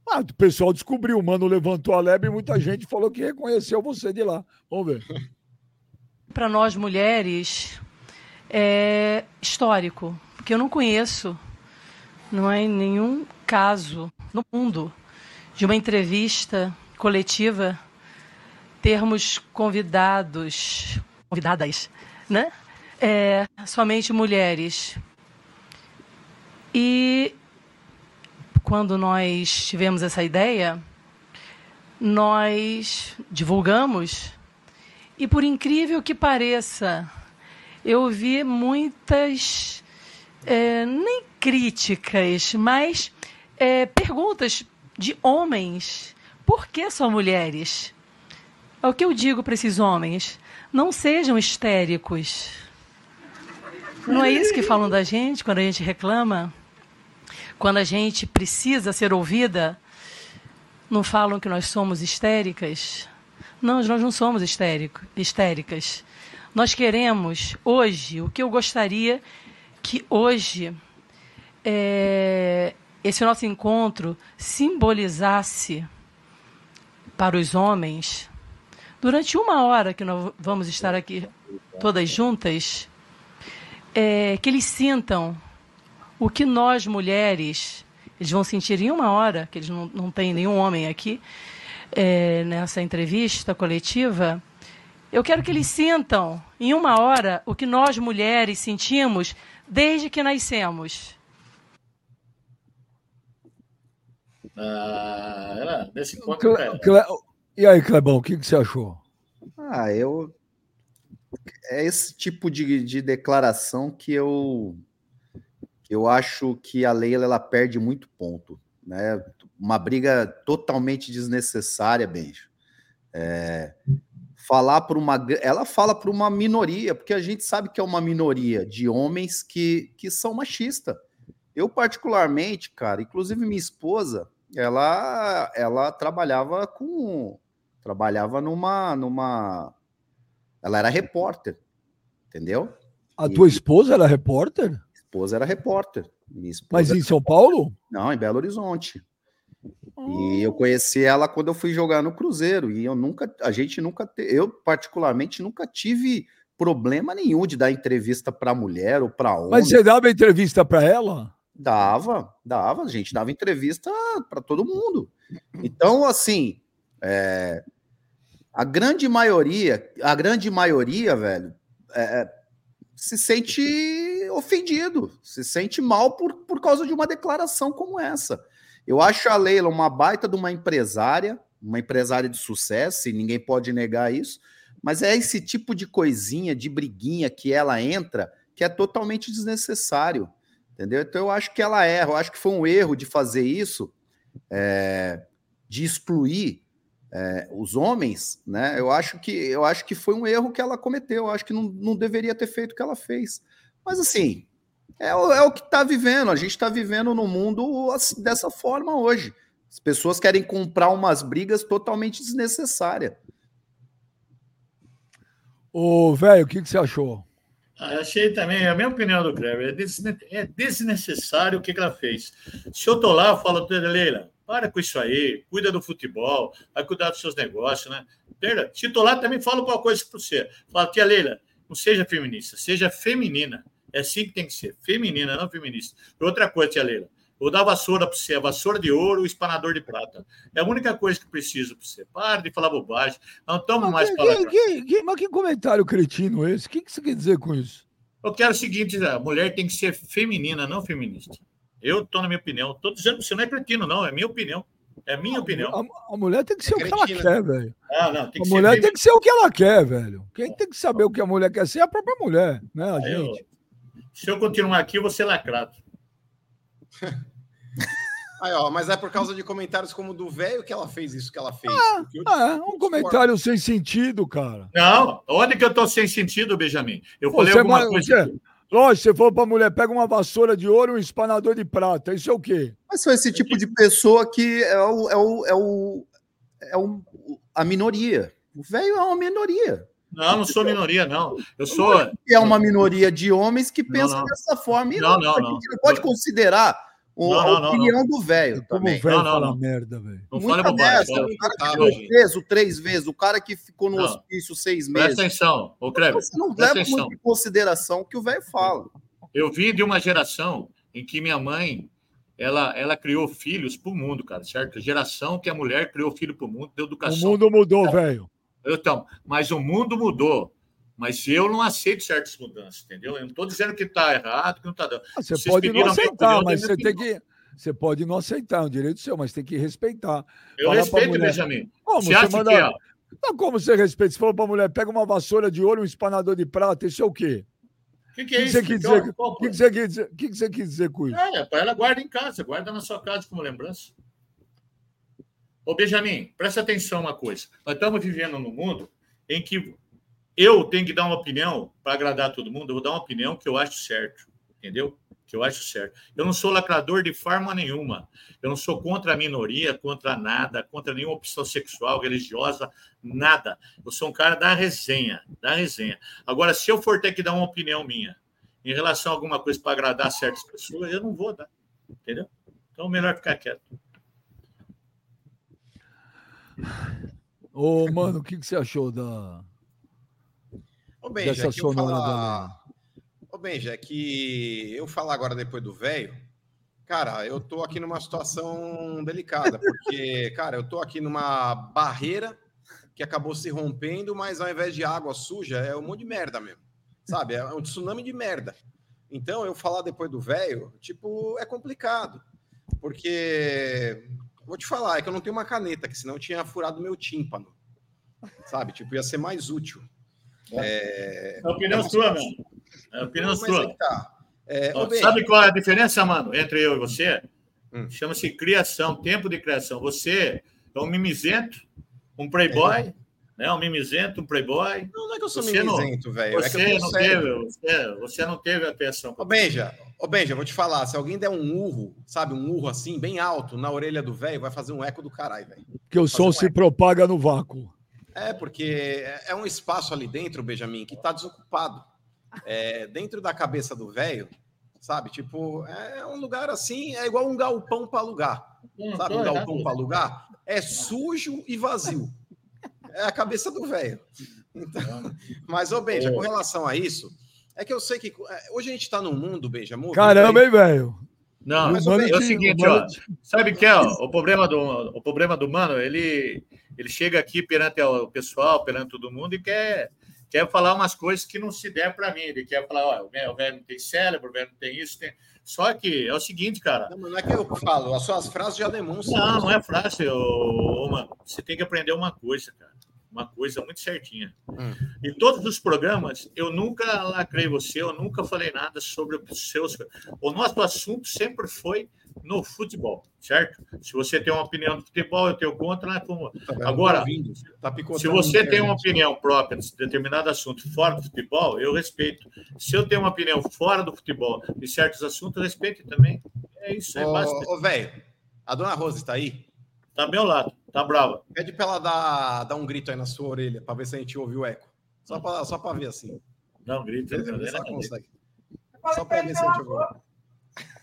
[SPEAKER 3] Ah, o pessoal descobriu, o mano levantou a lebre e muita gente falou que reconheceu você de lá. Vamos ver.
[SPEAKER 8] Para nós mulheres, é histórico, porque eu não conheço, não é nenhum caso no mundo de uma entrevista coletiva termos convidados, convidadas, né? É, somente mulheres. E quando nós tivemos essa ideia, nós divulgamos e por incrível que pareça, eu vi muitas, é, nem críticas, mas é, perguntas de homens. Por que só mulheres? É o que eu digo para esses homens. Não sejam histéricos. Não é isso que falam da gente quando a gente reclama? Quando a gente precisa ser ouvida? Não falam que nós somos histéricas? Não, nós não somos histérico, histéricas. Nós queremos hoje, o que eu gostaria que hoje é, esse nosso encontro simbolizasse para os homens, durante uma hora que nós vamos estar aqui todas juntas, é, que eles sintam o que nós mulheres, eles vão sentir em uma hora, que eles não, não têm nenhum homem aqui, é, nessa entrevista coletiva, eu quero que eles sintam em uma hora o que nós mulheres sentimos desde que nascemos.
[SPEAKER 7] Ah, nesse ponto,
[SPEAKER 3] Cle-. Cle- E aí, Clebão, o que, que você achou?
[SPEAKER 6] Ah, eu. É esse tipo de, de declaração que eu eu acho que a Leila ela perde muito ponto, né? Uma briga totalmente desnecessária, Benjo. É, falar por uma, ela fala por uma minoria, porque a gente sabe que é uma minoria de homens que, que são machistas. Eu particularmente, cara, inclusive minha esposa, ela ela trabalhava com trabalhava numa numa ela era repórter, entendeu?
[SPEAKER 3] A
[SPEAKER 6] E-
[SPEAKER 3] tua esposa era repórter?
[SPEAKER 6] Esposa era repórter.
[SPEAKER 3] Mas em São Paulo?
[SPEAKER 6] Não, em Belo Horizonte. E eu conheci ela quando eu fui jogar no Cruzeiro. E eu nunca, a gente nunca, te- eu particularmente nunca tive problema nenhum de dar entrevista para mulher ou para homem.
[SPEAKER 3] Mas você dava entrevista para ela?
[SPEAKER 6] Dava, dava, a gente dava entrevista para todo mundo. Então, assim, é, a grande maioria, a grande maioria, velho, é, é, se sente ofendido, se sente mal por, por causa de uma declaração como essa. Eu acho a Leila uma baita de uma empresária, uma empresária de sucesso, e ninguém pode negar isso, mas é esse tipo de coisinha, de briguinha que ela entra, que é totalmente desnecessário. Entendeu? Então eu acho que ela erra, eu acho que foi um erro de fazer isso, é, de excluir é, os homens, né? Eu acho que eu acho que foi um erro que ela cometeu, eu acho que não, não deveria ter feito o que ela fez. Mas assim, é, o- é o que está vivendo, a gente está vivendo no mundo assim, dessa forma hoje. As pessoas querem comprar umas brigas totalmente desnecessárias.
[SPEAKER 3] Ô, velho, o que, que você achou?
[SPEAKER 7] Ah, achei também, é a minha opinião do Kleber, é, é desnecessário o que, que ela fez. Se eu tô lá, eu falo, "Tia Leila, para com isso aí, cuida do futebol, vai cuidar dos seus negócios, né? Leila, se tô lá, também falo uma coisa para você. Fala, tia Leila, não seja feminista, seja feminina. É assim que tem que ser, feminina, não feminista. E outra coisa, tia Leila, vou dar vassoura para você, a vassoura de ouro, o espanador de prata. É a única coisa que preciso para você. Para de falar bobagem, não estamos mais
[SPEAKER 3] que,
[SPEAKER 7] falando.
[SPEAKER 3] que, que, mas que comentário cretino esse? O que, que você quer dizer com isso?
[SPEAKER 7] Eu quero o seguinte: a mulher tem que ser feminina, não feminista. Eu estou na minha opinião. Estou dizendo que você não é cretino, não. É minha opinião. É minha opinião.
[SPEAKER 3] A, a mulher tem que ser
[SPEAKER 5] É
[SPEAKER 3] o que ela quer, velho.
[SPEAKER 7] Ah, não. Tem
[SPEAKER 3] A mulher
[SPEAKER 7] ser
[SPEAKER 3] tem que ser o que ela quer, velho. Quem tem que saber o que a mulher quer ser é a própria mulher, né, a
[SPEAKER 7] Eu-
[SPEAKER 3] gente?
[SPEAKER 7] Se eu continuar aqui, eu vou ser lacrado. *laughs*
[SPEAKER 5] Aí, ó, mas é por causa de comentários como o do velho que ela fez isso que ela fez. Porque eu
[SPEAKER 3] Ah, é um comentário sem sentido, cara.
[SPEAKER 7] Não, onde que eu estou sem sentido, Benjamin? Eu
[SPEAKER 3] Pô,
[SPEAKER 7] falei
[SPEAKER 3] você
[SPEAKER 7] alguma
[SPEAKER 3] vai-
[SPEAKER 7] coisa.
[SPEAKER 3] você- Lógico, você falou pra mulher, pega uma vassoura de ouro e um espanador de prata. Isso é o quê?
[SPEAKER 6] Mas são esse tipo de pessoa que é, o, é, o, é, o, é o- a minoria. O velho é uma minoria.
[SPEAKER 7] Não, não sou minoria, não. Eu sou.
[SPEAKER 6] E é uma minoria de homens que pensam
[SPEAKER 7] não.
[SPEAKER 6] dessa forma. E
[SPEAKER 7] Não, não,
[SPEAKER 6] a
[SPEAKER 7] não.
[SPEAKER 6] gente não pode considerar o-
[SPEAKER 7] Não,
[SPEAKER 6] a
[SPEAKER 7] não, não,
[SPEAKER 6] opinião do velho
[SPEAKER 3] Como o velho
[SPEAKER 7] Não, não,
[SPEAKER 3] fala
[SPEAKER 7] não.
[SPEAKER 3] merda, velho.
[SPEAKER 7] Não fale bobagem. fala-
[SPEAKER 6] O cara que
[SPEAKER 5] Tá,
[SPEAKER 6] ficou
[SPEAKER 5] gente.
[SPEAKER 6] preso três vezes, o cara que ficou no
[SPEAKER 7] Não.
[SPEAKER 6] hospício seis
[SPEAKER 7] Presta
[SPEAKER 6] meses.
[SPEAKER 7] atenção, ô Kleber.
[SPEAKER 6] Você não
[SPEAKER 7] presta
[SPEAKER 6] leva
[SPEAKER 7] atenção.
[SPEAKER 6] muito em consideração o que o velho fala.
[SPEAKER 7] Eu vim de uma geração em que minha mãe ela, ela criou filhos para o mundo, cara, certo? Geração que a mulher criou filho para o mundo, deu
[SPEAKER 3] O
[SPEAKER 7] educação.
[SPEAKER 3] mundo mudou, velho.
[SPEAKER 7] Então, mas o mundo mudou. Mas eu não aceito certas mudanças, entendeu? Eu não estou dizendo que está errado, que não está dando.
[SPEAKER 3] Ah, Você
[SPEAKER 7] Vocês
[SPEAKER 3] pode não
[SPEAKER 7] a
[SPEAKER 3] aceitar, mas você tem que. Você pode não aceitar, é um direito seu, mas tem que respeitar.
[SPEAKER 7] Eu respeito. Benjamin.
[SPEAKER 3] Como
[SPEAKER 7] Você acha
[SPEAKER 3] manda-
[SPEAKER 7] que ó,
[SPEAKER 3] Não, como você respeita? Você falou pra mulher, pega uma vassoura de ouro um espanador de prata, isso é o quê?
[SPEAKER 7] o que, que é isso?
[SPEAKER 3] você O que que você que que você quis dizer com isso?
[SPEAKER 7] É, para ela guarda em casa, guarda na sua casa como lembrança. Ô, Benjamin, presta atenção uma coisa. Nós estamos vivendo num mundo em que eu tenho que dar uma opinião para agradar todo mundo, eu vou dar uma opinião que eu acho certo, entendeu? Que eu acho certo. Eu não sou lacrador de forma nenhuma. Eu não sou contra a minoria, contra nada, contra nenhuma opção sexual, religiosa, nada. Eu sou um cara da resenha, da resenha. Agora, se eu for ter que dar uma opinião minha em relação a alguma coisa para agradar certas pessoas, eu não vou dar, entendeu? Então, melhor ficar quieto.
[SPEAKER 3] Ô, mano, o que, que você achou da.
[SPEAKER 5] Ô, Benja,
[SPEAKER 3] Dessa sonora
[SPEAKER 5] falar... Ô, Benja, é que eu falar agora depois do velho, cara, eu tô aqui numa situação delicada, porque, *laughs* cara, eu tô aqui numa barreira que acabou se rompendo, mas ao invés de água suja, é um monte de merda mesmo, sabe? É um tsunami de merda. Então, eu falar depois do velho, tipo, é complicado, porque, vou te falar, é que eu não tenho uma caneta, que senão eu tinha furado meu tímpano, sabe? Tipo, ia ser mais útil. É...
[SPEAKER 7] É a opinião sua, mano. É a opinião sua.
[SPEAKER 5] é tá. É,
[SPEAKER 7] Ó,
[SPEAKER 5] Benja,
[SPEAKER 7] Sabe qual é a diferença, mano, entre eu e você?
[SPEAKER 5] Hum.
[SPEAKER 7] Chama-se criação, tempo de criação. Você é um mimizento, um playboy, né? Um mimizento, um playboy.
[SPEAKER 5] Não, não é que eu sou
[SPEAKER 7] Você
[SPEAKER 5] mimizento, velho. É que
[SPEAKER 7] Você
[SPEAKER 5] eu tô
[SPEAKER 7] não teve, você, você não teve atenção.
[SPEAKER 5] Ô, Benja, ô, Benja, vou te falar. Se alguém der um urro, sabe, um urro assim, bem alto, na orelha do velho, vai fazer um eco do caralho, velho.
[SPEAKER 3] Que o som
[SPEAKER 5] um
[SPEAKER 3] se propaga no vácuo.
[SPEAKER 5] É, porque é é um espaço ali dentro, Benjamin, que tá desocupado. É, dentro da cabeça do velho, sabe? Tipo, é um lugar assim, é igual um galpão para alugar.
[SPEAKER 7] Não,
[SPEAKER 5] Sabe, um galpão para alugar? É sujo e vazio. É a cabeça do velho. Então, mas, ô, Benja, com relação a isso, é que eu sei que é, hoje a gente tá num mundo, Benja, movido
[SPEAKER 3] Caramba, hein, velho?
[SPEAKER 7] Não,
[SPEAKER 5] Mas,
[SPEAKER 3] ô,
[SPEAKER 7] é o seguinte, ó.
[SPEAKER 3] mano-
[SPEAKER 7] Sabe o que é? ó? O problema do o problema do mano, ele ele chega aqui perante o pessoal, perante todo mundo e quer quer falar umas coisas que não se der para mim. Ele quer falar, ó, o velho não tem cérebro, o velho não tem isso, tem. Só que é o seguinte, cara.
[SPEAKER 5] Não, mas não é que eu falo, as suas frases já demonstram.
[SPEAKER 7] Não, não é fácil, ô, ô, mano. Você tem que aprender uma coisa, cara. Uma coisa muito certinha.
[SPEAKER 5] Hum.
[SPEAKER 7] Em todos os programas, eu nunca lacrei você, eu nunca falei nada sobre os seus. O nosso assunto sempre foi no futebol, certo? Se você tem uma opinião do futebol, eu tenho contra. né, como-
[SPEAKER 5] Tá?
[SPEAKER 7] Agora,
[SPEAKER 5] Tá tá
[SPEAKER 7] Se você tem uma
[SPEAKER 5] internet.
[SPEAKER 7] opinião própria de determinado assunto fora do futebol, eu respeito. Se eu tenho uma opinião fora do futebol de certos assuntos, eu respeito também. É isso, é básico.
[SPEAKER 5] Ô, velho, a dona Rosa está aí?
[SPEAKER 7] Tá ao meu lado, tá brava.
[SPEAKER 5] Pede pra ela dar, dar um grito aí na sua orelha, pra ver se a gente ouve o eco. Só pra, só pra ver assim.
[SPEAKER 7] Não, grita.
[SPEAKER 5] Ele
[SPEAKER 7] não,
[SPEAKER 5] só
[SPEAKER 7] não,
[SPEAKER 5] consegue. Só pra ver se a gente ouviu.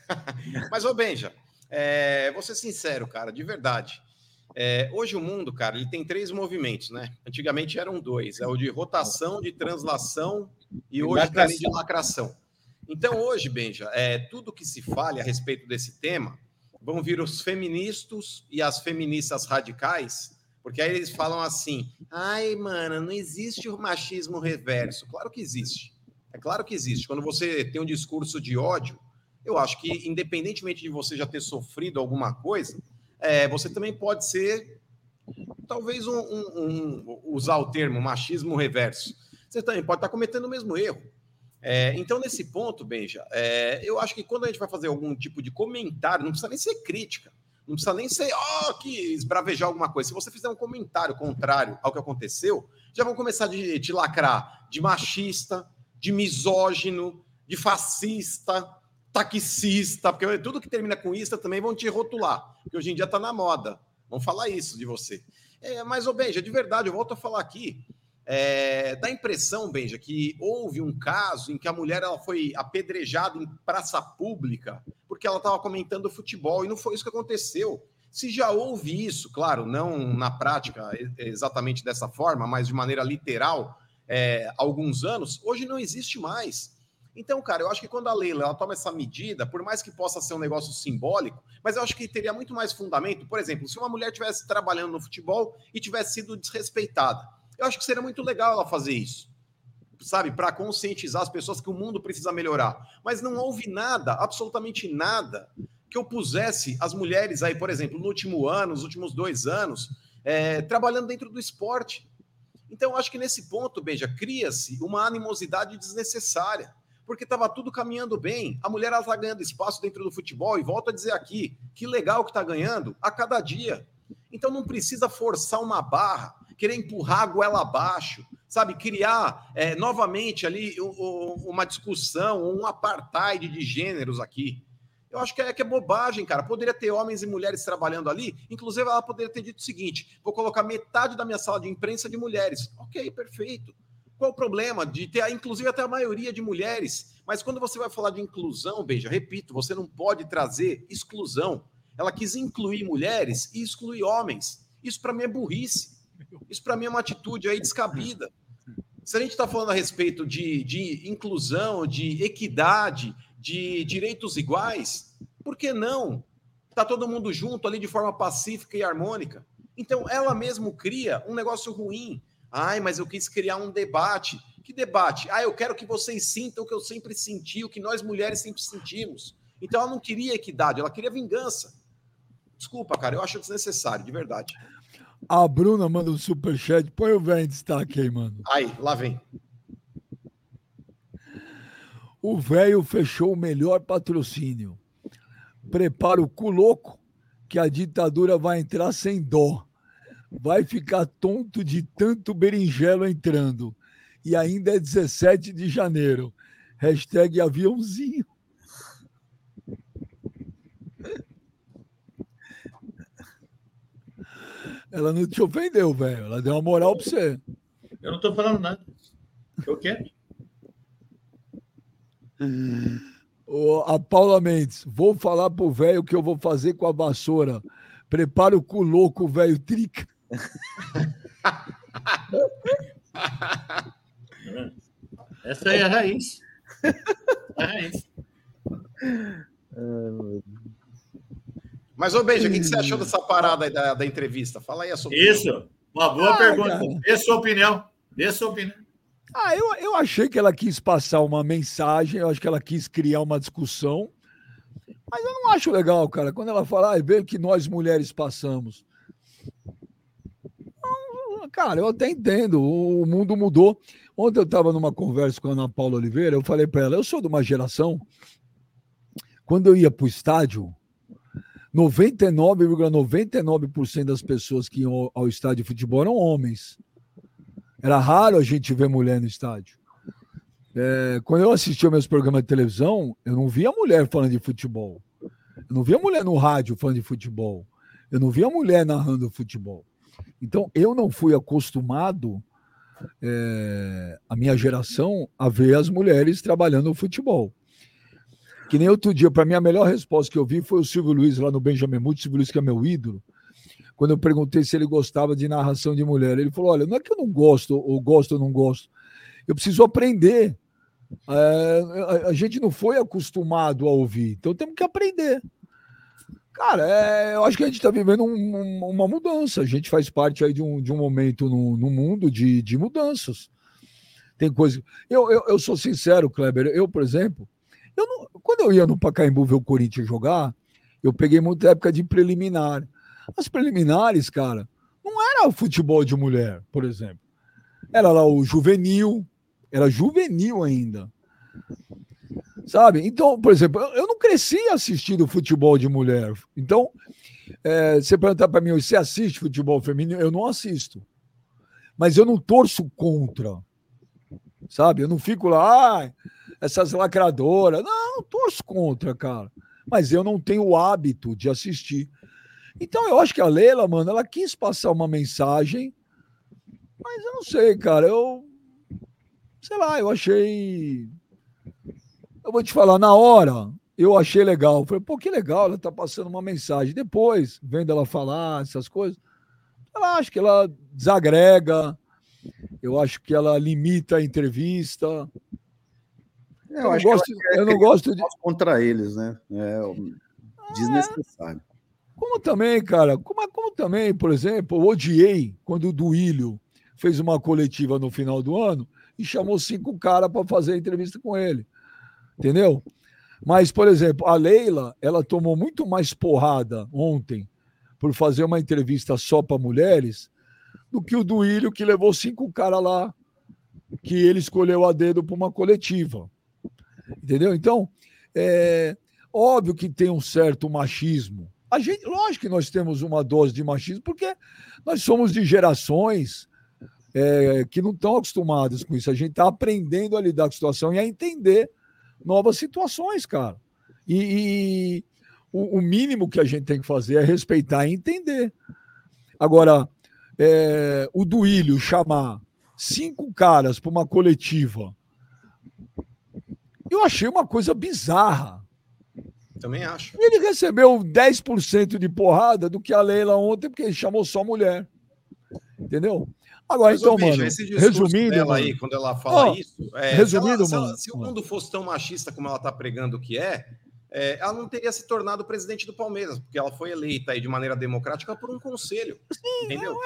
[SPEAKER 5] *laughs* Mas, ô Benja, é, vou ser sincero, cara, de verdade. É, hoje o mundo, cara, ele tem três movimentos, né? Antigamente eram dois: é o de rotação, de translação e hoje também de lacração. Então, hoje, Benja, é, tudo que se fale a respeito desse tema vão vir os feministas e as feministas radicais, porque aí eles falam assim: ai, mano, não existe o machismo reverso. Claro que existe. É claro que existe. Quando você tem um discurso de ódio, eu acho que, independentemente de você já ter sofrido alguma coisa, é, você também pode ser, talvez, um, um, um, usar o termo machismo reverso. Você também pode estar cometendo o mesmo erro. É, então, nesse ponto, Benja, é, eu acho que quando a gente vai fazer algum tipo de comentário, não precisa nem ser crítica, não precisa nem ser, ó, oh, que esbravejar alguma coisa. Se você fizer um comentário contrário ao que aconteceu, já vão começar de, te lacrar de machista, de misógino, de fascista, taxista, porque tudo que termina com ista também vão te rotular, porque hoje em dia está na moda. Vão falar isso de você. É, mas, ô Benja, de verdade, eu volto a falar aqui. É, dá a impressão, Benja, que houve um caso em que a mulher ela foi apedrejada em praça pública porque ela estava comentando futebol, e não foi isso que aconteceu. Se já houve isso, claro, não na prática exatamente dessa forma, mas de maneira literal, é, alguns anos, hoje não existe mais. Então, cara, eu acho que quando a Leila ela toma essa medida, por mais que possa ser um negócio simbólico, mas eu acho que teria muito mais fundamento. Por exemplo, se uma mulher estivesse trabalhando no futebol e tivesse sido desrespeitada, eu acho que seria muito legal ela fazer isso, sabe, para conscientizar as pessoas que o mundo precisa melhorar. Mas não houve nada, absolutamente nada, que eu pusesse as mulheres aí, por exemplo, no último ano, nos últimos dois anos, é, trabalhando dentro do esporte. Então, acho que nesse ponto, Beija, cria-se uma animosidade desnecessária porque estava tudo caminhando bem. A mulher está ganhando espaço dentro do futebol e volto a dizer aqui, que legal que está ganhando a cada dia. Então não precisa forçar uma barra, querer empurrar a goela abaixo, sabe? Criar é, novamente ali uma discussão, um apartheid de gêneros aqui. Eu acho que é, que é bobagem, cara. Poderia ter homens e mulheres trabalhando ali. Inclusive, ela poderia ter dito o seguinte: vou colocar metade da minha sala de imprensa de mulheres. Ok, perfeito. Qual o problema de ter, inclusive, até a maioria de mulheres? Mas quando você vai falar de inclusão, beija, repito, você não pode trazer exclusão. Ela quis incluir mulheres e excluir homens. Isso para mim é burrice. Isso para mim é uma atitude aí descabida. Se a gente está falando a respeito de, de inclusão, de equidade, de direitos iguais, por que não? Está todo mundo junto ali de forma pacífica e harmônica. Então, ela mesmo cria um negócio ruim. Ai, mas eu quis criar um debate. Que debate? Ah, eu quero que vocês sintam o que eu sempre senti, o que nós mulheres sempre sentimos. Então ela não queria equidade, ela queria vingança. Desculpa, cara, eu acho desnecessário, de verdade.
[SPEAKER 3] A Bruna manda um superchat. Põe o velho em destaque aí, mano.
[SPEAKER 5] Aí, lá vem.
[SPEAKER 3] O velho fechou o melhor patrocínio. Prepara o cu louco, que a ditadura vai entrar sem dó vai ficar tonto de tanto berinjelo entrando. E ainda é 17 de janeiro. Hashtag aviãozinho. Ela não te ofendeu, velho. Ela deu uma moral pra você.
[SPEAKER 7] Eu não tô falando nada. Eu quero.
[SPEAKER 3] A Paula Mendes, vou falar pro velho o que eu vou fazer com a vassoura. Prepara o cu louco, velho trica. *laughs*
[SPEAKER 7] Essa aí é a raiz. É a raiz.
[SPEAKER 5] Mas, ô Beija, o que, você achou dessa parada aí da, da entrevista? Fala aí a sua
[SPEAKER 7] Isso, opinião. uma boa ah, pergunta. Cara. Dê sua opinião. Dê sua opinião.
[SPEAKER 3] Ah, eu, eu achei que ela quis passar uma mensagem, eu acho que ela quis criar uma discussão, mas eu não acho legal, cara, quando ela fala, ah, vê que nós mulheres passamos. Cara, eu até entendo, o mundo mudou. Ontem eu estava numa conversa com a Ana Paula Oliveira, eu falei para ela, eu sou de uma geração, quando eu ia para o estádio, 99,99% ,99 das pessoas que iam ao estádio de futebol eram homens. Era raro a gente ver mulher no estádio. É, quando eu assistia meus programas de televisão, eu não via mulher falando de futebol. Eu não via mulher no rádio falando de futebol. Eu não via mulher narrando futebol. Então, eu não fui acostumado é, a minha geração a ver as mulheres trabalhando no futebol. Que nem outro dia, para mim, a melhor resposta que eu vi foi o Silvio Luiz lá no Benjamin Muti, Silvio Luiz, que é meu ídolo. Quando eu perguntei se ele gostava de narração de mulher, ele falou: Olha, não é que eu não gosto, ou gosto ou não gosto, eu preciso aprender. É, a, a, gente não foi acostumado a ouvir, então temos que aprender. Cara, é, eu acho que a gente está vivendo um, um, uma mudança. A gente faz parte aí de um, de um momento no, no mundo de, de mudanças. Tem coisa. Eu, eu, eu sou sincero, Kleber. Eu, por exemplo, eu não, quando eu ia no Pacaembu ver o Corinthians jogar, eu peguei muita época de preliminar. As preliminares, cara, não era o futebol de mulher, por exemplo. Era lá o juvenil, era juvenil ainda. Sabe? Então, por exemplo, eu não cresci assistindo futebol de mulher. Então, é, você perguntar para mim, você assiste futebol feminino? Eu não assisto. Mas eu não torço contra. Sabe? Eu não fico lá, ah, essas lacradoras. Não, torço contra, cara. Mas eu não tenho o hábito de assistir. Então eu acho que a Leila, mano, ela quis passar uma mensagem, mas eu não sei, cara. Eu. Sei lá, eu achei. Eu vou te falar, na hora, eu achei legal. Falei, pô, que legal, ela tá passando uma mensagem. Depois, vendo ela falar essas coisas, eu acho que ela desagrega, eu acho que ela limita a entrevista.
[SPEAKER 6] É, eu, eu, não gosto, eu não gosto de. Contra eles, né? É desnecessário. É,
[SPEAKER 3] como também, cara, como, como também, por exemplo, eu odiei quando o Duílio fez uma coletiva no final do ano e chamou cinco caras para fazer a entrevista com ele. Entendeu? Mas, por exemplo, a Leila, ela tomou muito mais porrada ontem por fazer uma entrevista só para mulheres do que o Duílio, que levou cinco caras lá, que ele escolheu a dedo para uma coletiva. Entendeu? Então, é óbvio que tem um certo machismo. A gente, lógico que nós temos uma dose de machismo, porque nós somos de gerações é, que não estão acostumadas com isso. A gente está aprendendo a lidar com a situação e a entender novas situações, cara. E, e o, o, mínimo que a gente tem que fazer é respeitar e entender. Agora, é, o Duílio chamar cinco caras para uma coletiva eu achei uma coisa bizarra.
[SPEAKER 5] Também acho.
[SPEAKER 3] Ele recebeu 10% de porrada do que a Leila ontem, porque ele chamou só mulher. Entendeu? Agora, Mas, então, bicho, mano, resumindo.
[SPEAKER 5] Dela aí, quando ela fala oh, isso.
[SPEAKER 3] É, resumindo,
[SPEAKER 5] se, ela,
[SPEAKER 3] mano.
[SPEAKER 5] Se, se, o mundo fosse tão machista como ela está pregando que é, é, ela não teria se tornado presidente do Palmeiras, porque ela foi eleita aí de maneira democrática por um conselho. Sim, entendeu?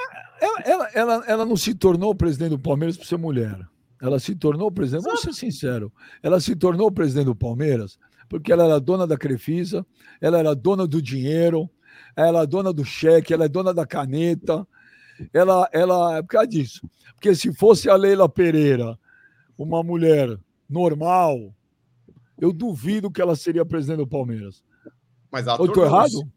[SPEAKER 3] Ela, ela, ela, ela não se tornou presidente do Palmeiras por ser mulher. Ela se tornou presidente, vou ser sincero, ela se tornou presidente do Palmeiras porque ela era dona da Crefisa, ela era dona do dinheiro, ela é dona do cheque, ela é dona da caneta, ela, ela é por causa disso. Porque se fosse a Leila Pereira, uma mulher normal, eu duvido que ela seria presidente do Palmeiras.
[SPEAKER 5] Mas ela eu tô errado?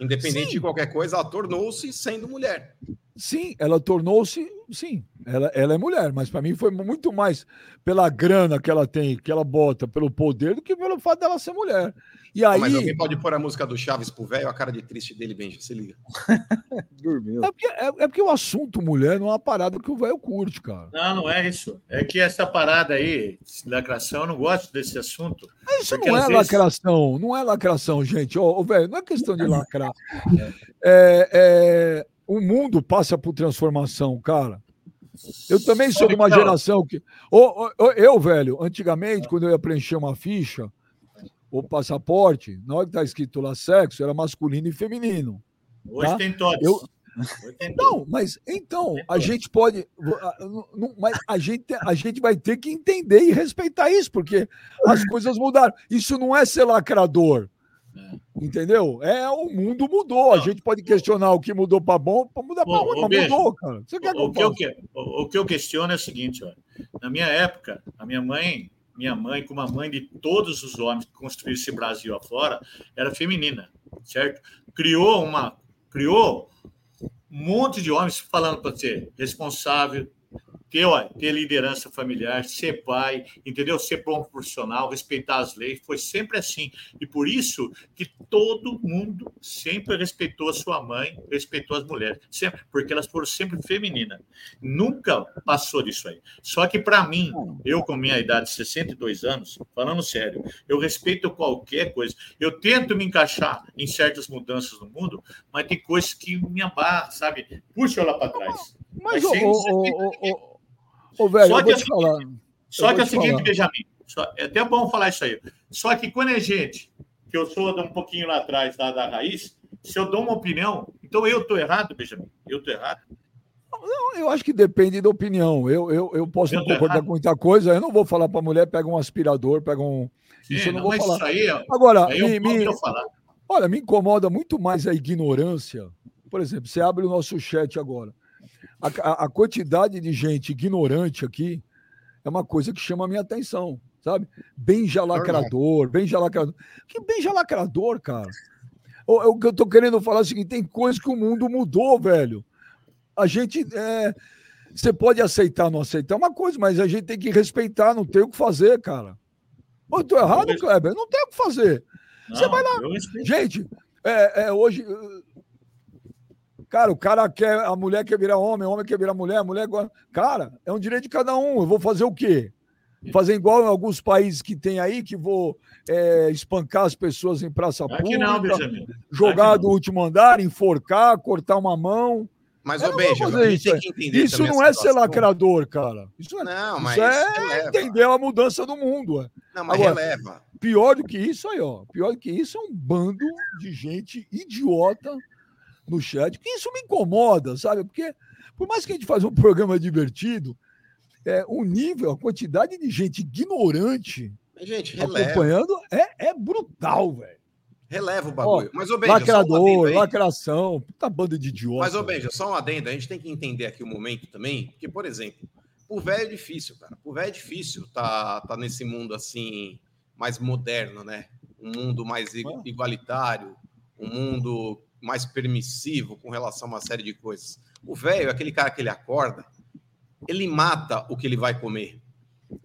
[SPEAKER 5] Independente Sim. de qualquer coisa, ela tornou-se sendo mulher.
[SPEAKER 3] Sim, ela tornou-se. Sim, ela, ela é mulher, mas para mim foi muito mais pela grana que ela tem, que ela bota, pelo poder, do que pelo fato dela ser mulher. E aí... Mas
[SPEAKER 5] alguém pode pôr a música do Chaves pro velho, a cara de triste dele, Benja, se liga. *laughs*
[SPEAKER 3] Dormiu. É porque, é, é porque, o assunto mulher não é uma parada que o velho curte, cara.
[SPEAKER 7] Não, não é isso. É que essa parada aí, lacração, eu não gosto desse assunto.
[SPEAKER 3] Mas isso não é vezes... lacração, não é lacração, gente. Ô, oh, velho, não é questão de *laughs* lacrar. é, é, o mundo passa por transformação, cara. Eu também sou de uma geração que. Oh, oh, eu, velho, antigamente, quando eu ia preencher uma ficha, o passaporte, na hora que tá escrito lá sexo, era masculino e feminino.
[SPEAKER 7] Hoje tá? tem todos.
[SPEAKER 3] Eu... Não, mas então, a gente pode. Mas a gente, a gente vai ter que entender e respeitar isso, porque as coisas mudaram. Isso não é ser lacrador. Entendeu? É, o mundo mudou. A gente pode questionar o que mudou para bom, para mudar para ruim, mas mudou, cara. Você quer
[SPEAKER 7] o, que eu, o, o que eu questiono é o seguinte: ó. na minha época, a minha mãe minha mãe, como a mãe de todos os homens que construíram esse Brasil afora, era feminina, certo? Criou uma, criou um monte de homens falando para ser responsável, ter, ter liderança familiar, ser pai, entendeu? Ser bom profissional, respeitar as leis, foi sempre assim. E por isso que todo mundo sempre respeitou a sua mãe, respeitou as mulheres, sempre, porque elas foram sempre femininas. Nunca passou disso aí. Só que para mim, eu com minha idade de 62 anos, falando sério, eu respeito qualquer coisa. Eu tento me encaixar em certas mudanças no mundo, mas tem coisas que me abarram, sabe? Puxa lá para trás.
[SPEAKER 3] Mas, ô, ô, ô, ô, velho,
[SPEAKER 7] só
[SPEAKER 3] eu
[SPEAKER 7] que,
[SPEAKER 3] vou te falar.
[SPEAKER 7] Só
[SPEAKER 3] Eu
[SPEAKER 7] que é
[SPEAKER 3] vou
[SPEAKER 7] o
[SPEAKER 3] te
[SPEAKER 7] seguinte. Benjamin, só- é até bom falar isso aí. Só que quando é gente que eu sou um pouquinho lá atrás da, da raiz, se eu dou uma opinião, então eu estou errado, Benjamin. Eu estou errado.
[SPEAKER 3] Não, eu acho que depende da opinião. Eu, eu, eu posso
[SPEAKER 7] Eu
[SPEAKER 3] não concordar
[SPEAKER 7] errado.
[SPEAKER 3] com muita coisa. Eu não vou falar para a mulher, pega um aspirador, pega um. Isso
[SPEAKER 7] Sim,
[SPEAKER 3] eu não
[SPEAKER 7] não,
[SPEAKER 3] vou falar.
[SPEAKER 7] isso aí,
[SPEAKER 3] Agora,
[SPEAKER 7] eu
[SPEAKER 3] me- me-
[SPEAKER 7] eu
[SPEAKER 3] olha, me incomoda muito mais a ignorância. Por exemplo, você abre o nosso chat agora. A, a- quantidade de gente ignorante aqui é uma coisa que chama a minha atenção, sabe? Bem jalacrador, bem jalacrador. Que bem jalacrador, cara. O, que eu tô querendo falar é o seguinte: tem coisa que o mundo mudou, velho. A gente. é, você pode aceitar, não aceitar é uma coisa, mas a gente tem que respeitar, não tem o que fazer, cara. Eu tô errado, Kleber? Não tem o que fazer. Você
[SPEAKER 7] Não,
[SPEAKER 3] vai lá. Gente, é, é, hoje. Cara, o cara quer. A mulher quer virar homem, o homem quer virar mulher, a mulher. Cara, é um direito de cada um. Eu vou fazer o quê? Fazer igual em alguns países que tem aí, que vou é, espancar as pessoas em praça
[SPEAKER 7] Aqui
[SPEAKER 3] pública,
[SPEAKER 7] não, Benjamin.
[SPEAKER 3] jogar
[SPEAKER 7] Aqui
[SPEAKER 3] do
[SPEAKER 7] não.
[SPEAKER 3] último andar, enforcar, cortar uma mão.
[SPEAKER 5] Mas, ô gente
[SPEAKER 3] isso,
[SPEAKER 5] tem
[SPEAKER 3] é.
[SPEAKER 5] que entender
[SPEAKER 3] Isso não é ser lacrador, cara. Isso é,
[SPEAKER 5] Não, mas
[SPEAKER 3] isso é
[SPEAKER 5] releva.
[SPEAKER 3] entender a mudança do mundo. é.
[SPEAKER 5] Não, mas
[SPEAKER 3] Agora,
[SPEAKER 5] releva.
[SPEAKER 3] Pior do que isso aí, ó. Pior do que isso é um bando de gente idiota no chat, que isso me incomoda, sabe? Porque, por mais que a gente faça um programa divertido, é, o nível, a quantidade de gente ignorante
[SPEAKER 5] Gente,
[SPEAKER 3] acompanhando é, é brutal, velho.
[SPEAKER 5] Releva o bagulho. mas, ô Benja, só um
[SPEAKER 3] Lacrador,
[SPEAKER 5] aí.
[SPEAKER 3] lacração, puta banda de idiota.
[SPEAKER 5] Mas, ô Benja, só um adendo. A gente tem que entender aqui o momento também, porque, por exemplo, o velho é difícil, cara. O velho é difícil tá, tá nesse mundo assim, mais moderno, né? Um mundo mais igualitário, um mundo mais permissivo com relação a uma série de coisas. O velho é aquele cara que ele acorda, ele mata o que ele vai comer.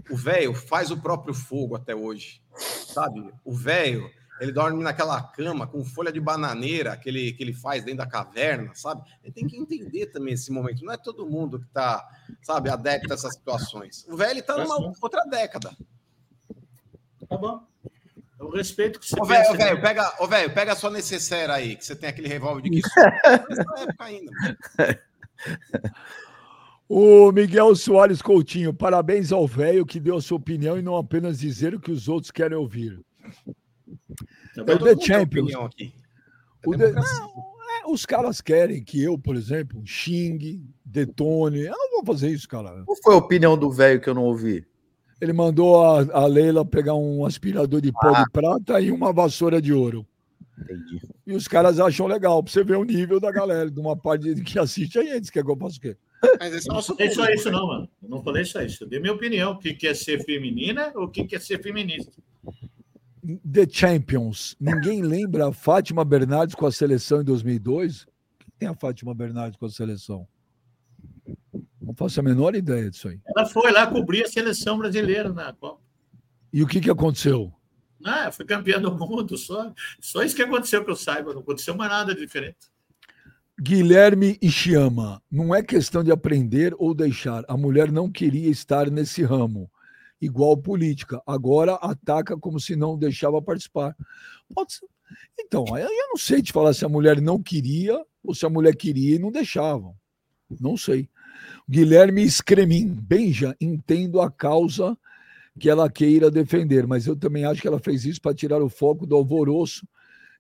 [SPEAKER 5] O velho faz o próprio fogo até hoje, sabe? O velho, ele dorme naquela cama com folha de bananeira que ele, que ele faz dentro da caverna, sabe? Ele tem que entender também esse momento. Não é todo mundo que tá, sabe, adepto a essas situações. O velho tá numa
[SPEAKER 7] Tá
[SPEAKER 5] outra década.
[SPEAKER 7] Tá bom. Eu respeito que você
[SPEAKER 5] Ô, velho,
[SPEAKER 7] pensa,
[SPEAKER 5] ô, velho,
[SPEAKER 7] né?
[SPEAKER 5] pega, ô, velho, pega a sua necessaire aí, que você tem aquele revólver de que Nessa época ainda.
[SPEAKER 3] O Miguel Soares Coutinho, parabéns ao velho que deu a sua opinião e não apenas dizer o que os outros querem ouvir.
[SPEAKER 7] Tá
[SPEAKER 3] É o The Champions.
[SPEAKER 5] aqui. É
[SPEAKER 3] O The-. Não, é, os caras querem que eu, por exemplo, xingue, detone. Eu não vou fazer isso, cara.
[SPEAKER 6] Qual foi a opinião do velho que eu não ouvi?
[SPEAKER 3] Ele mandou a, a Leila pegar um aspirador de pó de prata e uma vassoura de ouro.
[SPEAKER 6] Entendi.
[SPEAKER 3] E os caras acham legal, pra você ver o nível da galera, de uma parte que assiste a gente, quer que eu faça o quê?
[SPEAKER 5] Mas esse é
[SPEAKER 7] Eu
[SPEAKER 5] o
[SPEAKER 7] não
[SPEAKER 5] nosso
[SPEAKER 7] falei só isso,
[SPEAKER 5] né?
[SPEAKER 7] não, mano. Eu não falei só isso. Eu dei minha opinião. O que quer ser feminina ou o que quer ser feminista.
[SPEAKER 3] The Champions. Ninguém lembra a Fátima Bernardes com a seleção em 2002? Quem tem a Fátima Bernardes com a seleção? Não faço a menor ideia disso aí.
[SPEAKER 7] Ela foi lá cobrir a seleção brasileira na Copa.
[SPEAKER 3] E o que, que aconteceu?
[SPEAKER 7] Ah, foi campeã do mundo, só, só isso que aconteceu que eu saiba, não aconteceu mais nada de diferente.
[SPEAKER 3] Guilherme Ishiyama, não é questão de aprender ou deixar. A mulher não queria estar nesse ramo. Igual política. Agora ataca como se não deixava participar. Pode ser. Então, eu não sei te falar se a mulher não queria ou se a mulher queria e não deixavam. Não sei. Guilherme Scremin, Benja, entendo a causa que ela queira defender, mas eu também acho que ela fez isso para tirar o foco do alvoroço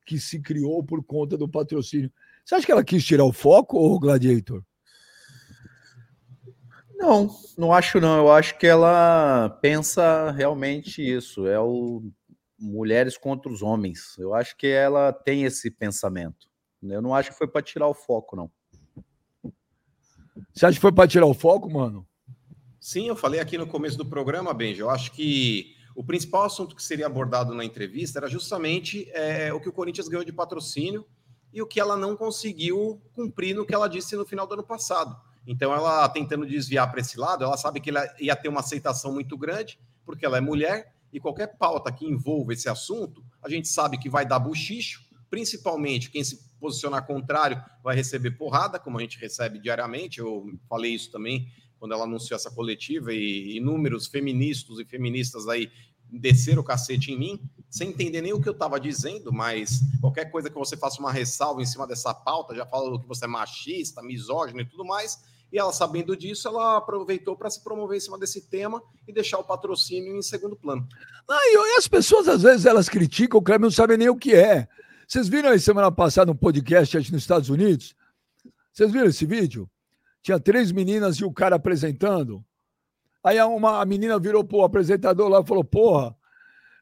[SPEAKER 3] que se criou por conta do patrocínio. Você acha que ela quis tirar o foco, ou Gladiator?
[SPEAKER 6] Não, não acho não. Eu acho que ela pensa realmente isso. É o mulheres contra os homens. Eu acho que ela tem esse pensamento. Eu não acho que foi para tirar o foco, não.
[SPEAKER 3] Você acha que foi para tirar o foco, mano?
[SPEAKER 5] Sim, eu falei aqui no começo do programa, Benja. Eu acho que o principal assunto que seria abordado na entrevista era justamente é, o que o Corinthians ganhou de patrocínio e o que ela não conseguiu cumprir no que ela disse no final do ano passado. Então, ela tentando desviar para esse lado, ela sabe que ela ia ter uma aceitação muito grande, porque ela é mulher, e qualquer pauta que envolva esse assunto, a gente sabe que vai dar buchicho, principalmente quem se posicionar contrário vai receber porrada, como a gente recebe diariamente. Eu falei isso também quando ela anunciou essa coletiva, e inúmeros feministas e feministas aí desceram o cacete em mim, sem entender nem o que eu estava dizendo, mas qualquer coisa que você faça uma ressalva em cima dessa pauta, já fala que você é machista, misógino e tudo mais, e ela, sabendo disso, ela aproveitou para se promover em cima desse tema e deixar o patrocínio em segundo plano.
[SPEAKER 3] Ah, e as pessoas, às vezes, elas criticam, o Cleber não sabe nem o que é. Vocês viram aí semana passada um podcast nos Estados Unidos? Vocês viram esse vídeo? Tinha três meninas e o cara apresentando. Aí uma, a menina virou pro apresentador lá e falou: Porra,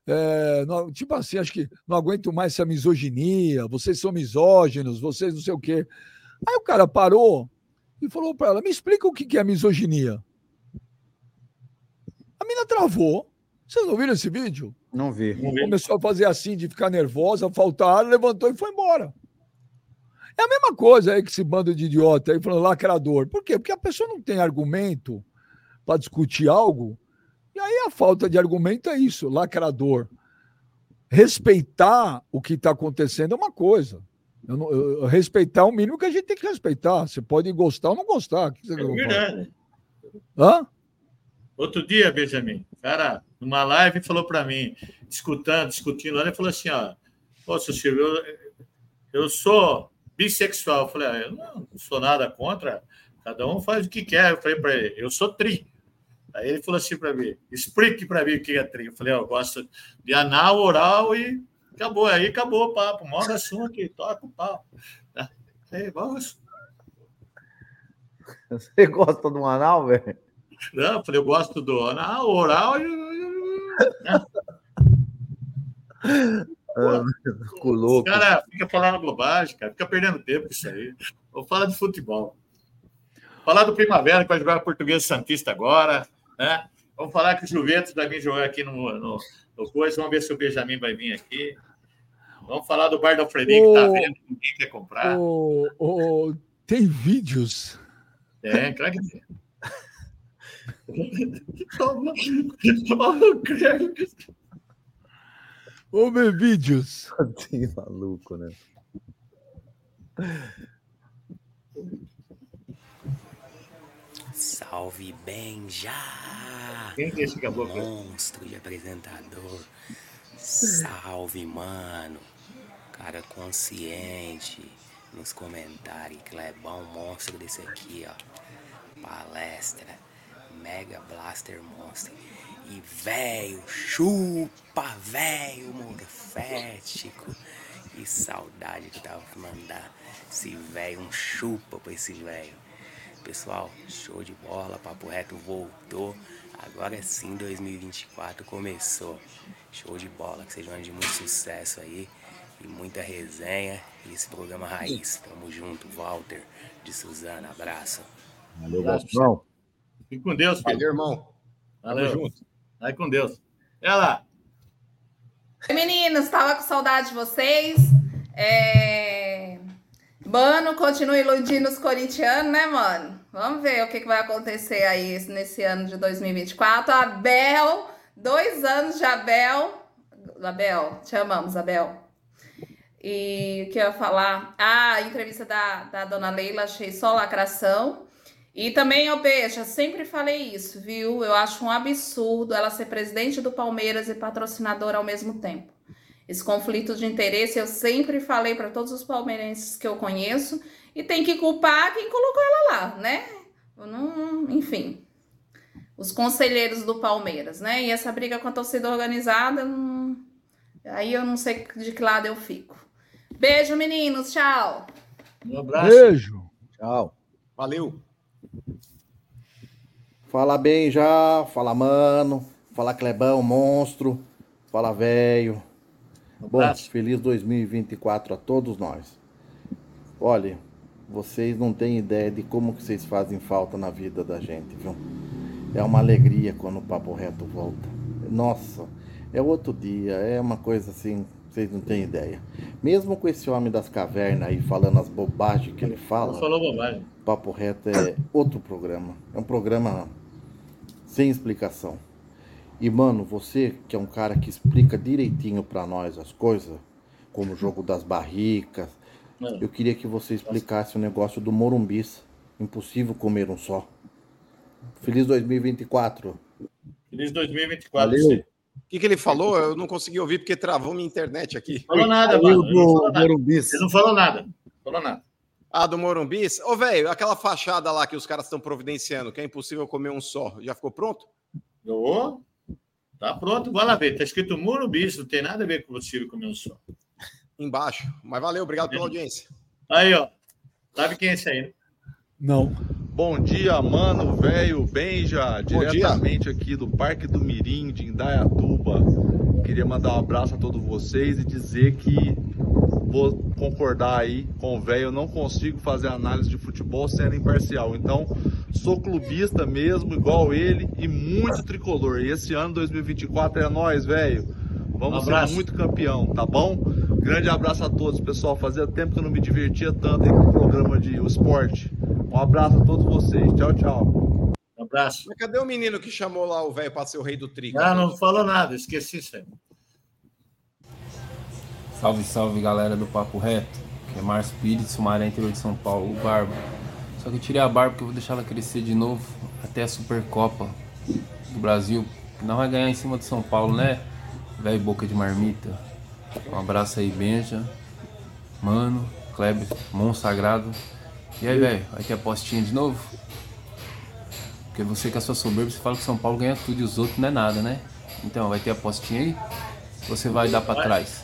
[SPEAKER 3] é, não, tipo assim, acho que não aguento mais essa misoginia, vocês são misóginos, vocês não sei o quê. Aí o cara parou e falou para ela: Me explica o que é misoginia. A menina travou. Vocês não viram esse vídeo?
[SPEAKER 6] Não vi.
[SPEAKER 3] Começou a fazer assim, de ficar nervosa, faltar ar, levantou e foi embora. É a mesma coisa aí que esse bando de idiota aí falando lacrador. Por quê? Porque a pessoa não tem argumento para discutir algo. E aí a falta de argumento é isso, lacrador. Respeitar o que está acontecendo é uma coisa. Eu não, eu, respeitar o mínimo que a gente tem que respeitar. Você pode gostar ou não gostar. Que
[SPEAKER 7] é verdade.
[SPEAKER 3] Hã?
[SPEAKER 7] Outro dia, Benjamin, cara, numa live, falou para mim, discutindo, discutindo, ele falou assim: ó, Poxa, Silvio, eu, eu sou bissexual. Eu falei, ah, eu não sou nada contra, cada um faz o que quer. Eu falei para ele, eu sou tri. Aí ele falou assim para mim: explique para mim o que é tri. Eu falei, oh, eu gosto de anal, oral e acabou. Aí acabou o papo, manda assunto toca o papo. Aí, vamos.
[SPEAKER 6] Você gosta do anal, velho?
[SPEAKER 7] Não, eu falei, eu gosto do anal, oral e.
[SPEAKER 6] Ah, louco.
[SPEAKER 7] cara fica falando bobagem, cara, fica perdendo tempo com isso aí. Vou falar de futebol. Falar do Primavera, que vai jogar Português Santista agora, né? Vamos falar que o Juventus vai vir jogar aqui no, no, no coisa. Vamos ver se o Benjamin vai vir aqui. Vamos falar do Bar do Alfredinho, que tá vendo, ninguém quer comprar.
[SPEAKER 3] Oh, oh, tem vídeos.
[SPEAKER 7] É, claro que tem.
[SPEAKER 3] Vamos ver vídeos.
[SPEAKER 6] Que maluco, né?
[SPEAKER 9] Salve Benja!
[SPEAKER 7] Quem que é esse caboclo?
[SPEAKER 9] Monstro de apresentador. Salve, mano. Cara consciente nos comentários. Clebão, monstro desse aqui, ó. Palestra. Mega Blaster Monster. E velho, chupa, velho, morfético. Que saudade que tava pra mandar esse velho, um chupa pra esse velho. Pessoal, show de bola, Papo Reto voltou. Agora sim, 2024 começou. Show de bola, que seja um ano de muito sucesso aí. E muita resenha. E esse programa Raiz. Tamo junto, Walter de Suzana. Abraço.
[SPEAKER 6] Valeu, Gastão.
[SPEAKER 7] Fique com Deus, filho.
[SPEAKER 5] Valeu, irmão.
[SPEAKER 7] Valeu. Tamo junto. Vai com Deus. Olha lá.
[SPEAKER 10] Meninos, estava com saudade de vocês. É... Mano, continua iludindo os corintianos, né, mano? Vamos ver o que, que vai acontecer aí nesse ano de 2024. Abel, dois anos de Abel. Abel, te amamos, Abel. E o que eu ia falar? Ah, a entrevista da, da dona Leila, achei só lacração. E também, eu Beija, sempre falei isso, viu? Eu acho um absurdo ela ser presidente do Palmeiras e patrocinadora ao mesmo tempo. Esse conflito de interesse eu sempre falei para todos os palmeirenses que eu conheço e tem que culpar quem colocou ela lá, né? Não, enfim, os conselheiros do Palmeiras, né? E essa briga com a torcida organizada, não... aí eu não sei de que lado eu fico. Beijo, meninos. Tchau.
[SPEAKER 7] Um abraço.
[SPEAKER 3] Beijo.
[SPEAKER 6] Tchau.
[SPEAKER 5] Valeu.
[SPEAKER 6] Fala bem já, fala mano, fala Clebão, monstro, fala velho. Bom,
[SPEAKER 7] abraço.
[SPEAKER 6] feliz 2024 a todos nós. Olha, vocês não têm ideia de como que vocês fazem falta na vida da gente, viu? É uma alegria quando o Papo Reto volta. Nossa, é outro dia, é uma coisa assim
[SPEAKER 11] Vocês não têm ideia. Mesmo com esse homem das cavernas aí falando as bobagens que ele fala.
[SPEAKER 7] Não falou bobagem.
[SPEAKER 11] Papo Reto é outro programa. É um programa sem explicação. E, mano, você que é um cara que explica direitinho pra nós as coisas, como o jogo das barricas,
[SPEAKER 7] Mano.
[SPEAKER 11] eu queria que você explicasse o negócio do Morumbis. Impossível comer um só. Feliz 2024.
[SPEAKER 7] Feliz 2024.
[SPEAKER 11] Valeu.
[SPEAKER 7] Você.
[SPEAKER 5] O que, que ele falou? Eu não consegui ouvir porque travou minha internet aqui.
[SPEAKER 7] Falou nada, mano. Não
[SPEAKER 6] do
[SPEAKER 7] nada.
[SPEAKER 6] Morumbis.
[SPEAKER 7] Ele não falou nada. Falou nada.
[SPEAKER 5] Ah, do Morumbis? Ô, velho, aquela fachada lá que os caras estão providenciando, que é impossível comer um só, já ficou pronto?
[SPEAKER 7] Ô, tá pronto, vai lá ver. Tá escrito Morumbi, isso não tem nada a ver com o Ciro comer um só.
[SPEAKER 5] Embaixo. Mas valeu, obrigado pela audiência.
[SPEAKER 7] Aí, ó. Sabe quem é esse aí, né?
[SPEAKER 3] Não.
[SPEAKER 12] Bom dia, mano, velho, Benja, diretamente aqui do Parque do Mirim, de Indaiatuba. Queria mandar um abraço a todos vocês e dizer que vou concordar aí com o velho, eu não consigo fazer análise de futebol sendo imparcial. Então, sou clubista mesmo, igual ele, e muito tricolor. E esse ano 2024 é nós, velho. Vamos
[SPEAKER 7] Um
[SPEAKER 12] ser muito campeão, tá bom? Grande abraço a todos, pessoal. Fazia tempo que eu não me divertia tanto aí com o programa de o esporte. Um abraço a todos vocês. Tchau, tchau.
[SPEAKER 7] Um abraço.
[SPEAKER 5] Mas cadê o menino que chamou lá o velho para ser o rei do trigo?
[SPEAKER 7] Ah, não falou nada, esqueci isso aí.
[SPEAKER 13] Salve, salve galera do Papo Reto. Que é Márcio Pires, Sumaré, interior de São Paulo, o Barba. Só que eu tirei a barba porque eu vou deixar ela crescer de novo até a Supercopa do Brasil. Não vai ganhar em cima do São Paulo, né? Velho boca de marmita. Um abraço aí, Benja. Mano, Kleber, Mon Sagrado. E aí, velho, vai ter apostinha de novo? Porque você com a sua soberba, você fala que São Paulo ganha tudo e os outros não é nada, né? Então, vai ter apostinha aí? Você vai dar pra trás?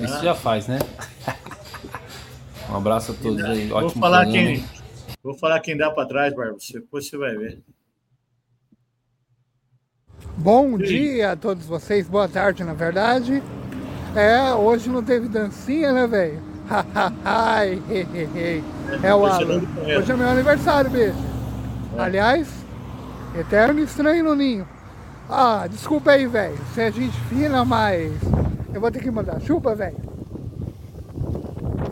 [SPEAKER 13] Isso já faz, né? *laughs* Um abraço a todos aí.
[SPEAKER 7] Vou
[SPEAKER 13] Ótimo
[SPEAKER 7] falar
[SPEAKER 13] programa,
[SPEAKER 7] quem, vou falar quem dá para trás, Barba. Você- Depois você vai ver.
[SPEAKER 14] Bom dia a todos vocês, boa tarde, na verdade. É, hoje não teve dancinha, né, velho? *laughs* Ai, é o Alan. Hoje é meu aniversário, beijo. Aliás, eterno estranho no ninho. Ah, desculpa aí, velho. Você é gente fina, mas eu vou ter que mandar chupa, velho.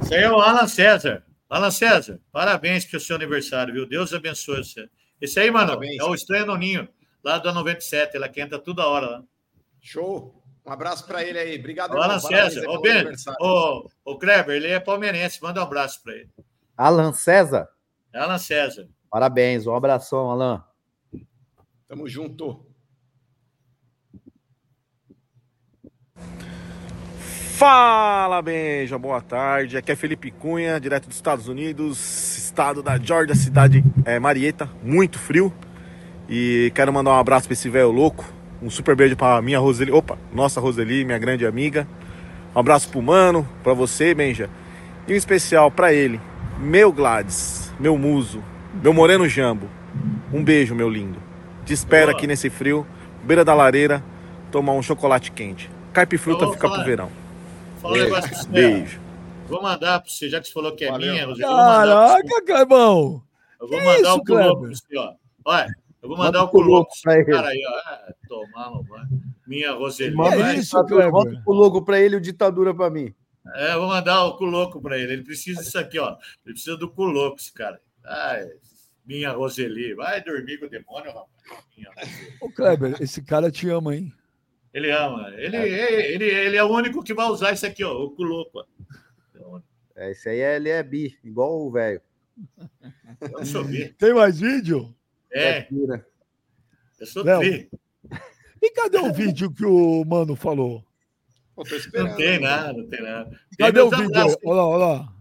[SPEAKER 7] Esse aí é o Alan César. Alan César, parabéns pelo seu aniversário, viu? Deus abençoe você. Esse aí, mano,
[SPEAKER 5] Parabéns.
[SPEAKER 7] é o Estranho no Ninho, lá da 97. Ela quenta toda hora lá.
[SPEAKER 5] Show. Um abraço para ele aí. Obrigado,
[SPEAKER 7] O Alan César. Ô, Ben, ô, ô, Kleber, ele é palmeirense. Manda um abraço para ele.
[SPEAKER 6] Alan César,
[SPEAKER 7] Alan César.
[SPEAKER 6] parabéns, um abração, Alan.
[SPEAKER 5] Tamo junto.
[SPEAKER 15] Fala, Benja, boa tarde. Aqui é Felipe Cunha, direto dos Estados Unidos, estado da Georgia, cidade é, Marieta, muito frio. E quero mandar um abraço para esse velho louco. Um super beijo para minha Roseli, opa, nossa Roseli, minha grande amiga. Um abraço pro mano, para você, Benja. E um especial para ele, meu Gladys, meu muso, meu moreno jambo. Um beijo, meu lindo. Te espero aqui nesse frio, beira da lareira, tomar um chocolate quente. Caipifruta fica
[SPEAKER 7] falar.
[SPEAKER 15] pro verão.
[SPEAKER 7] Fala um negócio pra você.
[SPEAKER 15] Beijo.
[SPEAKER 7] Vou mandar para você, já que você falou que é
[SPEAKER 5] Valeu.
[SPEAKER 7] minha.
[SPEAKER 3] Caraca, Clebão!
[SPEAKER 7] Eu vou mandar o culoco pra você, ó. Olha, eu vou
[SPEAKER 6] Manda
[SPEAKER 7] mandar
[SPEAKER 6] o
[SPEAKER 7] o culoco
[SPEAKER 6] ele.
[SPEAKER 7] cara aí, ó. Tomar no banho. Minha Roseli.
[SPEAKER 6] O
[SPEAKER 3] isso, Kleber?
[SPEAKER 6] manda o logo pra ele e o ditadura pra mim.
[SPEAKER 7] É, vou mandar o culoco pra ele. Ele precisa disso aqui, ó. Ele precisa do culoco, esse cara. Ai, minha Roseli. Vai dormir com o demônio, rapaz. Minha Roseli.
[SPEAKER 3] Ô, Kleber, esse cara te ama, hein?
[SPEAKER 7] Ele ama. Ele, ele, ele é o único que vai usar isso aqui, ó. O culoco. ó.
[SPEAKER 6] É, esse aí é, ele é bi, igual o velho.
[SPEAKER 7] Eu sou bi.
[SPEAKER 3] Tem mais vídeo?
[SPEAKER 7] É,
[SPEAKER 6] Tira.
[SPEAKER 7] eu sou
[SPEAKER 3] Léo,
[SPEAKER 7] tri.
[SPEAKER 3] E cadê o vídeo que o mano falou?
[SPEAKER 5] Pô, tô esperando.
[SPEAKER 7] Não tem nada, não tem nada. Tem
[SPEAKER 3] Cadê o vídeo?
[SPEAKER 7] abraços.
[SPEAKER 3] Olha lá, olha lá.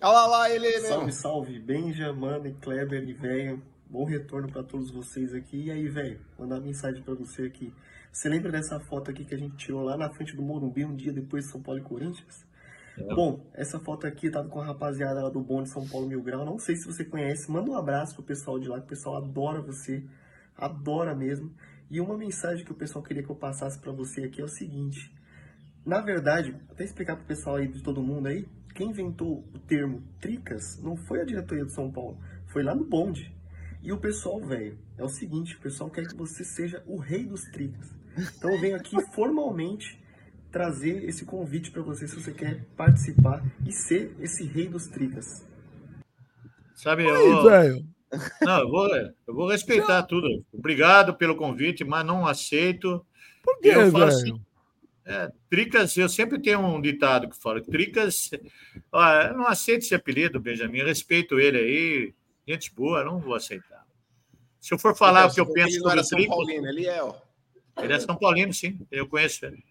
[SPEAKER 5] Olha lá, lá ele mesmo.
[SPEAKER 16] Salve, salve, Benja, Mano e Kleber e velho. Bom retorno pra todos vocês aqui. E aí, velho, mandar uma mensagem pra você aqui. Você lembra dessa foto aqui que a gente tirou lá na frente do Morumbi um dia depois de São Paulo e Corinthians? Bom, essa foto aqui tava com a rapaziada lá do bonde São Paulo Mil Grau. Não sei se você conhece. Manda um abraço pro pessoal de lá, que o pessoal adora você. Adora mesmo. E uma mensagem que o pessoal queria que eu passasse pra você aqui é o seguinte. Na verdade, até explicar pro pessoal aí de todo mundo aí, quem inventou o termo tricas não foi a diretoria do São Paulo, foi lá no bonde. E o pessoal, velho, é o seguinte, o pessoal quer que você seja o rei dos tricas. Então eu venho aqui *laughs* formalmente trazer esse convite para você se você quer participar e ser esse rei dos tricas.
[SPEAKER 7] Sabe,
[SPEAKER 3] Aí,
[SPEAKER 7] eu,
[SPEAKER 3] velho.
[SPEAKER 7] Não, eu vou, eu vou respeitar tudo. Obrigado pelo convite, mas não aceito.
[SPEAKER 3] Por quê,
[SPEAKER 7] eu falo assim, é, tricas, eu sempre tenho um ditado que fala, tricas, ó, eu não aceito esse apelido, Benjamin, respeito ele aí, gente boa, não vou aceitar. Se eu for falar o que eu
[SPEAKER 5] Ele
[SPEAKER 7] penso
[SPEAKER 5] não
[SPEAKER 7] sobre
[SPEAKER 5] São
[SPEAKER 7] tricas,
[SPEAKER 5] Paulino, ele é, ó.
[SPEAKER 7] ele é São Paulino, sim, eu conheço ele.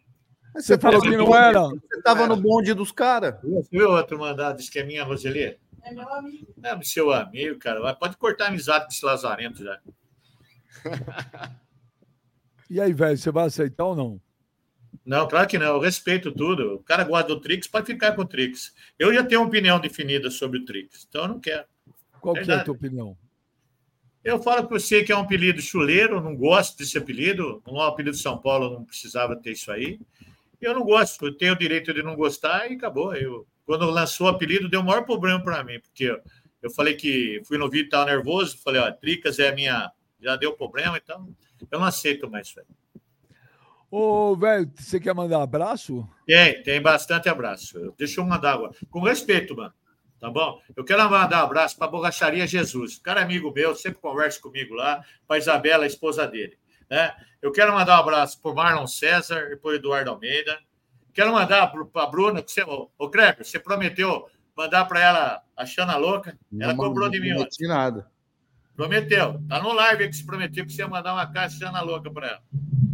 [SPEAKER 3] Você falou que não era?
[SPEAKER 6] Você tava no bonde dos caras.
[SPEAKER 7] Viu outro mandado esqueminha, Roseli?
[SPEAKER 10] É meu amigo.
[SPEAKER 7] É seu amigo, cara. Pode cortar a amizade com esse lazarento já. *laughs*
[SPEAKER 3] E aí, velho, você vai aceitar ou não?
[SPEAKER 7] Não, claro que não. Eu respeito tudo. O cara gosta do Trix, pode ficar com o Trix. Eu já tenho uma opinião definida sobre o Trix, então eu não quero.
[SPEAKER 3] Qual que é a tua opinião?
[SPEAKER 7] Eu falo com você que é um apelido chuleiro, não gosto desse apelido. Não é um apelido de São Paulo, não precisava ter isso aí. Eu não gosto, eu tenho o direito de não gostar e acabou. Eu, quando lançou o apelido, deu o maior problema para mim, porque eu, falei que fui no vídeo, estava nervoso, falei, ó, Tricas é a minha. Já deu problema, então eu não aceito mais isso aí.
[SPEAKER 3] Ô, velho, você quer mandar abraço?
[SPEAKER 7] Tem, tem bastante abraço. Deixa eu mandar agora. Com respeito, mano. Tá bom? Eu quero mandar um abraço para a Borracharia Jesus. Cara é amigo meu, sempre conversa comigo lá. Para Isabela, a esposa dele. Né? Eu quero mandar um abraço para Marlon César e para Eduardo Almeida. Quero mandar para a Bruna, você, ô, você prometeu mandar para ela a Xana Louca. Ela
[SPEAKER 6] Não
[SPEAKER 7] cobrou de mim ontem.
[SPEAKER 6] prometi nada.
[SPEAKER 7] Prometeu. Tá no live que se prometeu que você ia mandar uma caixa Xana Louca para ela.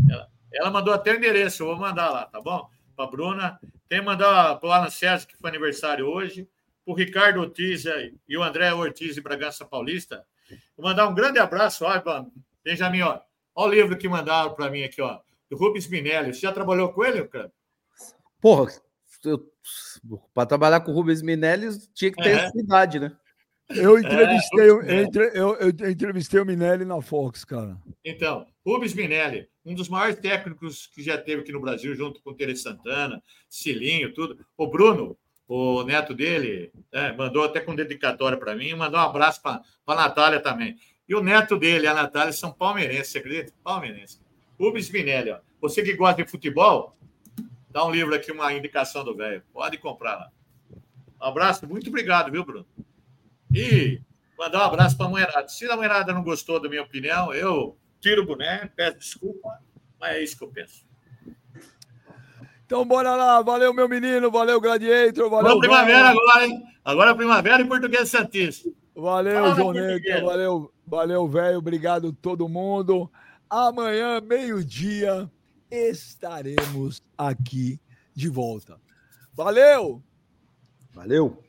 [SPEAKER 7] ela. Ela mandou até o endereço, eu vou mandar lá, tá bom? Para Bruna. Tem que mandar para o Alan César, que foi aniversário hoje. Para o Ricardo Ortiz e o André Ortiz de Bragança Paulista. Vou mandar um grande abraço. Mano, Benjamin, ó. Olha o livro que mandaram para mim aqui, ó. Do Rubens Minelli. Você já trabalhou com ele, cara?
[SPEAKER 6] Porra, para trabalhar com o Rubens Minelli tinha que ter
[SPEAKER 7] É.
[SPEAKER 6] essa idade, né?
[SPEAKER 3] Eu entrevistei, eu,
[SPEAKER 7] É.
[SPEAKER 3] entre- eu- eu entrevistei o Minelli na Fox, cara.
[SPEAKER 7] Então, Rubens Minelli, um dos maiores técnicos que já teve aqui no Brasil, junto com o Tere Santana, Cilinho, tudo. O Bruno, o neto dele, né, mandou até com dedicatória para mim, mandou um abraço para a Natália também. E o neto dele, a Natália, são palmeirenses, você acredita? Palmeirense. Rubens Minelli, ó. Você que gosta de futebol, dá um livro aqui, uma indicação do velho. Pode comprar lá. Um abraço, muito obrigado, viu, Bruno? E mandar um abraço para a mulherada. Se a mulherada não gostou da minha opinião, eu tiro o boné, peço desculpa, mas é isso que eu penso.
[SPEAKER 3] Então, bora lá. Valeu, meu menino. Valeu, Gladiator. Valeu,
[SPEAKER 7] primavera agora, hein? Agora é primavera e português Santista.
[SPEAKER 3] Valeu,
[SPEAKER 7] Fala,
[SPEAKER 3] Joneta.
[SPEAKER 7] português.
[SPEAKER 3] Valeu, valeu, velho. Obrigado todo mundo. Amanhã, meio-dia, estaremos aqui de volta. Valeu!
[SPEAKER 6] Valeu!